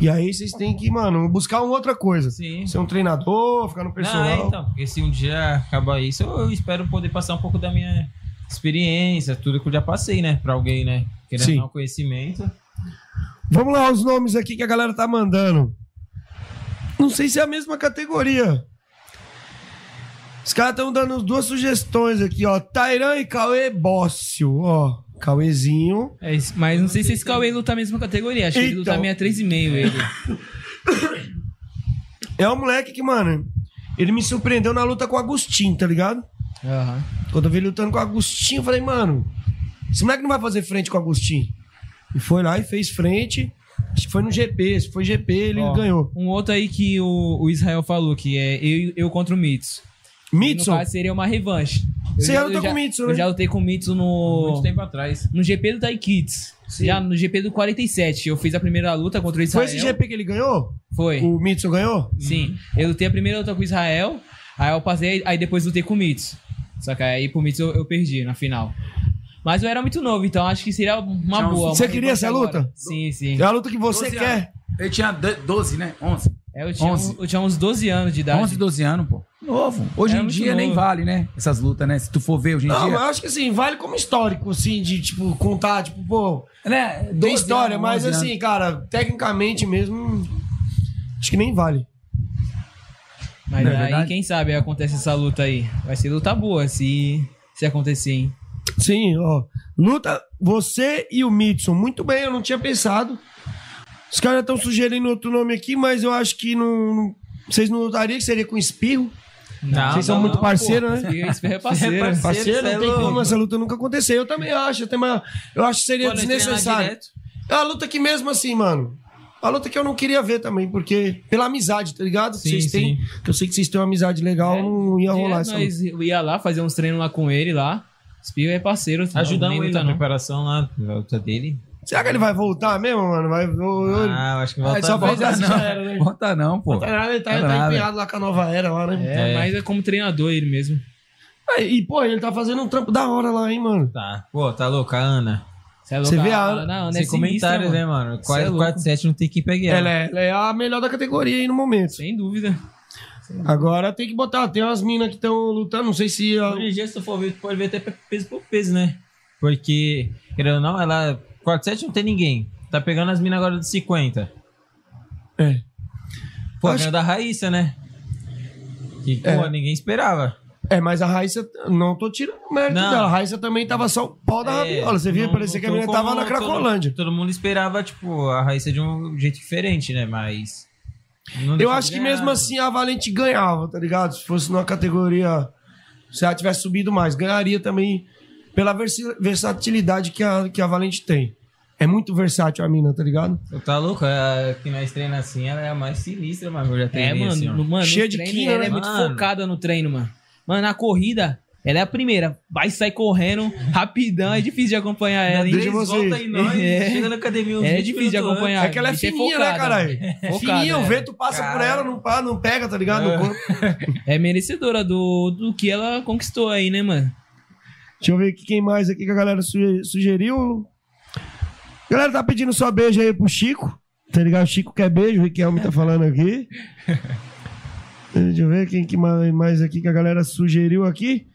Speaker 9: E aí vocês têm que, mano, buscar uma outra coisa.
Speaker 11: Sim.
Speaker 9: Ser um treinador, ficar no
Speaker 11: Não,
Speaker 9: personal.
Speaker 11: é, então, porque se um dia acabar isso, eu espero poder passar um pouco da minha experiência, tudo que eu já passei, né, pra alguém, né, querendo
Speaker 9: Sim.
Speaker 11: dar um conhecimento.
Speaker 9: Vamos lá, os nomes aqui que a galera tá mandando. Não sei se é a mesma categoria. Os caras estão dando duas sugestões aqui, ó. Tairan e Cauê Bócio, ó. Cauêzinho.
Speaker 12: É mas não sei se esse Cauê luta a mesma categoria. Acho que ele luta
Speaker 9: Então.
Speaker 12: 63,5 ele.
Speaker 9: É um moleque que, mano, ele me surpreendeu na luta com o Agostinho, tá ligado?
Speaker 12: Aham.
Speaker 9: Quando eu vi ele lutando com o Agostinho, eu falei, mano, esse moleque não vai fazer frente com o Agostinho. E foi lá e fez frente. Acho que foi no GP. Se foi GP, ele
Speaker 12: Ó,
Speaker 9: ganhou.
Speaker 12: Um outro aí que o, o Israel falou, que é eu, eu contra o Mitsu.
Speaker 9: Mitsu?
Speaker 12: No caso, seria uma revanche. Eu
Speaker 9: Você já lutou com o Mitsu, né?
Speaker 12: Eu já lutei com o Mitsu no...
Speaker 11: Muito tempo atrás.
Speaker 12: No GP do Taikits. Já no GP do 47. Eu fiz a primeira luta contra o
Speaker 9: Foi
Speaker 12: Israel.
Speaker 9: esse GP que ele ganhou?
Speaker 12: Foi.
Speaker 9: O Mitsu ganhou?
Speaker 12: Sim. Eu lutei a primeira luta com o Israel. Aí eu passei, aí depois lutei com o Mitsu. Só que aí pro Mitsu eu, eu perdi na final. Mas eu era muito novo, então acho que seria uma
Speaker 10: Tinha
Speaker 12: boa.
Speaker 9: Você
Speaker 12: uma
Speaker 9: queria essa
Speaker 12: agora.
Speaker 9: luta?
Speaker 12: Sim, sim.
Speaker 9: É a luta que você
Speaker 10: 12
Speaker 9: quer.
Speaker 10: Eu tinha de- 12, né? 11.
Speaker 12: É, eu, tinha,
Speaker 10: 11.
Speaker 12: eu tinha uns 12 anos de idade.
Speaker 10: 11, 12 anos, pô. Novo. Hoje
Speaker 12: Era
Speaker 10: em dia nem
Speaker 12: novo.
Speaker 10: vale, né? Essas lutas, né? Se tu for ver hoje em
Speaker 9: Não,
Speaker 10: dia.
Speaker 9: eu acho que assim, vale como histórico, assim, de, tipo, contar, tipo, pô,
Speaker 10: Né?
Speaker 9: tem
Speaker 10: 12
Speaker 9: história,
Speaker 10: anos,
Speaker 9: mas
Speaker 10: 11
Speaker 9: assim,
Speaker 10: anos.
Speaker 9: cara, tecnicamente mesmo, acho que nem vale.
Speaker 12: Mas
Speaker 10: Não é
Speaker 12: aí,
Speaker 10: verdade?
Speaker 12: quem sabe acontece essa luta aí. Vai ser luta boa se, se acontecer, hein?
Speaker 9: Sim, ó. Luta você e o Mitson. Muito bem, eu não tinha pensado. Os caras estão sugerindo outro nome aqui, mas eu acho que não. não- vocês não lutariam que seria com espirro?
Speaker 11: Não,
Speaker 9: Vocês são
Speaker 11: não,
Speaker 9: muito
Speaker 11: não,
Speaker 9: parceiros, né?
Speaker 12: Espirro- espirro é parceiro.
Speaker 11: É parceiro,
Speaker 9: Parceiro,
Speaker 11: cê é
Speaker 9: não tem como essa luta nunca acontecer. Eu também acho. Eu, também, eu acho que seria
Speaker 11: Pô,
Speaker 9: desnecessário. É uma luta que mesmo assim, mano. A luta que eu não queria ver também, porque pela amizade, tá ligado?
Speaker 11: Sim,
Speaker 9: vocês têm,
Speaker 11: sim.
Speaker 9: que eu sei que vocês têm uma amizade legal, não ia rolar essa
Speaker 12: nós ia lá fazer uns treinos lá com ele lá. Espirro é parceiro.
Speaker 11: Ajudamos
Speaker 12: nem
Speaker 11: ele na
Speaker 12: não.
Speaker 11: preparação lá, da luta dele.
Speaker 9: Será que ele vai voltar mesmo, mano? Vai, eu, eu,
Speaker 11: Ah, eu acho que volta
Speaker 9: ele só fez
Speaker 11: volta não.
Speaker 9: era, né?
Speaker 10: Bota não, pô.
Speaker 9: Tá nada, ele tá, ele tá empenhado lá com a nova era lá, né?
Speaker 12: É,
Speaker 11: É.
Speaker 12: mas é como treinador ele mesmo.
Speaker 9: É, E, pô, ele tá fazendo um trampo da hora lá, hein, mano?
Speaker 11: Tá. Pô, tá louco, a Ana.
Speaker 12: Cê é
Speaker 9: Você
Speaker 12: louco,
Speaker 9: vê a-
Speaker 12: Ana- não,
Speaker 11: Sem
Speaker 12: é
Speaker 11: comentários, né, mano?
Speaker 12: Cê é louco.
Speaker 11: 4 7 não tem quem pegue ela.
Speaker 9: Ela é, ela é a melhor da categoria aí no momento.
Speaker 12: Sem dúvida.
Speaker 9: Agora tem que botar, tem umas minas que estão lutando, não sei se. a-
Speaker 11: Hoje em dia, se tu for ver, tu pode ver até peso por peso, né? Porque, querendo ou não, ela. 4 7 não tem ninguém. Tá pegando as minas agora de 50.
Speaker 9: É.
Speaker 11: Pô,
Speaker 9: Acho-
Speaker 11: da Raíssa, né? Que, pô,
Speaker 9: É.
Speaker 11: ninguém esperava.
Speaker 9: É, mas a Raíssa, não tô tirando mérito
Speaker 11: Não.
Speaker 9: dela. A Raíssa também tava só o pau da
Speaker 11: É,
Speaker 9: rabiola. Você viu?
Speaker 11: não-
Speaker 9: Parecia que a menina tava na
Speaker 11: todo-
Speaker 9: Cracolândia.
Speaker 11: Todo, mundo esperava, tipo, a Raíssa de um jeito diferente, né? Mas.
Speaker 9: Eu acho que
Speaker 11: ganhar.
Speaker 9: mesmo assim a Valente ganhava, tá ligado? Se fosse numa categoria. Se ela tivesse subido mais, ganharia também pela versatilidade que a, que a Valente tem. É muito versátil a mina, tá ligado?
Speaker 11: Tu tá louco? A que nós treinamos assim, ela é a mais sinistra, mano. Eu já
Speaker 12: É,
Speaker 11: treinei
Speaker 12: mano,
Speaker 11: assim,
Speaker 12: mano,
Speaker 9: Cheia de
Speaker 12: treino,
Speaker 9: quina,
Speaker 12: ela
Speaker 9: né?
Speaker 12: é muito
Speaker 11: Mano.
Speaker 12: focada no treino, mano. Mano, na corrida, ela é a primeira. Vai sair correndo rapidão, é difícil de acompanhar ela,
Speaker 9: vocês.
Speaker 11: voltas em nós,
Speaker 12: É.
Speaker 11: chega na academia uns
Speaker 12: É
Speaker 11: 20
Speaker 12: difícil de acompanhar.
Speaker 9: É que ela é
Speaker 12: é
Speaker 9: fininha, né,
Speaker 12: focada.
Speaker 9: caralho?
Speaker 12: Focada,
Speaker 9: Fininha, o
Speaker 12: é.
Speaker 9: vento passa por ela, não, não pega, tá ligado? Corpo.
Speaker 12: É merecedora do, do que ela conquistou aí, né, mano?
Speaker 9: Deixa eu ver aqui quem mais aqui que a galera suge- sugeriu. A galera tá pedindo só beijo aí pro Chico. Tá ligado? Chico quer beijo, o Riquelme tá falando aqui. Deixa eu ver quem que mais aqui que a galera sugeriu aqui.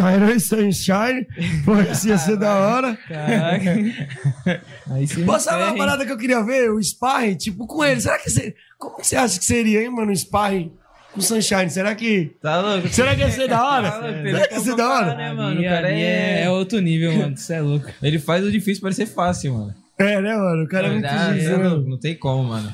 Speaker 9: Tyron Sunshine. Pô, esse ia ser da hora.
Speaker 12: Caraca. Aí.
Speaker 9: Pô, sabe uma parada que eu queria ver? O sparring, tipo, com ele. Será que seria... Como que você acha que seria, hein, mano, o sparring com o Sunshine? Será que...
Speaker 11: Tá louco?
Speaker 9: Será que ia ser da hora?
Speaker 11: Tá louco,
Speaker 9: Será que ia ser da hora?
Speaker 11: né, mano?
Speaker 12: Ali,
Speaker 11: O cara
Speaker 12: ali é...
Speaker 11: é...
Speaker 12: é outro nível, mano. Isso é louco.
Speaker 11: Ele faz o difícil parecer fácil, mano.
Speaker 9: É, né, mano? O cara é muito
Speaker 11: Ah,
Speaker 9: difícil,
Speaker 11: é
Speaker 9: né?
Speaker 11: louco, Não tem como, mano.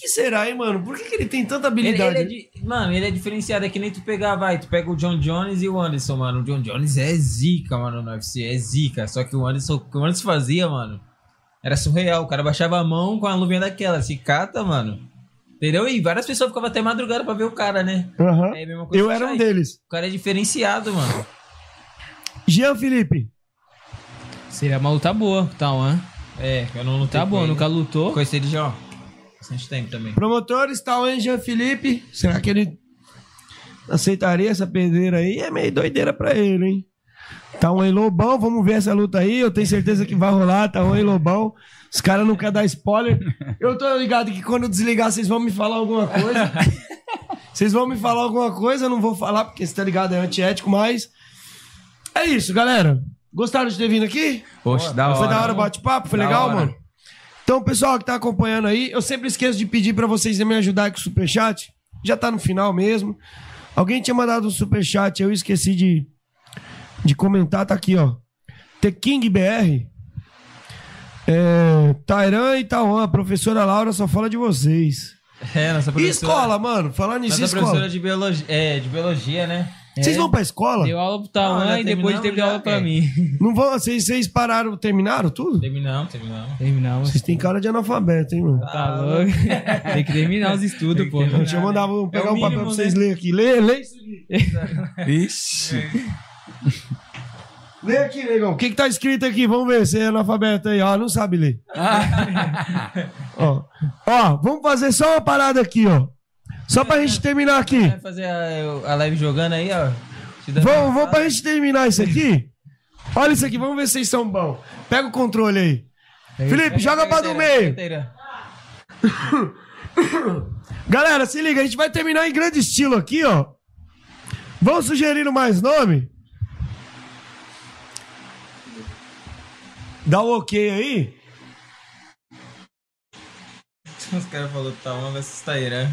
Speaker 9: Que será, hein, mano? Por que, que ele tem tanta
Speaker 11: Ele,
Speaker 9: habilidade?
Speaker 11: ele é di- Mano, ele é diferenciado. É que nem tu pegar, vai. Tu pega o John Jones e o Anderson, mano. O John Jones é zica, mano, no UFC. É zica. Só que o Anderson, o que o Anderson fazia, mano, era surreal. O cara baixava a mão com a luvinha daquela. Se cata, mano. Entendeu? E várias pessoas ficavam até madrugada pra ver o cara, né?
Speaker 9: Aham.
Speaker 11: É a mesma coisa
Speaker 9: Eu era um deles.
Speaker 11: O cara é diferenciado, mano.
Speaker 9: Jean Felipe.
Speaker 12: Seria uma luta boa, tá, mano?
Speaker 11: É, eu não lutei
Speaker 12: Tá bom,
Speaker 11: ele.
Speaker 12: nunca lutou.
Speaker 11: Conheci ele já, ó. Bastante tempo também.
Speaker 9: Promotores, tal, hein, Jean Felipe. Será que ele aceitaria essa pedreira aí? É meio doideira pra ele, hein? Tá um aí, Lobão. Vamos ver essa luta aí. Eu tenho certeza que vai rolar. Tá um aí, Lobão. Os caras não querem dar spoiler. Eu tô ligado que quando eu desligar, vocês vão me falar alguma coisa. Vocês vão me falar alguma coisa. Eu não vou falar porque você tá ligado, é antiético, mas. É isso, galera. Gostaram de ter vindo aqui?
Speaker 10: Poxa, da hora.
Speaker 9: Foi da hora o bate-papo? Foi
Speaker 10: Da
Speaker 9: legal,
Speaker 10: hora.
Speaker 9: mano? Então, pessoal que tá acompanhando aí, eu sempre esqueço de pedir pra vocês me ajudar com o superchat. Já tá no final mesmo. Alguém tinha mandado um superchat, eu esqueci de, de comentar, tá aqui, ó. The King BR. É, Tairan e Tauan, professora Laura só fala de vocês.
Speaker 11: É, nossa
Speaker 9: E
Speaker 11: professora.
Speaker 9: escola, mano? Falando nisso,
Speaker 11: Nossa
Speaker 9: escola.
Speaker 11: professora de biologia, é, de biologia, né?
Speaker 9: Vocês vão pra escola?
Speaker 12: Deu aula pro Tauan
Speaker 11: já
Speaker 12: e depois teve aula pra
Speaker 11: é.
Speaker 12: mim.
Speaker 9: Não vão, vocês, vocês pararam, terminaram tudo?
Speaker 11: Terminamos, terminamos.
Speaker 12: Terminamos.
Speaker 9: Vocês têm cara de analfabeto, hein, mano?
Speaker 12: Tá louco? Tem que terminar os estudos, pô.
Speaker 9: Deixa eu mandar, vou pegar
Speaker 11: É
Speaker 9: um papel pra vocês
Speaker 11: né?
Speaker 9: lerem aqui. Lê, lê isso aqui.
Speaker 10: Vixe.
Speaker 9: Lê aqui, negão. O que, que tá escrito aqui? Vamos ver se é analfabeto aí. Ó, não sabe ler. ó. ó, vamos fazer só uma parada aqui, ó. Só pra gente terminar aqui.
Speaker 11: Vai fazer a, a live jogando aí, ó.
Speaker 9: Vamos, vamos pra gente terminar isso aqui? Olha isso aqui, vamos ver se vocês são bons. Pega o controle aí. Felipe, joga pra do meio. Galera, se liga, a gente vai terminar em grande estilo aqui, ó. Vamos sugerindo mais nome? Dá o ok aí.
Speaker 11: Os caras falaram Tauan versus Tairan.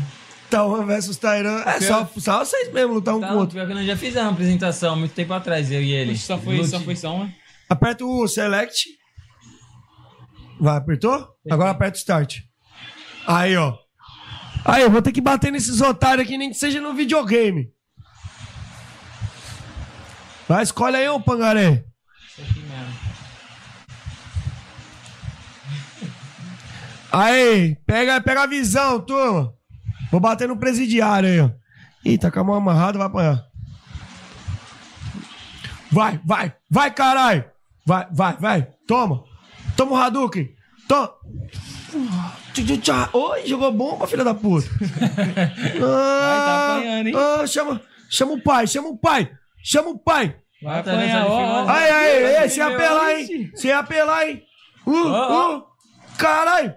Speaker 9: Tauan versus Tairan. É só, só vocês mesmo lutar um
Speaker 11: Tá,
Speaker 9: com o outro.
Speaker 11: pior que nós já fizemos uma apresentação há muito tempo atrás, eu e ele.
Speaker 12: Só foi, só foi só uma.
Speaker 9: Aperta o select. Vai, apertou? Agora aperta o start. Aí, ó. Aí, eu vou ter que bater nesses otários aqui, nem que seja no videogame. Vai, escolhe aí, ô pangaré.
Speaker 11: Isso aqui mesmo.
Speaker 9: Aí, pega, pega a visão, turma. Vou bater no presidiário aí, ó. Ih, tá com a mão amarrada, vai apanhar. Vai, vai, vai, caralho. Vai, vai, vai. Toma. Toma o Hadouken. Toma. Oi, jogou bomba, filha da puta. Ah,
Speaker 12: tá apanhando, hein?
Speaker 9: ah, chama, chama o pai, chama o pai. Chama o pai.
Speaker 12: Vai apanhar, ó. ó.
Speaker 9: Aí, aí, aí, sem apelar, hein? Sem apelar, hein? Uh, uh, caralho!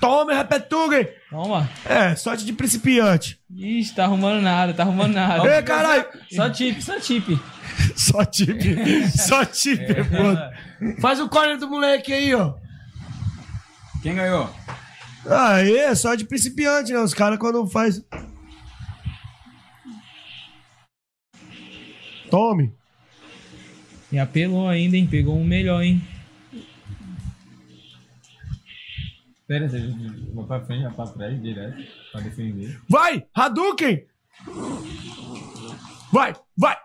Speaker 9: Toma, repetuga!
Speaker 12: Toma.
Speaker 9: É, sorte de principiante.
Speaker 12: Ixi, tá arrumando nada, tá arrumando nada.
Speaker 9: Ei, caralho!
Speaker 11: Só tip, só tip.
Speaker 9: Só tip, só tip,
Speaker 11: É.
Speaker 9: Faz o corner do moleque aí, ó.
Speaker 10: Quem ganhou?
Speaker 9: Aí, é só de principiante, né? Os caras quando faz. Tome.
Speaker 12: E apelou ainda, hein? Pegou um melhor, hein?
Speaker 11: Pera, você vou pra frente, já pra trás, direto, pra defender.
Speaker 9: Vai! Hadouken! Vai, vai!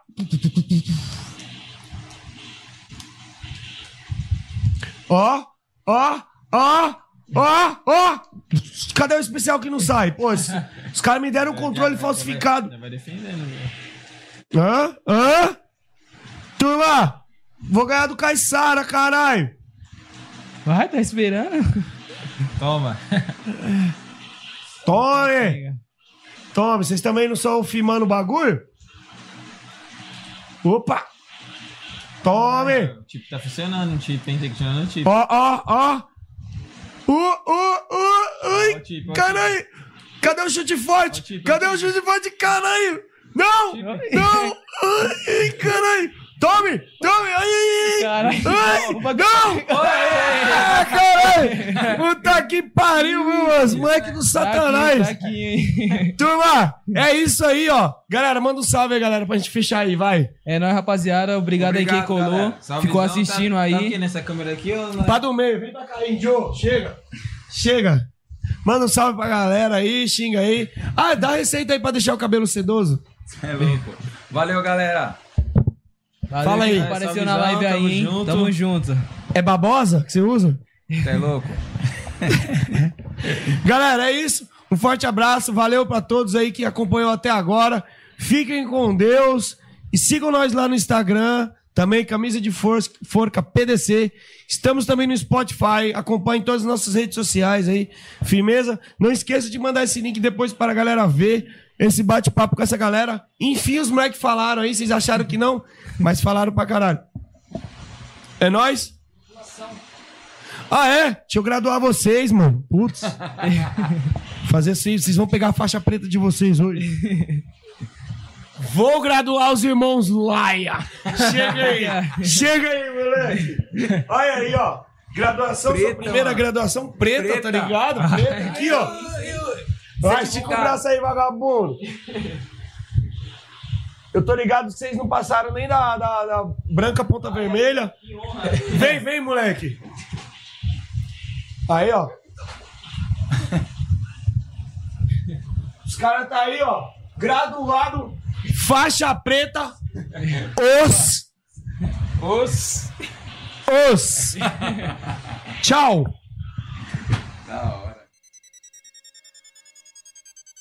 Speaker 9: Ó, ó, ó, ó, ó! Cadê o especial que não sai? Pô, os, os caras me deram um controle falsificado.
Speaker 11: Vai defendendo, velho.
Speaker 9: Hã? Hã? Turma! Vou ganhar do Caissara, caralho!
Speaker 12: Vai, tá esperando?
Speaker 11: Toma.
Speaker 9: Tome! Tome, vocês também não estão filmando o bagulho? Opa! Tome!
Speaker 11: O chip tá funcionando, o chip, hein? Tem que tirar no chip.
Speaker 9: Ó, ó, ó! Uh, uh, uh, ui!
Speaker 11: ó,
Speaker 9: Caralho! Cadê o chute forte? Cadê o chute forte? Caralho! Não! Não! Ai, caralho! Tome! Tome! Ai, ai, ai!
Speaker 12: Caralho.
Speaker 9: Ai, não! Ah, caralho! Puta que pariu, meu! Os moleques do satanás!
Speaker 12: Tá aqui, tá aqui, hein?
Speaker 9: Turma, é isso aí, ó. Galera, manda um salve aí, galera, pra gente fechar aí, vai.
Speaker 12: É nóis, rapaziada. Obrigado, aí quem
Speaker 11: Obrigado,
Speaker 12: colou. Ficou assistindo
Speaker 11: tá,
Speaker 12: aí.
Speaker 11: Tá aqui nessa câmera aqui, ó.
Speaker 9: Pra do meio, vem pra cá aí, Joe. Chega. Chega. Manda um salve pra galera aí, xinga aí. Ah, dá receita aí pra deixar o cabelo sedoso.
Speaker 10: É louco. Valeu, galera.
Speaker 12: Valeu,
Speaker 9: Fala aí.
Speaker 12: Apareceu na live aí,
Speaker 11: tamo
Speaker 12: hein?
Speaker 11: junto.
Speaker 12: Tamo junto.
Speaker 9: É babosa que você usa?
Speaker 10: É louco?
Speaker 9: Galera, é isso. Um forte abraço. Valeu pra todos aí que acompanhou até agora. Fiquem com Deus. E sigam nós lá no Instagram. Também, Camisa de Forca PDC. Estamos também no Spotify. Acompanhem todas as nossas redes sociais aí. Firmeza. Não esqueça de mandar esse link depois para a galera ver esse bate-papo com essa galera. Enfim, os moleques falaram aí. Vocês acharam que não, mas falaram pra caralho. É nóis? Ah, é? Deixa eu graduar vocês, mano. Putz. Fazer assim, vocês vão pegar a faixa preta de vocês hoje. Vou graduar os irmãos Laia. Chega aí. Chega aí, moleque. Olha aí, ó. Graduação,
Speaker 10: Preta,
Speaker 9: primeira
Speaker 10: mano.
Speaker 9: graduação preta,
Speaker 10: Preta.
Speaker 9: tá ligado? Preta aqui, ó. Vai, estica o braço aí, vagabundo. Eu tô ligado que vocês não passaram nem da, da, da branca ponta vermelha. Vem, vem, moleque. Aí, ó. Os caras tá aí, ó. Graduado, faixa preta, os.
Speaker 10: Os.
Speaker 9: Os. Tchau.
Speaker 10: Da hora.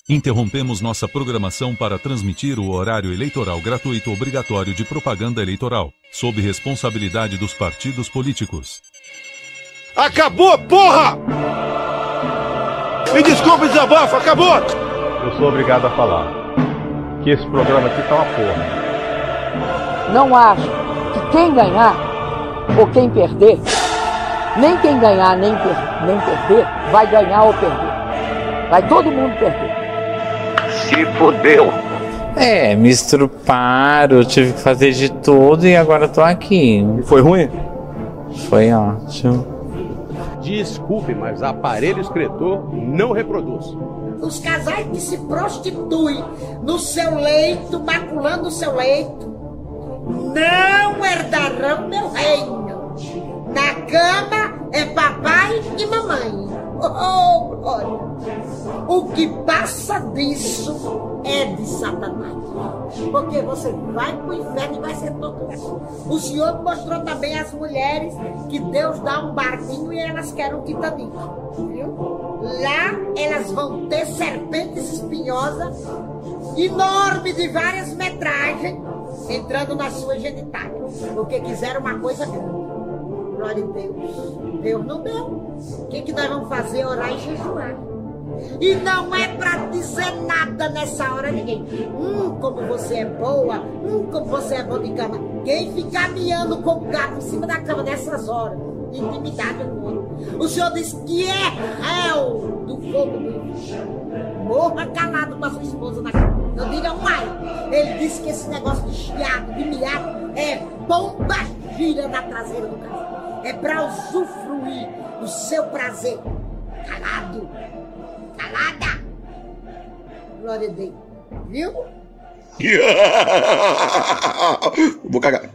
Speaker 14: Interrompemos nossa programação para transmitir o horário eleitoral gratuito obrigatório de propaganda eleitoral, sob responsabilidade dos partidos políticos.
Speaker 15: Acabou, porra! Me desculpe, desabafo, acabou! eu sou obrigado a falar que esse programa aqui tá uma porra.
Speaker 16: Não acho que quem ganhar ou quem perder, nem quem ganhar nem, per nem perder, vai ganhar ou perder. Vai todo mundo perder.
Speaker 1: Se fudeu.
Speaker 17: É, me estruparam, tive que fazer de tudo e agora tô aqui.
Speaker 15: E foi ruim?
Speaker 17: Foi ótimo.
Speaker 15: Desculpe, mas aparelho excretor não reproduz.
Speaker 18: Os casais que se prostituem no seu leito, maculando o seu leito, não herdarão meu reino. Na cama é papai e mamãe. Oh, glória! O que passa disso é de Satanás. Porque você vai pro inferno e vai ser torturado. O Senhor mostrou também às mulheres que Deus dá um barquinho e elas querem um Titanic. Viu? Lá elas vão ter serpentes espinhosas, enormes de várias metragens, entrando na sua genitália. Porque quiseram uma coisa grande. Glória a Deus. Deus não deu. O que, que nós vamos fazer? Orar e jejuar. E não é pra dizer nada nessa hora ninguém. Hum, como você é boa. Hum, como você é bom de cama. Quem ficar miando com o gato em cima da cama nessas horas? Intimidade com o O Senhor diz que é réu do fogo do inferno. Morra calado com a sua esposa na cama. Não diga mais. Ele disse que esse negócio de chiado, de miado, é bomba gira na traseira do carro. É pra usufruir do seu prazer. Calado. Calada. Glória a Deus. Viu?
Speaker 5: Vou cagar.